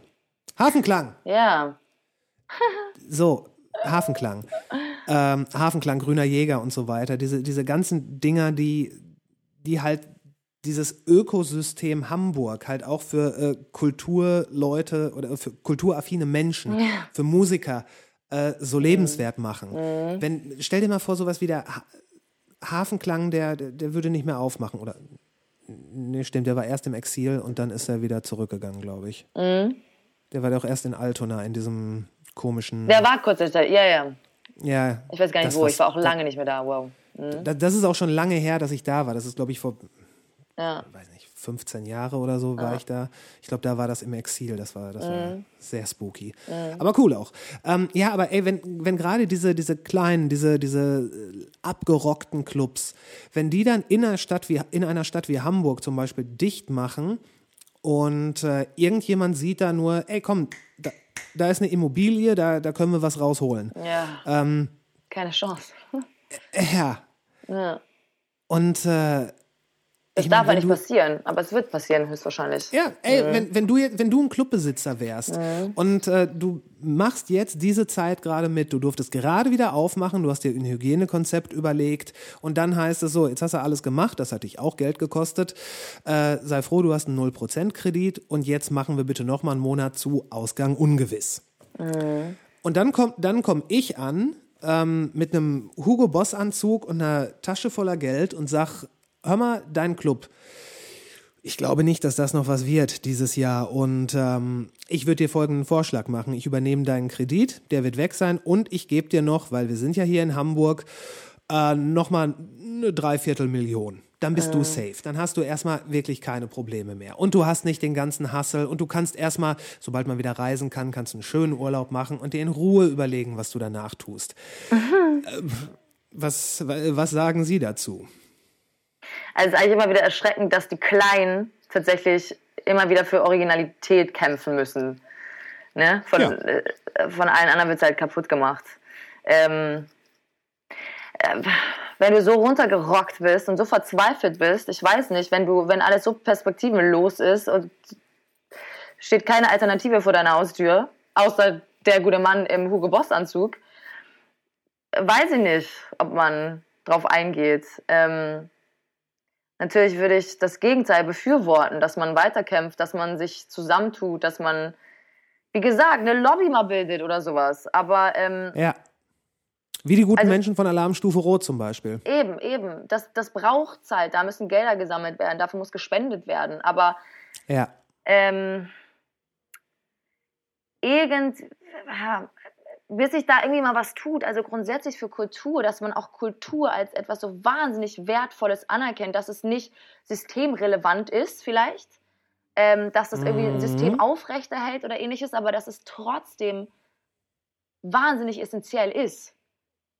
S1: Hafenklang.
S6: Ja.
S1: So, Hafenklang. Ähm, Hafenklang, Grüner Jäger und so weiter. Diese, diese ganzen Dinger, die, die halt dieses Ökosystem Hamburg halt auch für äh, Kulturleute oder für kulturaffine Menschen, für Musiker äh, so lebenswert machen. Wenn, stell dir mal vor, sowas wie der ha Hafenklang, der, der, der würde nicht mehr aufmachen. Oder nee, stimmt, der war erst im Exil und dann ist er wieder zurückgegangen, glaube ich. Der war doch erst in Altona, in diesem komischen.
S6: Der war kurz, ja, ja.
S1: Ja.
S6: Ich weiß gar nicht
S1: das
S6: wo. Ich war auch lange nicht mehr da. Wow.
S1: Da, das ist auch schon lange her, dass ich da war. Das ist, glaube ich, vor,
S6: Ja.
S1: Weiß nicht, 15 Jahre oder so war ich da. Ich glaube, da war das im Exil. Das war, das war sehr spooky. Aber cool auch. Ähm, ja, aber ey, wenn, wenn gerade diese, diese kleinen, diese, diese äh, abgerockten Clubs, wenn die dann in einer Stadt wie, in einer Stadt wie Hamburg zum Beispiel dicht machen und äh, irgendjemand sieht da nur, ey, komm, da, da ist eine Immobilie, da, da können wir was rausholen.
S6: Ja.
S1: Ähm,
S6: Keine Chance.
S1: ja.
S6: Ja.
S1: Und äh,
S6: Das
S1: Ich
S6: darf ja nicht passieren, aber es wird passieren höchstwahrscheinlich.
S1: Ja, ey, wenn, wenn, du, wenn du ein Clubbesitzer wärst und äh, du machst jetzt diese Zeit gerade mit, du durftest gerade wieder aufmachen, du hast dir ein Hygienekonzept überlegt und dann heißt es so, jetzt hast du alles gemacht, das hat dich auch Geld gekostet, äh, sei froh, du hast einen 0% Kredit und jetzt machen wir bitte nochmal einen Monat zu, Ausgang ungewiss. Und dann kommt, dann komm ich an ähm, mit einem Hugo Boss Anzug und einer Tasche voller Geld und sag, hör mal, dein Club, ich glaube nicht, dass das noch was wird dieses Jahr. Und ähm, ich würde dir folgenden Vorschlag machen. Ich übernehme deinen Kredit, der wird weg sein. Und ich gebe dir noch, weil wir sind ja hier in Hamburg, äh, nochmal eine Dreiviertelmillion. Dann bist du safe. Dann hast du erstmal wirklich keine Probleme mehr. Und du hast nicht den ganzen Hassel und du kannst erstmal, sobald man wieder reisen kann, kannst du einen schönen Urlaub machen und dir in Ruhe überlegen, was du danach tust. Ähm, Was, was sagen Sie dazu?
S6: Also es ist eigentlich immer wieder erschreckend, dass die Kleinen tatsächlich immer wieder für Originalität kämpfen müssen. Ne? Von,
S1: Ja.
S6: äh, von allen anderen wird es halt kaputt gemacht. Ähm, äh, wenn du so runtergerockt bist und so verzweifelt bist, ich weiß nicht, wenn du, wenn alles so perspektivenlos ist und steht keine Alternative vor deiner Haustür, außer der gute Mann im Hugo Boss Anzug, weiß ich nicht, ob man drauf eingeht. Ähm, natürlich würde ich das Gegenteil befürworten, dass man weiterkämpft, dass man sich zusammentut, dass man, wie gesagt, eine Lobby mal bildet oder sowas. Aber ähm,
S1: Ja. Wie die guten
S6: Also-
S1: Menschen von Alarmstufe Rot zum Beispiel.
S6: eben, eben, das, das braucht Zeit, da müssen Gelder gesammelt werden, dafür muss gespendet werden. Aber
S1: Ja.
S6: ähm, irgend, bis sich da irgendwie mal was tut, also grundsätzlich für Kultur, dass man auch Kultur als etwas so wahnsinnig Wertvolles anerkennt, dass es nicht systemrelevant ist vielleicht, ähm, dass das irgendwie ein System aufrechterhält oder ähnliches, aber dass es trotzdem wahnsinnig essentiell ist.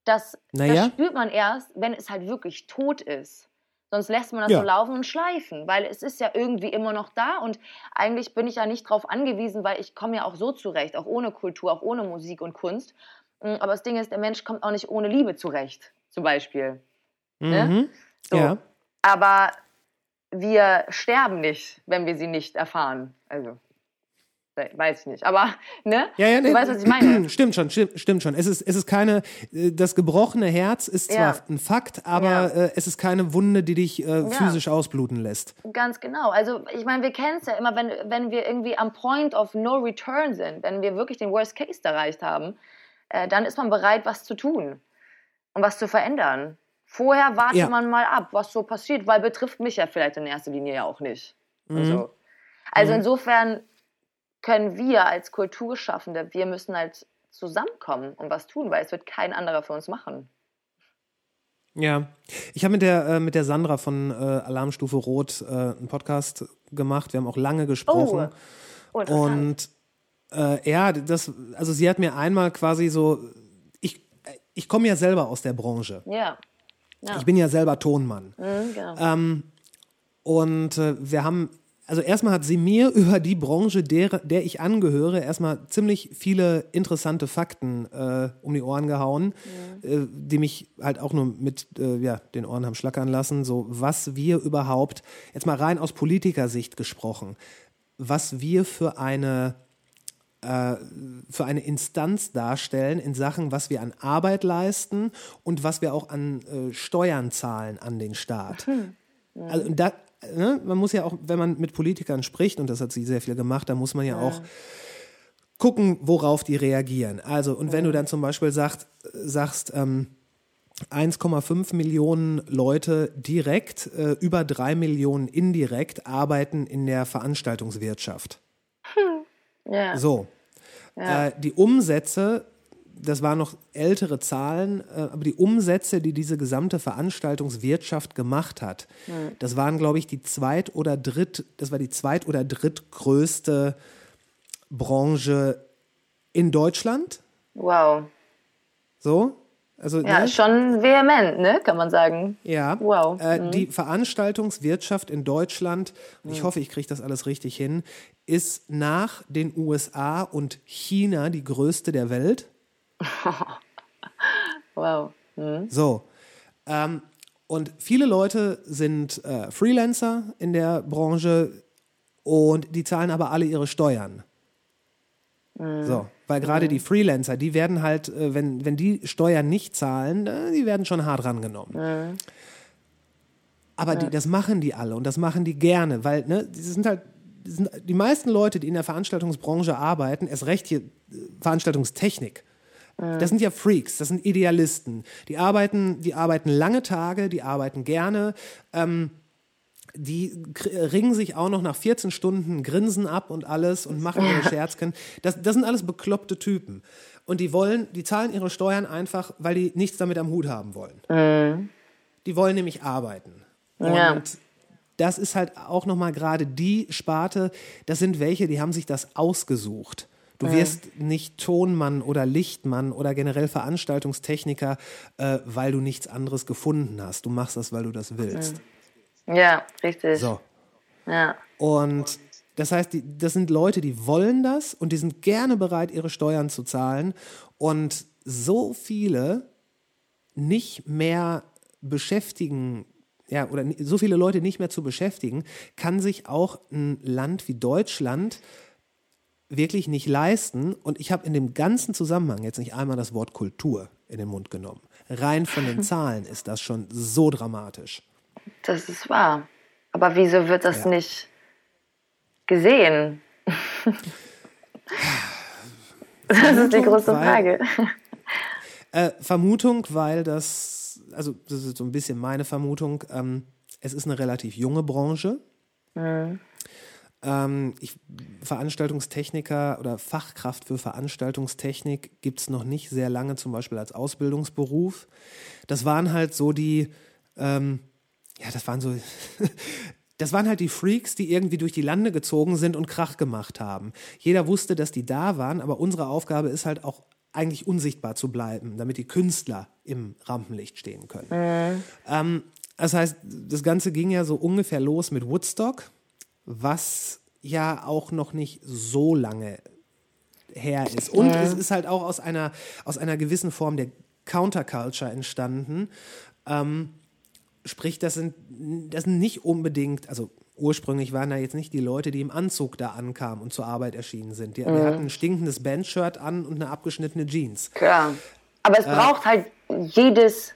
S6: Das,
S1: Naja.
S6: das spürt man erst, wenn es halt wirklich tot ist. Sonst lässt man das
S1: Ja.
S6: so laufen und schleifen, weil es ist ja irgendwie immer noch da und eigentlich bin ich ja nicht drauf angewiesen, weil ich komme ja auch so zurecht, auch ohne Kultur, auch ohne Musik und Kunst. Mm, Aber das Ding ist, der Mensch kommt auch nicht ohne Liebe zurecht, zum Beispiel. Ne?
S1: Mhm.
S6: So.
S1: Ja.
S6: Aber wir sterben nicht, wenn wir sie nicht erfahren. Also, weiß ich nicht. Aber, ne?
S1: Ja, ja, nee.
S6: Du weißt, was ich meine.
S1: Stimmt schon, stimmt, stimmt schon. Es ist, es ist keine, äh, das gebrochene Herz ist zwar
S6: Ja.
S1: ein Fakt, aber
S6: Ja.
S1: äh, es ist keine Wunde, die dich äh, physisch ausbluten lässt.
S6: Ganz genau. Also ich meine, wir kennen es ja immer, wenn, wenn wir irgendwie am Point of No Return sind, wenn wir wirklich den Worst Case erreicht haben, äh, dann ist man bereit, was zu tun und was zu verändern. Vorher wartet man mal ab, was so passiert, weil betrifft mich ja vielleicht in erster Linie ja auch nicht.
S1: Mhm.
S6: Und so. Also insofern können wir als Kulturschaffende, wir müssen halt zusammenkommen und was tun, weil es wird kein anderer für uns machen.
S1: Ja, ich habe mit der äh, mit der Sandra von äh, Alarmstufe Rot äh, einen Podcast gemacht. Wir haben auch lange gesprochen.
S6: Oh.
S1: Und äh, ja, das, also sie hat mir einmal quasi so, ich, ich komme ja selber aus der Branche.
S6: ja. ja.
S1: Ich bin ja selber Tonmann.
S6: Mhm, genau.
S1: Ähm, und äh, wir haben, also erstmal hat sie mir über die Branche, der, der ich angehöre, erstmal ziemlich viele interessante Fakten äh, um die Ohren gehauen, äh, die mich halt auch nur mit äh, ja, den Ohren haben schlackern lassen. So, was wir überhaupt, jetzt mal rein aus Politikersicht gesprochen, was wir für eine äh, für eine Instanz darstellen in Sachen, was wir an Arbeit leisten und was wir auch an äh, Steuern zahlen an den Staat. Also und da, ne, man muss ja auch, wenn man mit Politikern spricht, und das hat sie sehr viel gemacht, da muss man ja, auch gucken, worauf die reagieren. Also, und wenn du dann zum Beispiel sagt, sagst, ähm, 1,5 Millionen Leute direkt, äh, über 3 Millionen indirekt arbeiten in der Veranstaltungswirtschaft.
S6: ja.
S1: So. Äh, die Umsätze, das waren noch ältere Zahlen, äh, aber die Umsätze, die diese gesamte Veranstaltungswirtschaft gemacht hat, das waren, glaube ich, die zweit- oder dritt, das war die zweit- oder drittgrößte Branche in Deutschland.
S6: Wow.
S1: So. Also,
S6: Ja,
S1: ne?
S6: schon vehement, ne? Kann man sagen.
S1: Ja,
S6: Wow.
S1: Äh,
S6: Mhm.
S1: die Veranstaltungswirtschaft in Deutschland, und ich hoffe, ich kriege das alles richtig hin, ist nach den USA und China die größte der Welt.
S6: Wow. Mhm.
S1: So. Ähm, und viele Leute sind äh, Freelancer in der Branche und die zahlen aber alle ihre Steuern. So, weil gerade die Freelancer, die werden halt, äh, wenn, wenn die Steuern nicht zahlen, äh, die werden schon hart rangenommen. Aber die, das machen die alle und das machen die gerne, weil ne, die sind halt, die meisten Leute, die in der Veranstaltungsbranche arbeiten, erst recht hier äh, Veranstaltungstechnik, das sind ja Freaks, das sind Idealisten. Die arbeiten, die arbeiten lange Tage, die arbeiten gerne. Ähm, die ringen sich auch noch nach 14 Stunden Grinsen ab und alles und machen ihre Scherzken. Das, das sind alles bekloppte Typen. Und die wollen, die zahlen ihre Steuern einfach, weil die nichts damit am Hut haben wollen. Die wollen nämlich arbeiten. Und
S6: Ja.
S1: das ist halt auch nochmal gerade die Sparte, das sind welche, die haben sich das ausgesucht. Du wirst nicht Tonmann oder Lichtmann oder generell Veranstaltungstechniker, äh, weil du nichts anderes gefunden hast. Du machst das, weil du das willst.
S6: Ja, richtig.
S1: So.
S6: Ja.
S1: Und das heißt, die, das sind Leute, die wollen das und die sind gerne bereit, ihre Steuern zu zahlen. Und so viele nicht mehr beschäftigen, ja, oder so viele Leute nicht mehr zu beschäftigen, kann sich auch ein Land wie Deutschland wirklich nicht leisten. Und ich habe in dem ganzen Zusammenhang jetzt nicht einmal das Wort Kultur in den Mund genommen. Rein von den Zahlen ist das schon so dramatisch.
S6: Das ist wahr. Aber wieso wird das
S1: Ja.
S6: nicht gesehen? das ist die große
S1: weil-
S6: Frage.
S1: Äh, Vermutung, weil das, also das ist so ein bisschen meine Vermutung, ähm, es ist eine relativ junge Branche. Ähm, ich, Veranstaltungstechniker oder Fachkraft für Veranstaltungstechnik gibt es noch nicht sehr lange, zum Beispiel als Ausbildungsberuf. Das waren halt so die, ähm, ja, das waren so, das waren halt die Freaks, die irgendwie durch die Lande gezogen sind und Krach gemacht haben. Jeder wusste, dass die da waren, aber unsere Aufgabe ist halt auch eigentlich unsichtbar zu bleiben, damit die Künstler im Rampenlicht stehen können. Ähm, das heißt, das Ganze ging ja so ungefähr los mit Woodstock, was ja auch noch nicht so lange her ist. Und es ist halt auch aus einer, aus einer gewissen Form der Counterculture entstanden. Ähm, sprich, das sind, das sind nicht unbedingt, also ursprünglich waren da jetzt nicht die Leute, die im Anzug da ankamen und zur Arbeit erschienen sind. Die, die hatten ein stinkendes Bandshirt an und eine abgeschnittene Jeans.
S6: Klar. Aber
S1: Äh.
S6: es braucht halt jedes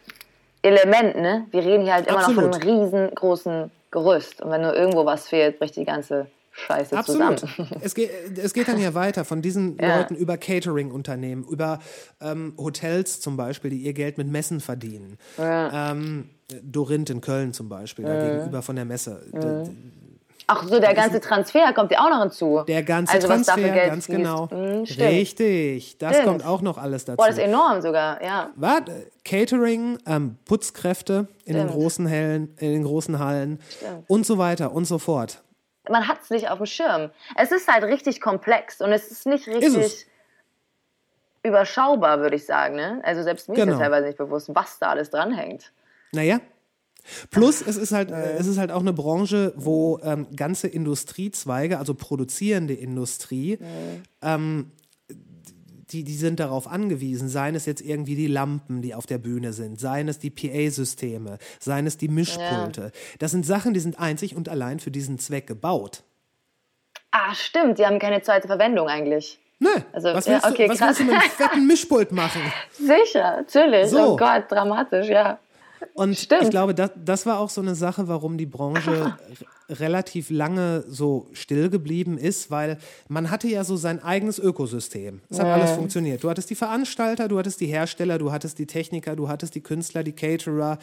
S6: Element, ne? Wir reden hier halt immer noch
S1: Absolut.
S6: von einem riesengroßen Gerüst. Und wenn nur irgendwo was fehlt, bricht die ganze Scheiße
S1: Absolut.
S6: zusammen.
S1: Es geht, es geht dann ja weiter von diesen
S6: Ja.
S1: Leuten über Catering-Unternehmen, über ähm, Hotels zum Beispiel, die ihr Geld mit Messen verdienen. Ähm, Dorinth in Köln zum Beispiel, da gegenüber von der Messe. D-
S6: Ach so, der ganze Transfer kommt ja auch noch hinzu.
S1: Der ganze
S6: also, was
S1: Transfer, ganz
S6: fließt.
S1: genau.
S6: Stimmt.
S1: Richtig, das
S6: Stimmt.
S1: kommt auch noch alles dazu.
S6: Boah, das ist enorm sogar, ja.
S1: Warte, Catering, ähm, Putzkräfte in den,
S6: Stimmt.
S1: großen Hallen, in den großen Hallen und so weiter und so fort.
S6: Man hat es nicht auf dem Schirm. Es ist halt richtig komplex und es ist nicht
S1: Ist
S6: richtig
S1: es.
S6: überschaubar, würde ich sagen. Ne? Also selbst mir ist
S1: Genau.
S6: ja teilweise nicht bewusst, was da alles dranhängt.
S1: Naja. Plus, es ist halt, äh, es ist halt auch eine Branche, wo ähm, ganze Industriezweige, also produzierende Industrie, ähm, die, die sind darauf angewiesen, seien es jetzt irgendwie die Lampen, die auf der Bühne sind, seien es die PA-Systeme, seien es die Mischpulte. Das sind Sachen, die sind einzig und allein für diesen Zweck gebaut.
S6: Ah, stimmt, die haben keine zweite Verwendung eigentlich.
S1: Nö,
S6: Also,
S1: was,
S6: ja,
S1: willst,
S6: okay,
S1: du, was willst du mit einem fetten Mischpult machen?
S6: Sicher, natürlich.
S1: So.
S6: Oh Gott, dramatisch, ja.
S1: Und
S6: Stimmt.
S1: ich glaube, das, das war auch so eine Sache, warum die Branche relativ lange so still geblieben ist, weil man hatte ja so sein eigenes Ökosystem. Es hat alles funktioniert. Du hattest die Veranstalter, du hattest die Hersteller, du hattest die Techniker, du hattest die Künstler, die Caterer,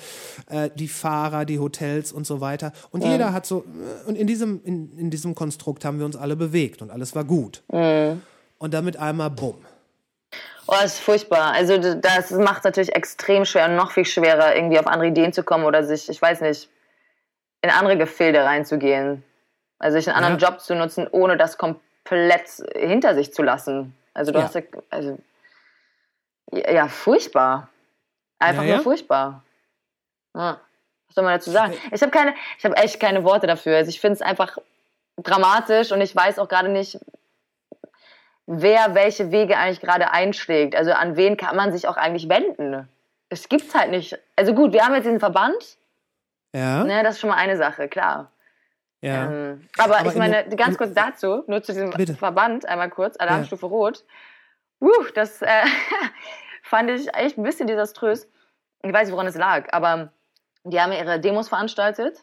S1: äh, die Fahrer, die Hotels und so weiter. Und jeder hat so, äh, und in diesem, in, in diesem Konstrukt haben wir uns alle bewegt und alles war gut. Und damit einmal bumm.
S6: Oh, das ist furchtbar. Also das macht natürlich extrem schwer und noch viel schwerer, irgendwie auf andere Ideen zu kommen oder sich, ich weiß nicht, in andere Gefilde reinzugehen. Also sich einen anderen
S1: Ja.
S6: Job zu nutzen, ohne das komplett hinter sich zu lassen. Also du
S1: Ja.
S6: hast ja, also, ja, furchtbar. Einfach
S1: Ja,
S6: nur furchtbar. Was soll man dazu sagen? Ich habe keine, ich habe echt keine Worte dafür. Also ich finde es einfach dramatisch und ich weiß auch gerade nicht, wer welche Wege eigentlich gerade einschlägt. Also an wen kann man sich auch eigentlich wenden? Es gibt's halt nicht. Also gut, wir haben jetzt diesen Verband,
S1: Ja,
S6: ne, das ist schon mal eine Sache, klar.
S1: ja.
S6: Ähm, aber,
S1: Aber
S6: ich meine,
S1: in-
S6: ganz kurz dazu, nur zu diesem
S1: Bitte.
S6: Verband, einmal kurz, Alarmstufe Rot. Uh, das äh, fand ich echt ein bisschen desaströs. Ich weiß nicht, woran es lag, aber die haben ja ihre Demos veranstaltet,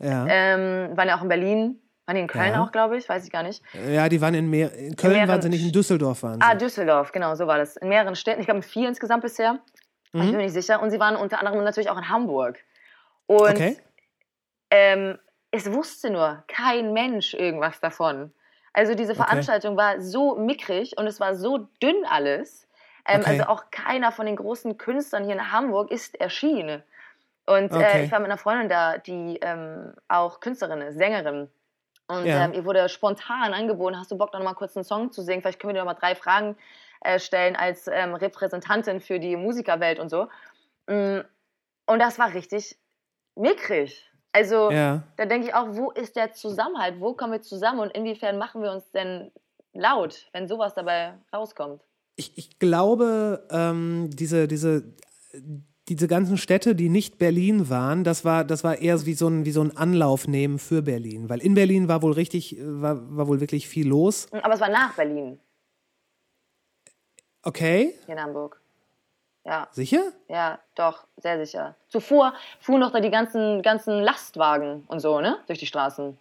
S1: ja.
S6: ähm, waren ja auch in Berlin, waren die in Köln
S1: Ja.
S6: auch, glaube ich, weiß ich gar nicht.
S1: ja, die waren in, mehr, in Köln,
S6: mehreren
S1: waren sie nicht, in Düsseldorf waren sie.
S6: Ah, Düsseldorf, genau, so war das. In mehreren Städten, ich glaube in vier insgesamt bisher. Ich bin mir nicht sicher. Und sie waren unter anderem natürlich auch in Hamburg. Und
S1: okay.
S6: ähm, es wusste nur kein Mensch irgendwas davon. Also diese Veranstaltung war so mickrig und es war so dünn alles. Ähm,
S1: Okay.
S6: Also auch keiner von den großen Künstlern hier in Hamburg ist erschienen. Und äh,
S1: Okay.
S6: ich war mit einer Freundin da, die ähm, auch Künstlerin ist, Sängerin. Und
S1: Ja.
S6: ähm, ihr wurde spontan angeboten, hast du Bock, noch mal kurz einen Song zu singen? Vielleicht können wir dir noch mal drei Fragen äh, stellen als ähm, Repräsentantin für die Musikerwelt und so. Mm, Und das war richtig mickrig. Also
S1: Ja.
S6: da denke ich auch, wo ist der Zusammenhalt? Wo kommen wir zusammen und inwiefern machen wir uns denn laut, wenn sowas dabei rauskommt?
S1: Ich, ich glaube, ähm, diese, diese, diese ganzen Städte, die nicht Berlin waren, das war, das war eher wie so ein, wie so ein Anlaufnehmen für Berlin. Weil in Berlin war wohl richtig, äh, war, war wohl wirklich viel los.
S6: Aber es war nach Berlin,
S1: Okay,
S6: hier in Hamburg. Ja.
S1: sicher?
S6: Ja, doch, sehr sicher. Zuvor fuhren doch da die ganzen, ganzen Lastwagen und so, ne? Durch die Straßen.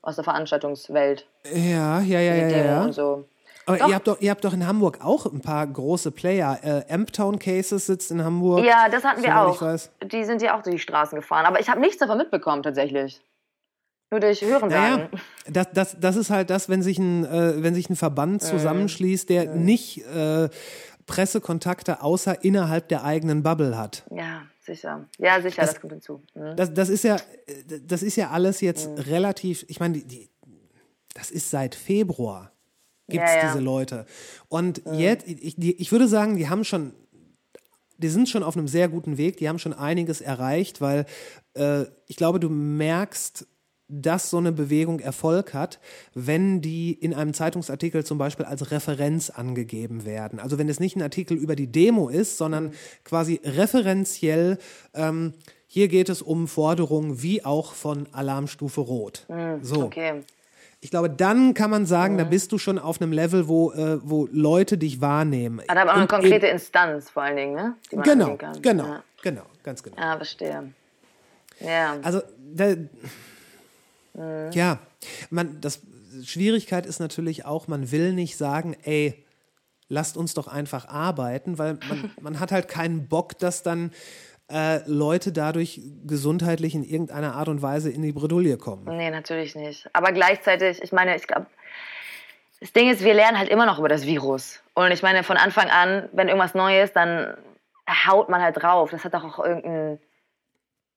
S6: Aus der Veranstaltungswelt.
S1: Ja, ja, ja, ja, ja.
S6: und so.
S1: Aber
S6: Doch.
S1: ihr habt, doch, ihr habt doch in Hamburg auch ein paar große Player. Äh, Amptown Cases sitzt in Hamburg.
S6: Ja, das hatten wir auch. Die sind ja auch durch die Straßen gefahren. Aber ich habe nichts davon mitbekommen, tatsächlich. Nur durch Hören
S1: Naja, das, das, das ist halt das, wenn sich ein, äh, wenn sich ein Verband zusammenschließt, der nicht äh, Pressekontakte außer innerhalb der eigenen Bubble hat.
S6: Ja, sicher. Ja, sicher, das, kommt hinzu. Mhm.
S1: Das, das ist ja, äh, das ist ja alles jetzt relativ. Ich meine, die, die, das ist seit Februar gibt es
S6: Ja, ja.
S1: diese Leute. Und jetzt, ich, ich würde sagen, die haben schon, die sind schon auf einem sehr guten Weg. Die haben schon einiges erreicht, weil äh, ich glaube, du merkst, dass so eine Bewegung Erfolg hat, wenn die in einem Zeitungsartikel zum Beispiel als Referenz angegeben werden. Also wenn es nicht ein Artikel über die Demo ist, sondern quasi referenziell, ähm, hier geht es um Forderungen wie auch von Alarmstufe Rot. so.
S6: Okay.
S1: Ich glaube, dann kann man sagen, da bist du schon auf einem Level, wo, äh, wo Leute dich wahrnehmen.
S6: Hat aber auch eine konkrete Instanz vor allen Dingen, ne?
S1: Genau, genau,
S6: Ja,
S1: genau, ganz genau.
S6: ja verstehe. Ja.
S1: Also, da,
S6: Mhm.
S1: ja, man, das Schwierigkeit ist natürlich auch, man will nicht sagen, ey, lasst uns doch einfach arbeiten, weil man, man hat halt keinen Bock, dass dann äh, Leute dadurch gesundheitlich in irgendeiner Art und Weise in die Bredouille kommen.
S6: Nee, natürlich nicht. Aber gleichzeitig, ich meine, ich glaube, das Ding ist, wir lernen halt immer noch über das Virus. Und ich meine, von Anfang an, wenn irgendwas Neues, dann haut man halt drauf. Das hat doch auch irgendein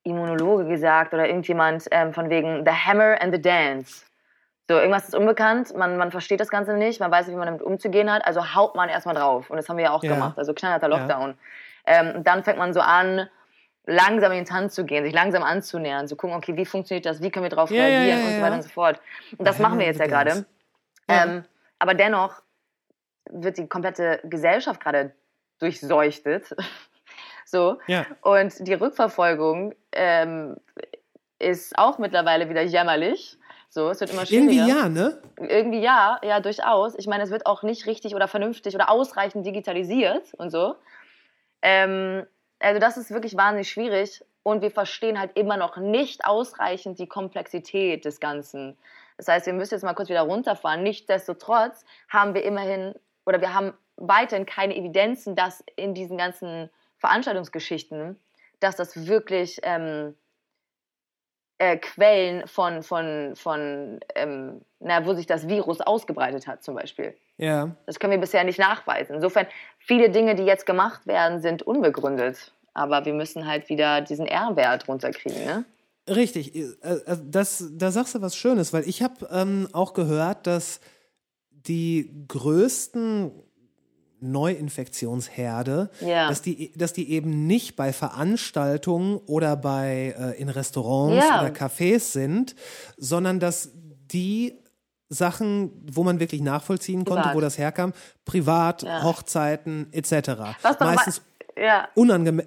S6: Immunologe gesagt oder irgendjemand ähm, von wegen The Hammer and the Dance. So, irgendwas ist unbekannt, man, man versteht das Ganze nicht, man weiß nicht, wie man damit umzugehen hat, also haut man erstmal drauf. Und das haben wir ja auch
S1: Ja.
S6: gemacht, also knallharter Lockdown. Ähm, und dann fängt man so an, langsam in den Tanz zu gehen, sich langsam anzunähern, zu gucken, okay, wie funktioniert das, wie können wir darauf
S1: ja,
S6: reagieren
S1: ja,
S6: und so weiter und so fort. Und das machen wir jetzt ja gerade. Ähm, aber dennoch wird die komplette Gesellschaft gerade durchseuchtet. so.
S1: Ja.
S6: Und die Rückverfolgung ähm, ist auch mittlerweile wieder jämmerlich. So, es wird immer schwieriger.
S1: Irgendwie ja, ne?
S6: Irgendwie ja, ja, durchaus. Ich meine, es wird auch nicht richtig oder vernünftig oder ausreichend digitalisiert und so. Ähm, also das ist wirklich wahnsinnig schwierig und wir verstehen halt immer noch nicht ausreichend die Komplexität des Ganzen. Das heißt, wir müssen jetzt mal kurz wieder runterfahren. Nichtsdestotrotz haben wir immerhin oder wir haben weiterhin keine Evidenzen, dass in diesen ganzen Veranstaltungsgeschichten, dass das wirklich ähm, äh, Quellen von, von, von ähm, na, wo sich das Virus ausgebreitet hat, zum Beispiel.
S1: Ja.
S6: Das können wir bisher nicht nachweisen. Insofern, viele Dinge, die jetzt gemacht werden, sind unbegründet. Aber wir müssen halt wieder diesen R-Wert runterkriegen, ne?
S1: Richtig, äh, äh, das, da sagst du was Schönes, weil ich habe ähm, auch gehört, dass die größten Neuinfektionsherde,
S6: Ja.
S1: dass, die, dass die eben nicht bei Veranstaltungen oder bei äh, in Restaurants
S6: Ja.
S1: oder Cafés sind, sondern dass die Sachen, wo man wirklich nachvollziehen konnte,
S6: Privat.
S1: wo das herkam, privat,
S6: Ja.
S1: Hochzeiten etc. Meistens,
S6: ja,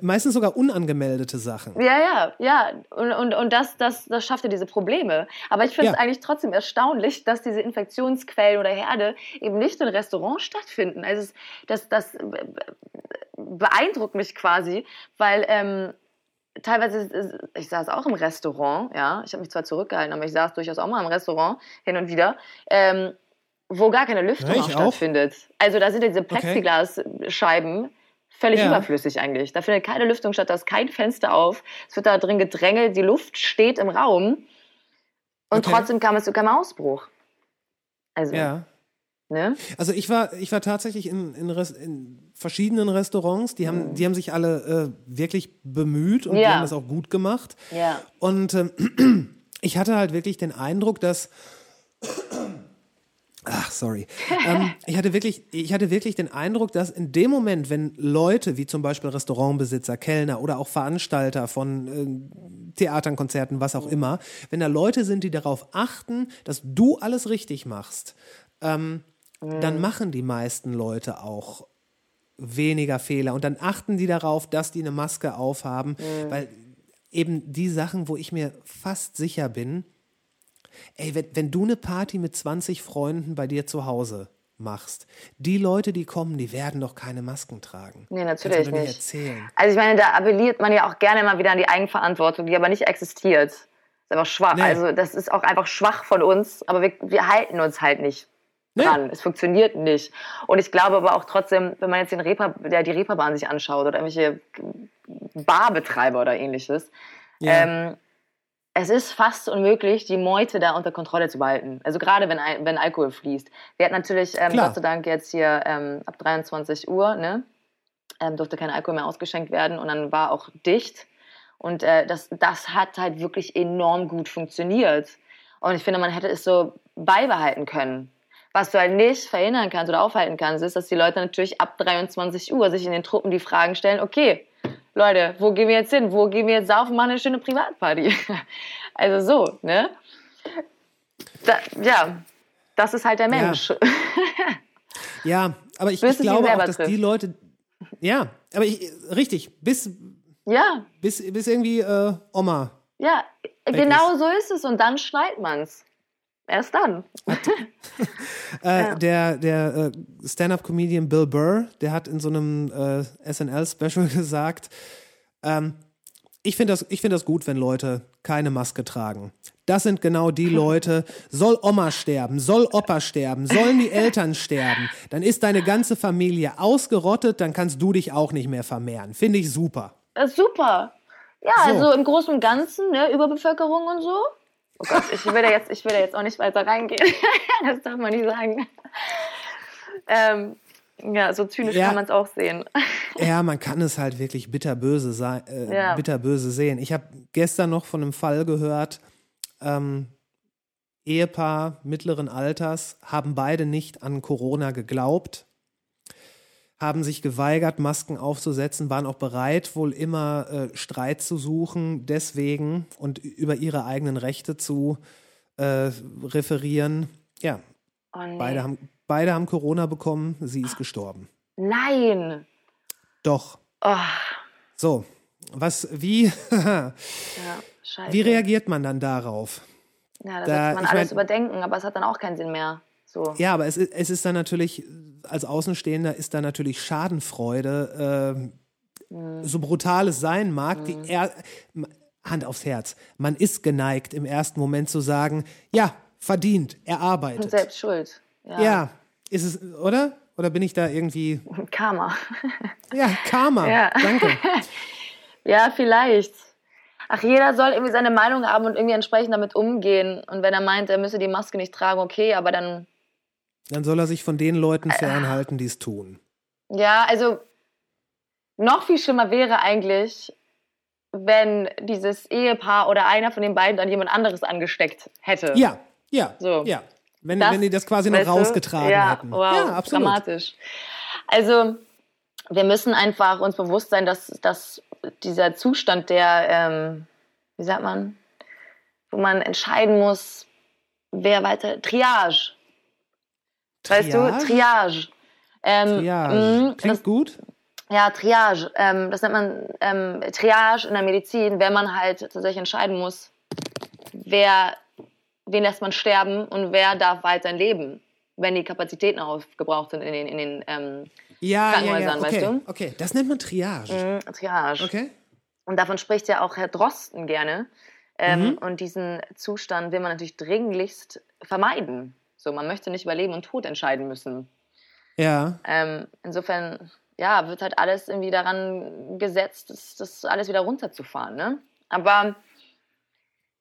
S1: meistens sogar unangemeldete Sachen.
S6: Ja, ja, ja. Und, und, und das, das, das schafft ja diese Probleme. Aber ich finde es
S1: Ja.
S6: eigentlich trotzdem erstaunlich, dass diese Infektionsquellen oder Herde eben nicht in Restaurants stattfinden. Also das, das beeindruckt mich quasi, weil ähm, teilweise, ich saß auch im Restaurant, ja, ich habe mich zwar zurückgehalten, aber ich saß durchaus auch mal im Restaurant hin und wieder, ähm, wo gar keine Lüftung
S1: Ja, ich
S6: auch stattfindet. Also da sind ja diese Plexiglasscheiben völlig
S1: Ja.
S6: überflüssig eigentlich. Da findet keine Lüftung statt, da ist kein Fenster auf, es wird da drin gedrängelt, die Luft steht im Raum und
S1: Okay.
S6: trotzdem kam es zu keinem Ausbruch. Also,
S1: Ja.
S6: Ne?
S1: Also ich war, ich war tatsächlich in, in, in verschiedenen Restaurants, die haben, die haben sich alle äh, wirklich bemüht und die
S6: Ja.
S1: haben das auch gut gemacht.
S6: Ja.
S1: Und ähm, ich hatte halt wirklich den Eindruck, dass Ach, sorry. ähm, ich, hatte wirklich, ich hatte wirklich den Eindruck, dass in dem Moment, wenn Leute wie zum Beispiel Restaurantbesitzer, Kellner oder auch Veranstalter von äh, Theatern, Konzerten, was auch immer, wenn da Leute sind, die darauf achten, dass du alles richtig machst, ähm, dann machen die meisten Leute auch weniger Fehler und dann achten die darauf, dass die eine Maske aufhaben, weil eben die Sachen, wo ich mir fast sicher bin, ey, wenn, wenn du eine Party mit 20 Freunden bei dir zu Hause machst, die Leute, die kommen, die werden doch keine Masken tragen.
S6: Nee, natürlich
S1: doch
S6: nicht.
S1: erzählen.
S6: Also ich meine, da appelliert man ja auch gerne mal wieder an die Eigenverantwortung, die aber nicht existiert. Ist einfach schwach.
S1: Nee.
S6: Also das ist auch einfach schwach von uns, aber wir, wir halten uns halt nicht
S1: Nee.
S6: dran. Es funktioniert nicht. Und ich glaube aber auch trotzdem, wenn man jetzt den Reeper, der die Reeperbahn sich anschaut oder irgendwelche Barbetreiber oder ähnliches,
S1: Ja.
S6: ähm, es ist fast unmöglich, die Meute da unter Kontrolle zu behalten. Also gerade wenn, wenn Alkohol fließt. Wir hatten natürlich, ähm. Gott sei Dank, jetzt hier ähm, ab 23 Uhr, ne? ähm, durfte kein Alkohol mehr ausgeschenkt werden und dann war auch dicht. Und äh, das, das hat halt wirklich enorm gut funktioniert. Und ich finde, man hätte es so beibehalten können. Was du halt nicht verhindern kannst oder aufhalten kannst, ist, dass die Leute natürlich ab 23 Uhr sich in den Truppen die Fragen stellen, okay, Leute, wo gehen wir jetzt hin? Wo gehen wir jetzt saufen? Machen eine schöne Privatparty. Also so, ne? Da, ja, das ist halt der Mensch.
S1: Ja, aber ich, ich
S6: es
S1: glaube auch, dass
S6: trifft.
S1: die Leute, ja, aber ich, richtig, bis,
S6: Ja,
S1: bis, bis irgendwie äh, Oma
S6: ja, genau so ist es. Und dann schneit man's. Erst dann.
S1: Äh, Der, der äh, Stand-up-Comedian Bill Burr, der hat in so einem äh, SNL-Special gesagt, ähm, ich finde das, ich find das gut, wenn Leute keine Maske tragen. Das sind genau die Leute, soll Oma sterben, soll Opa sterben, sollen die Eltern sterben, dann ist deine ganze Familie ausgerottet, dann kannst du dich auch nicht mehr vermehren. Finde ich super.
S6: Super. Ja,
S1: So.
S6: also im Großen und Ganzen, ne, Überbevölkerung und so. Oh Gott, ich will da jetzt, ich will da jetzt auch nicht weiter reingehen. das darf man nicht sagen. Ähm, ja, so zynisch
S1: Ja.
S6: kann man es auch sehen.
S1: Ja, man kann es halt wirklich bitterböse, sein, äh,
S6: Ja.
S1: bitterböse sehen. Ich habe gestern noch von einem Fall gehört, ähm, Ehepaar mittleren Alters haben beide nicht an Corona geglaubt, haben sich geweigert, Masken aufzusetzen, waren auch bereit, wohl immer äh, Streit zu suchen, deswegen und über ihre eigenen Rechte zu äh, referieren. Ja,
S6: Oh, nee.
S1: beide haben, beide haben Corona bekommen, sie ist gestorben.
S6: Nein.
S1: Doch.
S6: Oh,
S1: So, was, wie,
S6: ja,
S1: wie reagiert man dann darauf?
S6: Ja, da,
S1: da-
S6: sollte man alles
S1: mein-
S6: überdenken, aber es hat dann auch keinen Sinn mehr. So.
S1: Ja, aber es ist, es ist dann natürlich, als Außenstehender ist da natürlich Schadenfreude, ähm,
S6: Mhm.
S1: so brutal es sein mag, die er, Hand aufs Herz, man ist geneigt im ersten Moment zu sagen, ja, verdient,
S6: Und
S1: erarbeitet.
S6: selbst schuld. Ja.
S1: Ja, ist es, oder? Oder bin ich da irgendwie,
S6: Karma.
S1: ja, Karma,
S6: Ja.
S1: danke.
S6: Ja, vielleicht. Ach, jeder soll irgendwie seine Meinung haben und irgendwie entsprechend damit umgehen. Und wenn er meint, er müsse die Maske nicht tragen, okay, aber dann,
S1: Dann soll er sich von den Leuten fernhalten, die es tun.
S6: ja, also noch viel schlimmer wäre eigentlich, wenn dieses Ehepaar oder einer von den beiden dann jemand anderes angesteckt hätte.
S1: Ja, ja,
S6: So.
S1: ja. Wenn,
S6: Das,
S1: wenn die das quasi noch rausgetragen
S6: ja,
S1: hätten.
S6: Wow,
S1: ja, absolut.
S6: dramatisch. Also, wir müssen einfach uns bewusst sein, dass, dass dieser Zustand der, ähm, wie sagt man, wo man entscheiden muss, wer weiter, Triage. Weißt du,
S1: Triage?
S6: Triage. Ähm,
S1: Triage.
S6: mh,
S1: Klingt
S6: das,
S1: gut.
S6: ja, Triage. Ähm, das nennt man ähm, Triage in der Medizin, wenn man halt tatsächlich entscheiden muss, wer, wen lässt man sterben und wer darf weiter leben, wenn die Kapazitäten aufgebraucht sind in den, in den ähm,
S1: Ja, ja, ja.
S6: Krankenhäusern,
S1: Okay,
S6: weißt du?
S1: okay. Das nennt man Triage.
S6: mh, Triage.
S1: Okay.
S6: Und davon spricht ja auch Herr Drosten gerne. Ähm,
S1: Mhm.
S6: Und diesen Zustand will man natürlich dringlichst vermeiden. So, man möchte nicht über Leben und Tod entscheiden müssen.
S1: Ja.
S6: Ähm, insofern, ja, wird halt alles irgendwie daran gesetzt, das, das alles wieder runterzufahren. Ne? Aber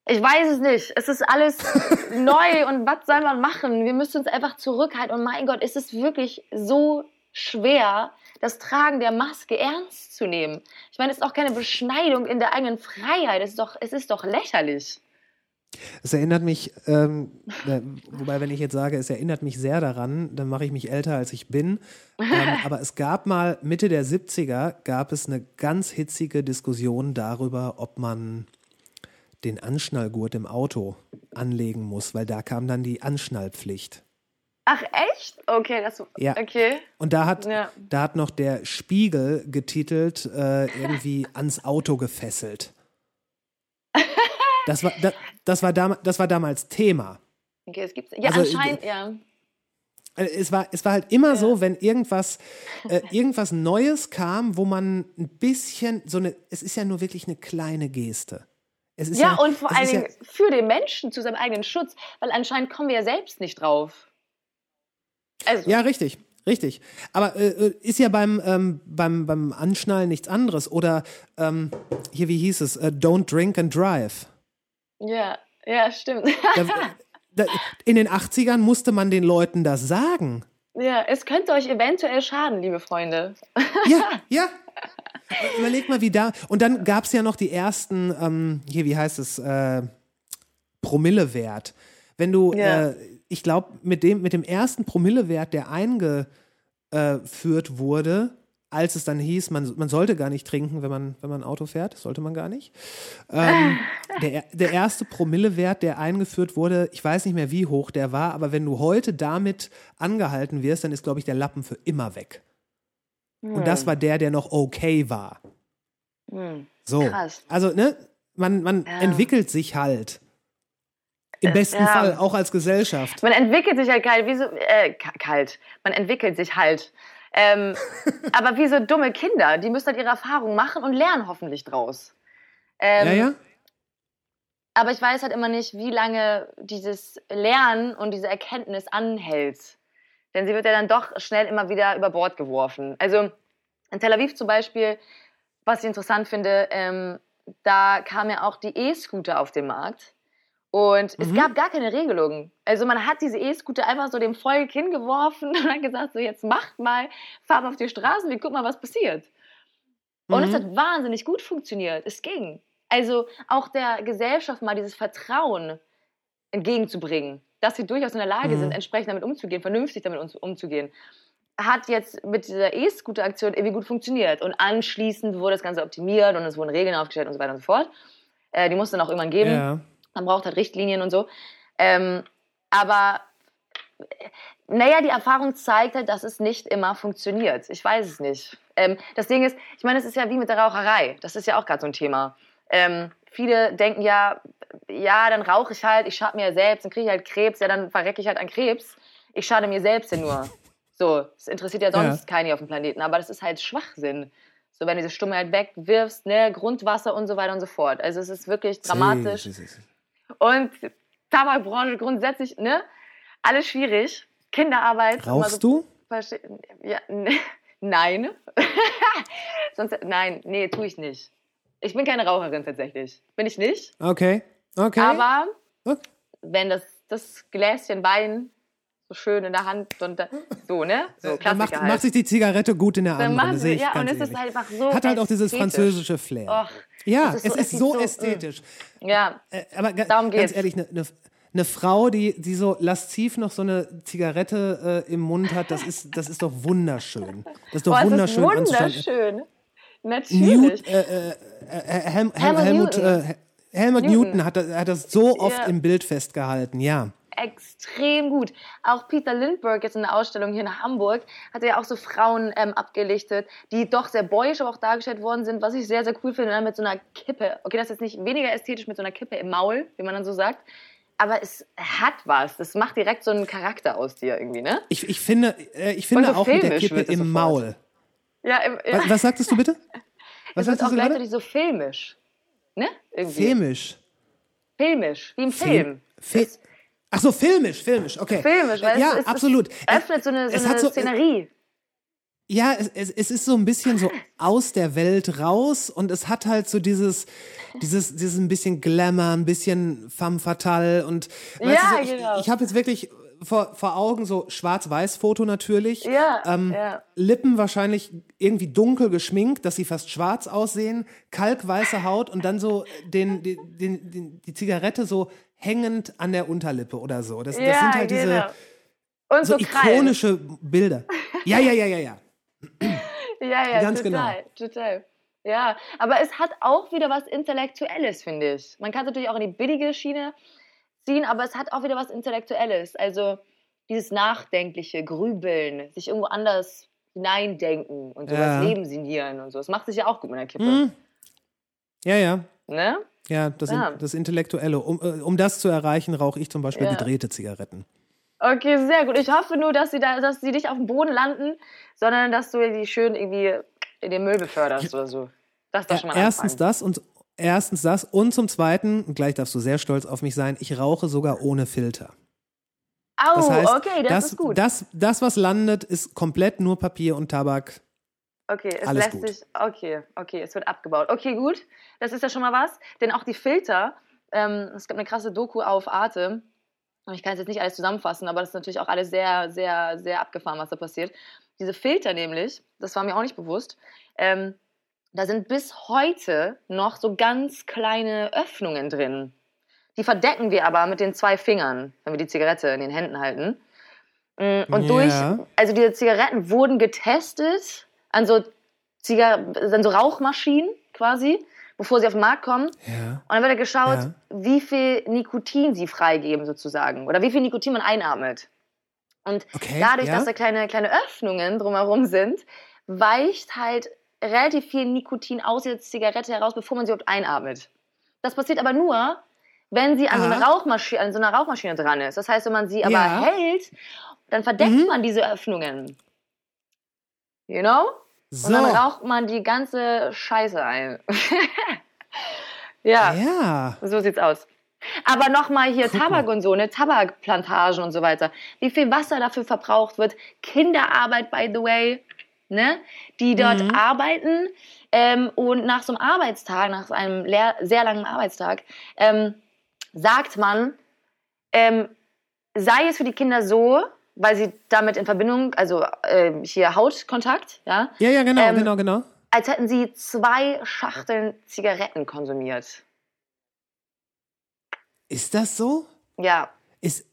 S6: Ich weiß es nicht. Es ist alles neu und was soll man machen? Wir müssen uns einfach zurückhalten. Und mein Gott, ist es wirklich so schwer, das Tragen der Maske ernst zu nehmen? Ich meine, es ist auch keine Beschneidung in der eigenen Freiheit. Es ist doch, es ist doch lächerlich.
S1: Es erinnert mich, ähm, äh, wobei, wenn ich jetzt sage, es erinnert mich sehr daran, dann mache ich mich älter, als ich bin. Ähm, aber es gab mal, Mitte der 70er, gab es eine ganz hitzige Diskussion darüber, ob man den Anschnallgurt im Auto anlegen muss, weil da kam dann die Anschnallpflicht.
S6: Ach, echt? Okay, das
S1: Ja.
S6: okay.
S1: Und da hat,
S6: Ja.
S1: da hat noch der Spiegel getitelt, äh, irgendwie ans Auto gefesselt. Das war, das, das, war dam das war damals Thema.
S6: Okay, es gibt ja
S1: Also,
S6: anscheinend, ja.
S1: Äh, Es war, es war halt immer so, wenn irgendwas, äh, irgendwas Neues kam, wo man ein bisschen, so eine, es ist ja nur wirklich eine kleine Geste. Es ist
S6: Ja, und vor allen Dingen für den Menschen zu seinem eigenen Schutz, weil anscheinend kommen wir ja selbst nicht drauf. Also,
S1: Ja, richtig, richtig. Aber äh, äh, ist ja beim, ähm, beim, beim Anschnallen nichts anderes. Oder ähm, hier, wie hieß es? Äh, Don't drink and drive.
S6: Ja, ja, stimmt.
S1: Da, da, in den 80ern musste man den Leuten das sagen.
S6: ja, es könnte euch eventuell schaden, liebe Freunde.
S1: Ja, ja. Überleg mal, wie da. Und dann gab es ja noch die ersten, ähm, hier, wie heißt es, äh, Promillewert. Wenn du,
S6: Ja.
S1: äh, ich glaube, mit dem, mit dem ersten Promillewert, der eingeführt wurde, als es dann hieß, man, man sollte gar nicht trinken, wenn man, wenn man Auto fährt, sollte man gar nicht. Ähm, der, der erste Promillewert, der eingeführt wurde, ich weiß nicht mehr, wie hoch der war, aber wenn du heute damit angehalten wirst, dann ist, glaube ich, der Lappen für immer weg. Und das war der, der noch okay war.
S6: Hm.
S1: So.
S6: Krass.
S1: Also, ne, man, man
S6: Ja.
S1: entwickelt sich halt. Im besten
S6: ja.
S1: Fall, auch als Gesellschaft.
S6: Man entwickelt sich halt kalt, wie so, äh, ka- kalt. Man entwickelt sich halt. Ähm, aber wie so dumme Kinder, die müssen halt ihre Erfahrungen machen und lernen hoffentlich draus. Ähm,
S1: ja, ja?
S6: Aber ich weiß halt immer nicht, wie lange dieses Lernen und diese Erkenntnis anhält. Denn sie wird ja dann doch schnell immer wieder über Bord geworfen. Also in Tel Aviv zum Beispiel, was ich interessant finde, ähm, da kamen ja auch die E-Scooter auf den Markt. Und es gab gar keine Regelungen. Also man hat diese E-Scooter einfach so dem Volk hingeworfen und hat gesagt, so jetzt macht mal, fahrt auf die Straßen, wir gucken mal, was passiert. Und es hat wahnsinnig gut funktioniert. Es ging. Also auch der Gesellschaft mal dieses Vertrauen entgegenzubringen, dass sie durchaus in der Lage sind, entsprechend damit umzugehen, vernünftig damit umzugehen, hat jetzt mit dieser E-Scooter-Aktion irgendwie gut funktioniert. Und anschließend wurde das Ganze optimiert und es wurden Regeln aufgestellt und so weiter und so fort. Äh, die musste dann auch irgendwann geben.
S1: Ja.
S6: Man braucht halt Richtlinien und so. Ähm, aber naja, die Erfahrung zeigt halt, dass es nicht immer funktioniert. Ich weiß es nicht. Ähm, das Ding ist, ich meine, es ist ja wie mit der Raucherei. Das ist ja auch gerade so ein Thema. Ähm, viele denken ja, ja, dann rauche ich halt, ich schade mir ja selbst, dann kriege ich halt Krebs, ja, dann verrecke ich halt an Krebs. Ich schade mir selbst ja nur. So, es interessiert ja sonst
S1: Ja.
S6: keinen hier auf dem Planeten, aber das ist halt Schwachsinn. So, wenn du diese Stumme halt wegwirfst, ne, Grundwasser und so weiter und so fort. Also es ist wirklich dramatisch.
S1: Sie.
S6: Und Tabakbranche grundsätzlich, ne? Alles schwierig. Kinderarbeit. immer
S1: Rauchst du?
S6: Ja, n- nein. Sonst, nein, nee, tue ich nicht. Ich bin keine Raucherin tatsächlich. Bin ich nicht.
S1: Okay. Okay.
S6: Aber
S1: Okay.
S6: wenn das, das Gläschen Wein so schön in der Hand und da, so, ne? So
S1: Dann
S6: Klassiker
S1: macht,
S6: halt.
S1: macht sich die Zigarette gut in der
S6: Dann
S1: Hand. Das
S6: sie- ja,
S1: ganz
S6: und es ist halt einfach so
S1: Hat halt auch dieses französische Flair.
S6: Och,
S1: ja,
S6: das
S1: es
S6: so-
S1: ist so
S6: so,
S1: ästhetisch.
S6: Ja,
S1: Äh, aber
S6: Darum
S1: ganz
S6: geht's.
S1: ehrlich, eine ne, ne Frau, die, die so lasziv noch so eine Zigarette äh, im Mund hat, das ist, das ist doch wunderschön. Das ist doch
S6: Boah, es ist
S1: wunderschön
S6: wunderschön.
S1: Newt,
S6: Natürlich.
S1: äh, äh, äh, Hel Hel
S6: Helmut
S1: Helmut,
S6: Newton.
S1: hat, das- hat das so oft
S6: Ja.
S1: im Bild festgehalten, ja.
S6: Extrem gut. Auch Peter Lindbergh jetzt in der Ausstellung hier in Hamburg hat er ja auch so Frauen ähm, abgelichtet, die doch sehr boyisch aber auch dargestellt worden sind, was ich sehr, sehr cool finde. Und dann mit so einer Kippe. Okay, das ist jetzt nicht weniger ästhetisch mit so einer Kippe im Maul, wie man dann so sagt. Aber es hat was. Das macht direkt so einen Charakter aus dir irgendwie, ne?
S1: Ich, ich finde, äh, ich finde
S6: so
S1: auch mit der Kippe im. Maul.
S6: Ja, im, ja.
S1: Was, was sagtest du bitte? Was
S6: es
S1: sagtest
S6: auch
S1: du
S6: gleichzeitig so filmisch. Ne? Irgendwie.
S1: Filmisch.
S6: Filmisch, wie im Film.
S1: Fil Ach so, filmisch, filmisch, okay.
S6: Filmisch, weil
S1: ja,
S6: es, es,
S1: absolut.
S6: es öffnet so eine, so eine
S1: hat so-
S6: Szenerie.
S1: Ja, es, es, es ist so ein bisschen so aus der Welt raus und es hat halt so dieses, dieses, dieses ein bisschen Glamour, ein bisschen femme fatale und
S6: Ja,
S1: du, so,
S6: genau.
S1: ich, ich habe jetzt wirklich vor, vor Augen so Schwarz-Weiß-Foto natürlich.
S6: Ja,
S1: ähm,
S6: ja.
S1: Lippen wahrscheinlich irgendwie dunkel geschminkt, dass sie fast schwarz aussehen, kalkweiße Haut und dann so den, den, den, den, die Zigarette so hängend an der Unterlippe oder so. Das, das
S6: ja,
S1: sind halt diese
S6: genau.
S1: So
S6: so,
S1: ikonische Bilder. Ja, ja, ja, ja, ja.
S6: Ja, ja,
S1: Ganz
S6: total,
S1: genau.
S6: total. Ja, aber es hat auch wieder was Intellektuelles, finde ich. Man kann es natürlich auch in die billige Schiene ziehen, aber es hat auch wieder was Intellektuelles. Also dieses Nachdenkliche, Grübeln, sich irgendwo anders hineindenken und so
S1: Ja.
S6: das Leben sinnieren und so. Das macht sich ja auch gut mit der Kippe.
S1: Mhm. Ja, ja.
S6: Ne?
S1: Ja, das,
S6: Ja.
S1: In, das Intellektuelle. Um, äh, um das zu erreichen, rauche ich zum Beispiel
S6: Ja.
S1: gedrehte Zigaretten.
S6: Okay, sehr gut. Ich hoffe nur, dass sie, da, dass sie nicht auf dem Boden landen, sondern dass du die schön irgendwie in den Müll beförderst oder so. Das ist doch schon mal
S1: erstens
S6: Anfang.
S1: das und erstens das und zum zweiten, und gleich darfst du sehr stolz auf mich sein, ich rauche sogar ohne Filter.
S6: Au,
S1: Das heißt,
S6: okay, das,
S1: das,
S6: ist gut.
S1: Das, das, was landet, ist komplett nur Papier und Tabak.
S6: Okay, es
S1: Alles
S6: lässt
S1: gut.
S6: sich. Okay, okay, es wird abgebaut. Okay, gut. Das ist ja schon mal was. Denn auch die Filter, ähm, es gibt eine krasse Doku auf Arte. Und ich kann es jetzt nicht alles zusammenfassen, aber das ist natürlich auch alles sehr, sehr, sehr abgefahren, was da passiert. Diese Filter nämlich, das war mir auch nicht bewusst, ähm, da sind bis heute noch so ganz kleine Öffnungen drin. Die verdecken wir aber mit den zwei Fingern, wenn wir die Zigarette in den Händen halten. Mm, Und
S1: Ja.
S6: durch, also diese Zigaretten wurden getestet an so, Zigar an so Rauchmaschinen quasi, bevor sie auf den Markt kommen.
S1: Ja.
S6: Und dann wird er geschaut,
S1: Ja.
S6: wie viel Nikotin sie freigeben sozusagen oder wie viel Nikotin man einatmet. Und
S1: Okay,
S6: dadurch, dass da kleine, kleine Öffnungen drumherum sind, weicht halt relativ viel Nikotin aus der Zigarette heraus, bevor man sie überhaupt einatmet. Das passiert aber nur, wenn sie an so, eine
S1: Aha.
S6: Rauchmaschine, an so einer Rauchmaschine dran ist. Das heißt, wenn man sie aber
S1: Ja.
S6: hält, dann verdeckt
S1: Mhm.
S6: man diese Öffnungen. You know?
S1: So.
S6: Und dann raucht man die ganze Scheiße ein. ja,
S1: ja.
S6: so sieht's aus. Aber nochmal hier Tabak und so, ne? Tabakplantagen und so weiter. Wie viel Wasser dafür verbraucht wird. Kinderarbeit, by the way, ne? Die dort
S1: Mhm.
S6: arbeiten ähm, und nach so einem Arbeitstag, nach einem leer, sehr langen Arbeitstag, ähm, sagt man, ähm, sei es für die Kinder so, weil sie damit in Verbindung, also ähm, hier Hautkontakt, ja,
S1: Ja, ja, genau,
S6: Ähm,
S1: genau, genau.
S6: als hätten sie zwei Schachteln Zigaretten konsumiert.
S1: Ist das so?
S6: Ja,
S1: Ist.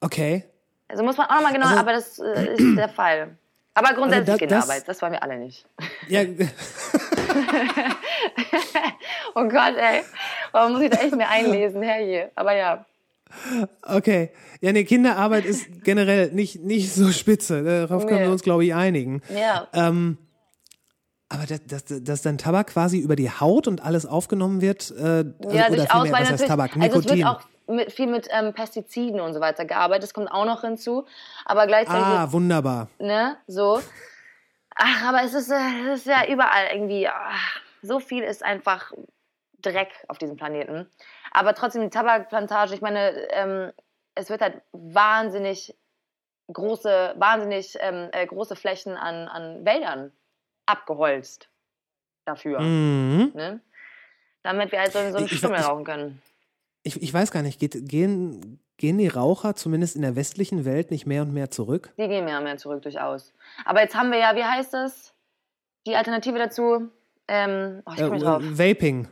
S1: Okay.
S6: also muss man auch nochmal genau,
S1: Also-
S6: aber das äh, ist der Fall. Aber grundsätzlich
S1: da- das-
S6: Kinderarbeit, das wollen wir alle nicht.
S1: Ja,
S6: Oh Gott, ey. Warum muss ich da echt mehr einlesen, herrje? Aber ja.
S1: okay. Ja, nee, Kinderarbeit ist generell nicht, nicht so spitze. Darauf können
S6: Nee.
S1: wir uns, glaube ich, einigen.
S6: Ja.
S1: Ähm, aber dass, dass, dass dann Tabak quasi über die Haut und alles aufgenommen wird, äh, also,
S6: Ja,
S1: oder vielmehr, was heißt Tabak?
S6: also
S1: Nikotin.
S6: auch mit, viel mit ähm, Pestiziden und so weiter gearbeitet, das kommt auch noch hinzu. Aber gleichzeitig,
S1: ah, wunderbar.
S6: ne, so. Ach, aber es ist, äh, es ist ja überall irgendwie, ach, so viel ist einfach Dreck auf diesem Planeten. Aber trotzdem die Tabakplantage, ich meine, ähm, es wird halt wahnsinnig große, wahnsinnig ähm, äh, große Flächen an, an Wäldern abgeholzt dafür,
S1: Mhm.
S6: ne? Damit wir halt so, so einen
S1: Ich- ich-
S6: rauchen können.
S1: Ich, ich weiß gar nicht, geht, gehen, gehen die Raucher zumindest in der westlichen Welt nicht mehr und mehr zurück?
S6: Die gehen mehr und mehr zurück durchaus. Aber jetzt haben wir ja, wie heißt das? Die Alternative dazu. Ähm, oh, ich komme
S1: Äh,
S6: drauf.
S1: Vaping.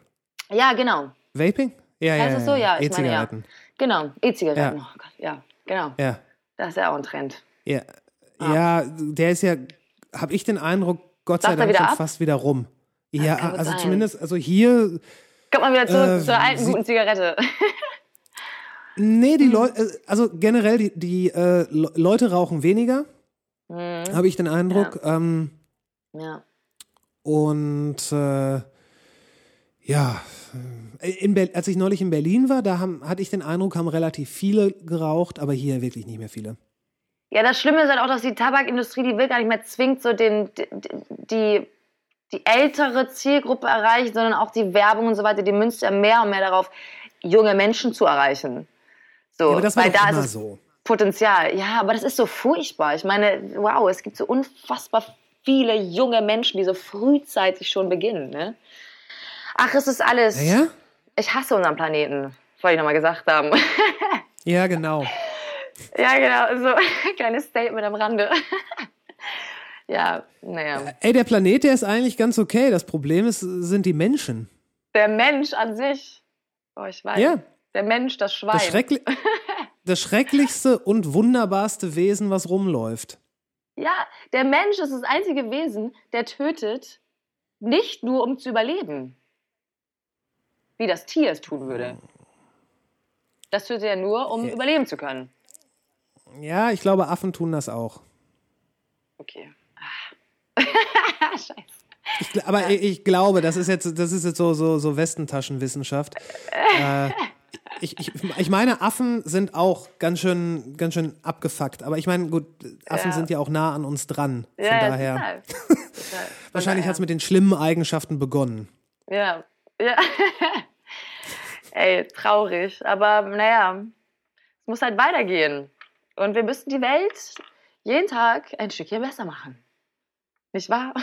S6: Ja, genau.
S1: Vaping? Ja,
S6: Heißt
S1: ja,
S6: es so? Ja, ich meine ja.
S1: E-Zigaretten.
S6: Genau. E-Zigaretten.
S1: Ja.
S6: Oh Gott, ja, genau.
S1: Ja.
S6: Das ist ja auch ein Trend.
S1: Ja,
S6: Ah.
S1: ja, der ist ja, habe ich den Eindruck, Gott sei
S6: Sagt er
S1: Dank schon
S6: ab?
S1: fast wieder rum. Ja,
S6: kann gut
S1: also
S6: sein.
S1: zumindest, also hier,
S6: Kommt mal wieder zurück
S1: Äh,
S6: zur alten guten Zigarette.
S1: nee, die Leute, also generell, die, die äh, Le- Leute rauchen weniger,
S6: Mhm.
S1: habe ich den Eindruck. Ähm,
S6: Ja.
S1: und äh, ja, äh, als ich neulich in Berlin war, da haben, hatte ich den Eindruck, haben relativ viele geraucht, aber hier wirklich nicht mehr viele.
S6: Ja, das Schlimme ist halt auch, dass die Tabakindustrie, die will gar nicht mehr zwingend so den, die, die, die ältere Zielgruppe erreichen, sondern auch die Werbung und so weiter, die münzt ja mehr und mehr darauf, junge Menschen zu erreichen. So,
S1: Ja, aber das war
S6: weil da ist
S1: so.
S6: Potenzial. Ja, aber das ist so furchtbar. Ich meine, wow, es gibt so unfassbar viele junge Menschen, die so frühzeitig schon beginnen. Ne? Ach, es ist alles.
S1: Ja?
S6: Ich hasse unseren Planeten. Wollte ich nochmal gesagt haben.
S1: Ja, genau.
S6: ja, genau. So kleines Statement am Rande. ja, naja.
S1: Ey, der Planet, der ist eigentlich ganz okay. Das Problem ist, sind die Menschen.
S6: Der Mensch an sich. Oh, ich weiß.
S1: Ja.
S6: Der Mensch, das Schwein.
S1: Das, Schreckli das schrecklichste und wunderbarste Wesen, was rumläuft.
S6: Ja, der Mensch ist das einzige Wesen, der tötet, nicht nur um zu überleben. Wie das Tier es tun würde. Das tötet er nur, um
S1: Ja.
S6: überleben zu können.
S1: Ja, ich glaube, Affen tun das auch.
S6: Okay. Scheiße.
S1: Ich, aber ich, ich glaube, das ist jetzt, das ist jetzt so, so, so Westentaschenwissenschaft. äh, ich, ich, ich meine, Affen sind auch ganz schön, ganz schön abgefuckt. Aber ich meine, gut, Affen
S6: Ja.
S1: sind ja auch nah an uns dran. Von
S6: Ja, ja,
S1: daher.
S6: total. Total.
S1: Wahrscheinlich hat es mit den schlimmen Eigenschaften begonnen.
S6: Ja, ja. Ey, traurig. Aber naja, es muss halt weitergehen. Und wir müssen die Welt jeden Tag ein Stückchen besser machen. Nicht wahr?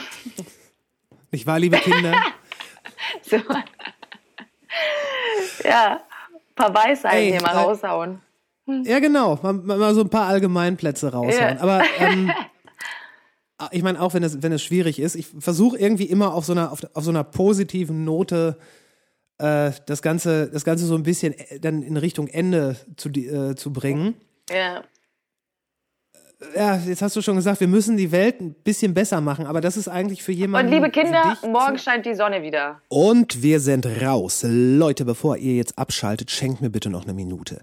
S1: Nicht wahr, liebe Kinder?
S6: So. Ja, ein paar Weisheiten hier mal
S1: äh,
S6: raushauen.
S1: ja, genau. Mal, mal so ein paar Allgemeinplätze raushauen.
S6: Ja.
S1: Aber ähm, ich meine, auch wenn es, wenn es schwierig ist, ich versuche irgendwie immer auf so einer, auf, auf so einer positiven Note äh, das, Ganze, das Ganze so ein bisschen äh, dann in Richtung Ende zu, äh, zu bringen.
S6: Ja.
S1: Ja, jetzt hast du schon gesagt, wir müssen die Welt ein bisschen besser machen, aber das ist eigentlich für
S6: Und
S1: jemanden.
S6: liebe
S1: wie
S6: Kinder, morgen scheint die Sonne wieder.
S1: Und wir sind raus. Leute, bevor ihr jetzt abschaltet, schenkt mir bitte noch eine Minute.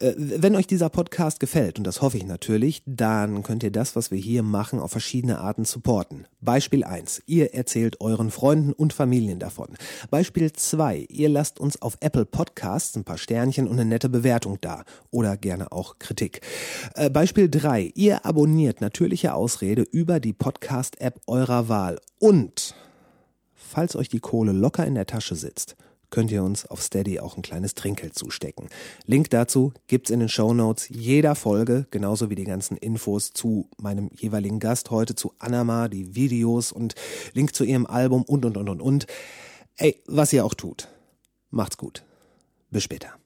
S1: Äh, Wenn euch dieser Podcast gefällt, und das hoffe ich natürlich, dann könnt ihr das, was wir hier machen, auf verschiedene Arten supporten. Beispiel 1. Ihr erzählt euren Freunden und Familien davon. Beispiel 2. Ihr lasst uns auf Apple Podcasts ein paar Sternchen und eine nette Bewertung da. Oder gerne auch Kritik. Äh, Beispiel 3. Ihr abonniert natürliche Ausrede über die Podcast-App eurer Wahl. Und Falls euch die Kohle locker in der Tasche sitzt, könnt ihr uns auf Steady auch ein kleines Trinkgeld zustecken. Link dazu gibt's in den Shownotes jeder Folge, genauso wie die ganzen Infos zu meinem jeweiligen Gast heute, zu Anama, die Videos und Link zu ihrem Album und und und und und. Ey, was ihr auch tut. Macht's gut. Bis später.